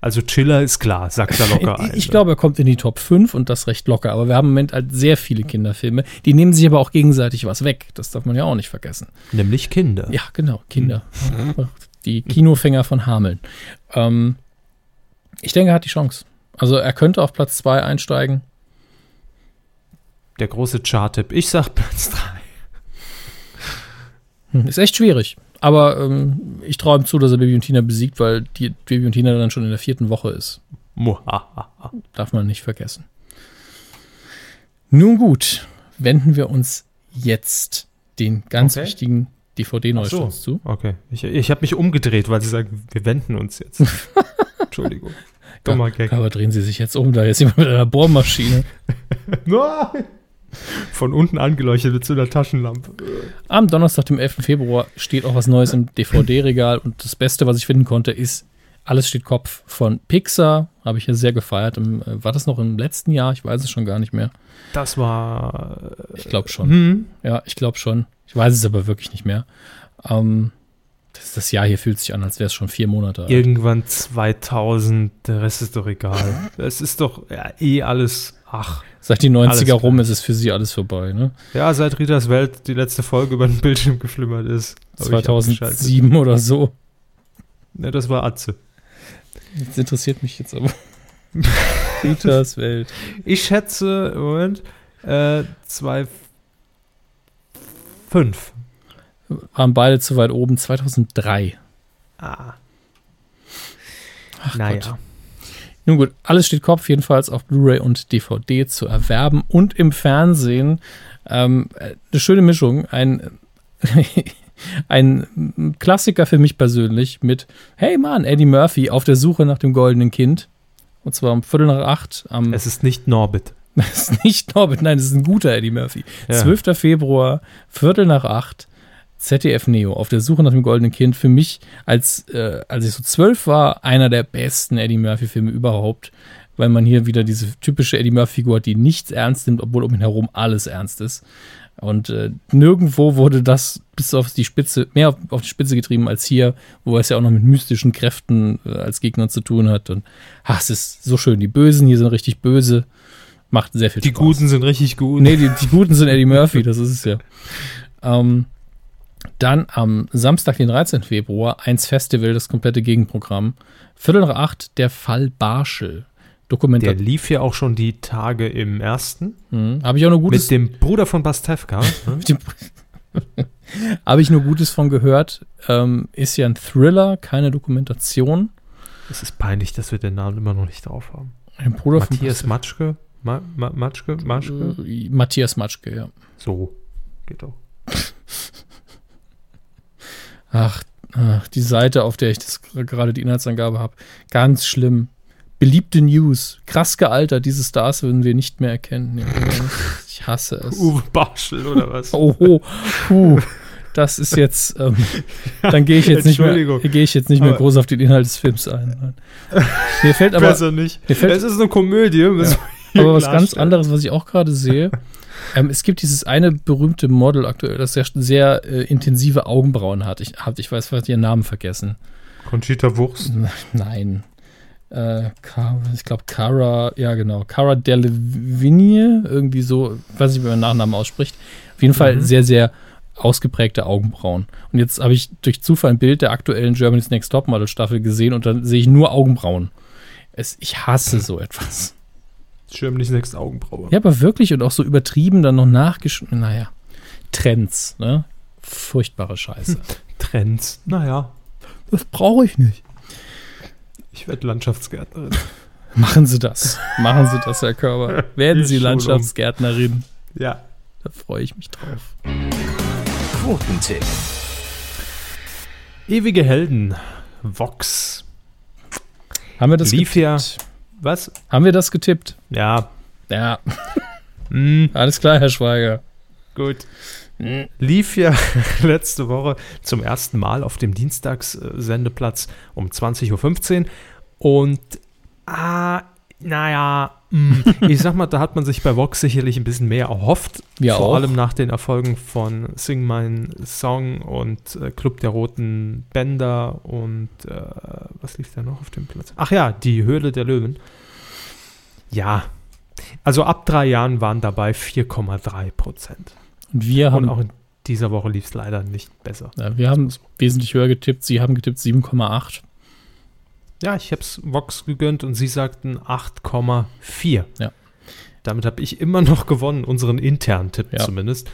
Also Chiller ist klar, sagt er locker ein. Ich glaube, er kommt in die Top 5 und das recht locker. Aber wir haben im Moment halt sehr viele Kinderfilme. Die nehmen sich aber auch gegenseitig was weg. Das darf man ja auch nicht vergessen. Nämlich Kinder. Ja, genau, Kinder. Die Kinofänger von Hameln. Ähm, ich denke, er hat die Chance. Also er könnte auf Platz 2 einsteigen. Der große Chart-Tipp. Ich sag Platz 3. Hm, Ist echt schwierig. Aber ähm, ich traue ihm zu, dass er Baby und Tina besiegt, weil die Baby und Tina dann schon in der vierten Woche ist. Muhahaha. Darf man nicht vergessen. Nun gut, wenden wir uns jetzt den ganz Okay. wichtigen DVD-Neustarts so. zu. Okay. Ich, ich habe mich umgedreht, weil sie sagen, wir wenden uns jetzt. Entschuldigung. Dummer Gag. Aber drehen Sie sich jetzt um, da ist jemand mit einer Bohrmaschine. Nein! Von unten angeleuchtet mit so einer Taschenlampe. Am Donnerstag, dem 11. Februar, steht auch was Neues im DVD-Regal und das Beste, was ich finden konnte, ist Alles steht Kopf von Pixar. Habe ich ja sehr gefeiert. Im, äh, war das noch im letzten Jahr? Ich weiß es schon gar nicht mehr. Das war. Ich glaube schon. Hm, Ja, ich glaube schon. Ich weiß es aber wirklich nicht mehr. Ähm, das, das Jahr hier fühlt sich an, als wäre es schon vier Monate alt. Irgendwann 2000, der Rest ist doch egal. Es ist doch ja, eh alles, ach. Seit die 90er Alles rum ist es für sie alles vorbei, ne? Ja, seit Ritas Welt die letzte Folge über den Bildschirm geflimmert ist. hab ich abgeschaltet. 2007 oder so. Ja, das war Atze. Das interessiert mich jetzt aber. Ritas Welt. Ich schätze, Moment, äh, zwei, fünf. Waren beide zu weit oben. 2003. Ah. Ach naja. Gott. Nun gut, alles steht Kopf, jedenfalls auf Blu-ray und DVD zu erwerben und im Fernsehen. Ähm, äh, eine schöne Mischung. Ein, ein Klassiker für mich persönlich mit Hey Mann, Eddie Murphy auf der Suche nach dem goldenen Kind. Und zwar um Viertel nach acht am Es ist nicht Norbit. Das ist nicht Norbit, nein, das ist ein guter Eddie Murphy. Ja. 12. Februar, Viertel nach acht, ZDF Neo, auf der Suche nach dem goldenen Kind. Für mich, als, äh, als ich so zwölf war, einer der besten Eddie Murphy-Filme überhaupt, weil man hier wieder diese typische Eddie Murphy-Figur hat, die nichts ernst nimmt, obwohl um ihn herum alles ernst ist. Und äh, nirgendwo wurde das bis auf die Spitze, mehr auf, auf die Spitze getrieben als hier, wo er es ja auch noch mit mystischen Kräften äh, als Gegner zu tun hat. Und ach, es ist so schön. Die Bösen hier sind richtig böse. Macht sehr viel Die Spaß. Guten sind richtig gut. Nee, die, die Guten sind Eddie Murphy, das ist es ja. Ähm, dann am Samstag, den 13. Februar, eins Festival, das komplette Gegenprogramm. Viertel nach acht, der Fall Barschel. Der Dokumentation. lief ja auch schon die Tage im ersten. Habe ich auch nur Gutes, Mit dem Bruder von Bastevka. ne? habe ich nur Gutes von gehört. Ähm, ist ja ein Thriller, keine Dokumentation. es ist peinlich, dass wir den Namen immer noch nicht drauf haben. Ein Bruder Matthias von Matschke? Ma Ma Matschke? Matschke? Äh, Matthias Matschke, ja. So. Geht doch. Ach, ach, die Seite, auf der ich das gerade die Inhaltsangabe habe. Ganz schlimm. Beliebte News. Krass gealtert. Diese Stars würden wir nicht mehr erkennen. Ja, Ich hasse es. Uwe Barschel oder was? Oho. Puh. Das ist jetzt. Ähm, dann gehe ich jetzt nicht mehr. Gehe ich jetzt nicht mehr groß auf den Inhalt des Films ein. Mir fällt aber, Besser nicht. mir fällt- es ist eine Komödie. hier aber was ganz anderes, was ich auch gerade sehe. Ähm, es gibt dieses eine berühmte Model aktuell, das sehr, sehr äh, intensive Augenbrauen hat. Ich, hab, ich weiß, ich hab ihren Namen vergessen. Conchita Wurst. Nein. Äh, ich glaube, Cara, ja genau, Cara Delevingne, irgendwie so, weiß nicht, wie man den Nachnamen ausspricht. Auf jeden Fall sehr, sehr ausgeprägte Augenbrauen. Und jetzt habe ich durch Zufall ein Bild der aktuellen Germany's Next Topmodel Staffel gesehen und dann sehe ich nur Augenbrauen. Es, ich hasse so etwas. Germany's Next Augenbraue. Ja, aber wirklich und auch so übertrieben dann noch nachgeschnitten. Naja, Trends, ne? Furchtbare Scheiße. Trends. Naja, Das brauche ich nicht. ich werde Landschaftsgärtnerin. Machen Sie das. Machen Sie das, Herr Körber. Werden Sie um. Landschaftsgärtnerin. Ja. Da freue ich mich drauf. Quotentipp. Ewige Helden. Vox. Haben wir das Lief getippt? ja- Was? Haben wir das getippt? Ja. Ja, Hm, alles klar, Herr Schweiger. gut. Lief ja letzte Woche zum ersten Mal auf dem Dienstagssendeplatz um 20.15 Uhr. Und, ah, naja, hm, ich sag mal, da hat man sich bei Vox sicherlich ein bisschen mehr erhofft. Wir Vor auch. allem nach den Erfolgen von Sing Mein Song und äh, Club der Roten Bänder und äh, was lief da noch auf dem Platz? Ach ja, die Höhle der Löwen. Ja, also ab drei Jahren waren dabei 4,3 Prozent. Und wir Und haben, auch in dieser Woche lief es leider nicht besser. ja, wir haben wesentlich höher getippt. Sie haben getippt 7,8. Ja, ich habe es Vox gegönnt und sie sagten 8,4. Ja. Damit habe ich immer noch gewonnen, unseren internen Tipp Ja. zumindest.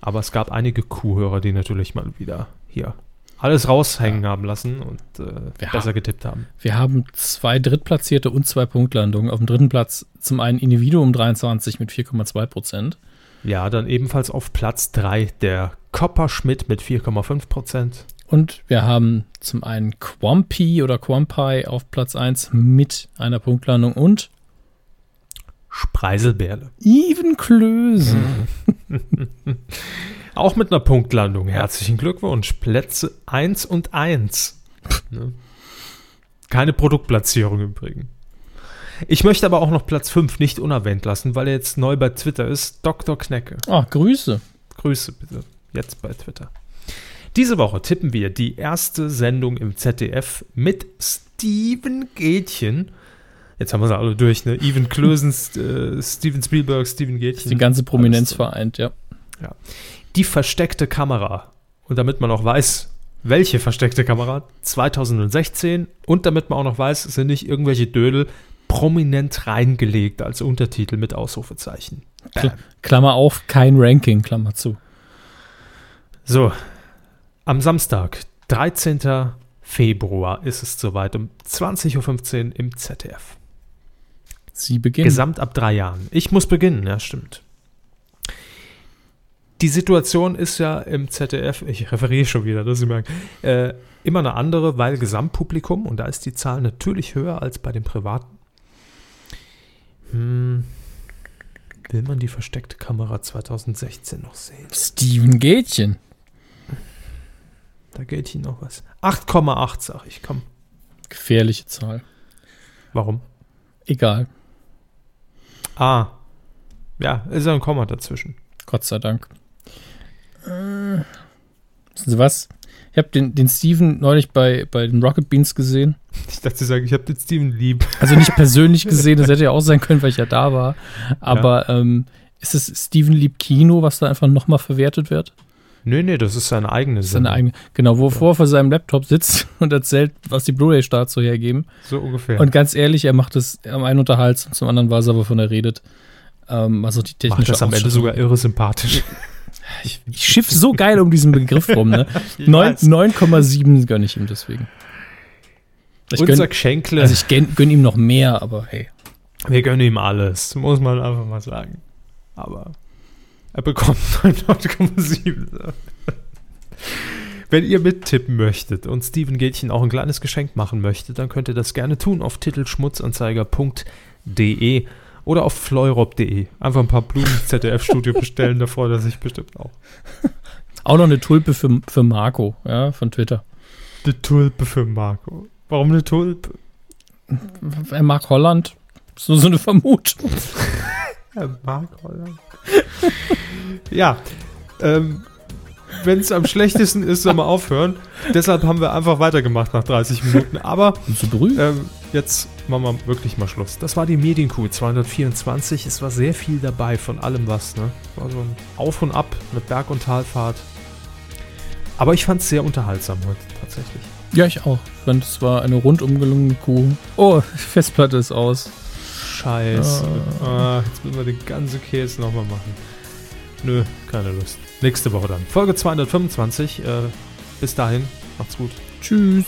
Aber es gab einige Kuhhörer, die natürlich mal wieder hier alles raushängen haben lassen und äh, Ja. besser getippt haben. Wir haben zwei Drittplatzierte und zwei Punktlandungen. Auf dem dritten Platz zum einen Individuum 23 mit 4,2 Prozent. Ja, dann ebenfalls auf Platz 3 der Copper Schmidt mit 4,5 Prozent. Und wir haben zum einen Quampi oder Quampi auf Platz 1 mit einer Punktlandung und Spreiselbärle. Even Klösen. Auch mit einer Punktlandung. Herzlichen Glückwunsch. Plätze 1 und 1. Ne? Keine Produktplatzierung übrigens. Ich möchte aber auch noch Platz 5 nicht unerwähnt lassen, weil er jetzt neu bei Twitter ist. Dr. Knecke. Ah, Grüße. Grüße bitte. Jetzt bei Twitter. Diese Woche tippen wir die erste Sendung im ZDF mit Steven Gätchen. Jetzt haben wir sie alle durch, ne? Even Klösen, äh, Steven Spielberg, Steven Gätchen. Die ganze Prominenz vereint, ja. die versteckte Kamera. Und damit man auch weiß, welche versteckte Kamera, 2016. Und damit man auch noch weiß, sind nicht irgendwelche Dödel prominent reingelegt als Untertitel mit Ausrufezeichen. Kl Klammer auf, kein Ranking, Klammer zu. So, am Samstag, 13. Februar, ist es soweit, um 20.15 Uhr im ZDF. Sie beginnen. Gesamt ab drei Jahren. Ich muss beginnen, ja, stimmt. Die Situation ist ja im ZDF, ich referiere schon wieder, das Sie merken, äh, immer eine andere, weil Gesamtpublikum, und da ist die Zahl natürlich höher als bei den Privaten. Hm, will man die versteckte Kamera 2016 noch sehen? Steven Gätchen. Da geht hier noch was. 8,8 sag ich, komm. Gefährliche Zahl. Warum? Egal. Ah. Ja, ist ja ein Komma dazwischen. Gott sei Dank. Äh, wissen Sie was? Ich habe den, den Steven neulich bei, bei den Rocket Beans gesehen. Ich dachte, Sie sagen, ich habe den Steven lieb. Also nicht persönlich gesehen, das hätte ja auch sein können, weil ich ja da war. Aber ähm, ist es Steven Lieb Kino, was da einfach nochmal verwertet wird? Nee, nee, das ist seine eigene ist seine Sendung. eigene, genau, wo er vor vor seinem Laptop sitzt und erzählt, was die Blu-ray-Starts so hergeben. So ungefähr. Und ganz ehrlich, er macht es am einen unterhaltsam, zum anderen weiß er, wovon er redet. Ähm, also die technische Macht das am Ende sogar irre sympathisch. Ich, ich schiff so geil um diesen Begriff rum, ne? Ich Neun- weiß. 9,7 gönne ich ihm deswegen. Ich Unser gönn, Geschenkle, also ich gönn, gönn ihm noch mehr, aber hey. wir gönnen ihm alles, muss man einfach mal sagen. Aber er bekommt 9,7. Wenn ihr mittippen möchtet und Steven Gätchen auch ein kleines Geschenk machen möchtet, dann könnt ihr das gerne tun auf titelschmutzanzeiger.de oder auf fleurop.de. Einfach ein paar Blumen ZDF-Studio bestellen, da freut er sich bestimmt auch. Auch noch eine Tulpe für, für Marco, ja, von Twitter. Eine Tulpe für Marco. Warum eine Tulpe? Er mag Holland. Nur so eine Vermutung. Er mag Holland. ja, ähm, wenn es am schlechtesten ist, soll man aufhören. Deshalb haben wir einfach weitergemacht nach 30 Minuten. Aber ähm, jetzt machen wir wirklich mal Schluss. Das war die Medienkuh 224. Es war sehr viel dabei von allem was. Ne? War so ein Auf und Ab, eine Berg- und Talfahrt. Aber ich fand es sehr unterhaltsam heute tatsächlich. Ja, ich auch. Ich fand, es war eine rundum gelungene Kuh. Oh, Festplatte ist aus. Scheiße. Ah, jetzt müssen wir den ganzen Käse nochmal machen. Nö, keine Lust. Nächste Woche dann. Folge 225. Äh, bis dahin, macht's gut. Tschüss.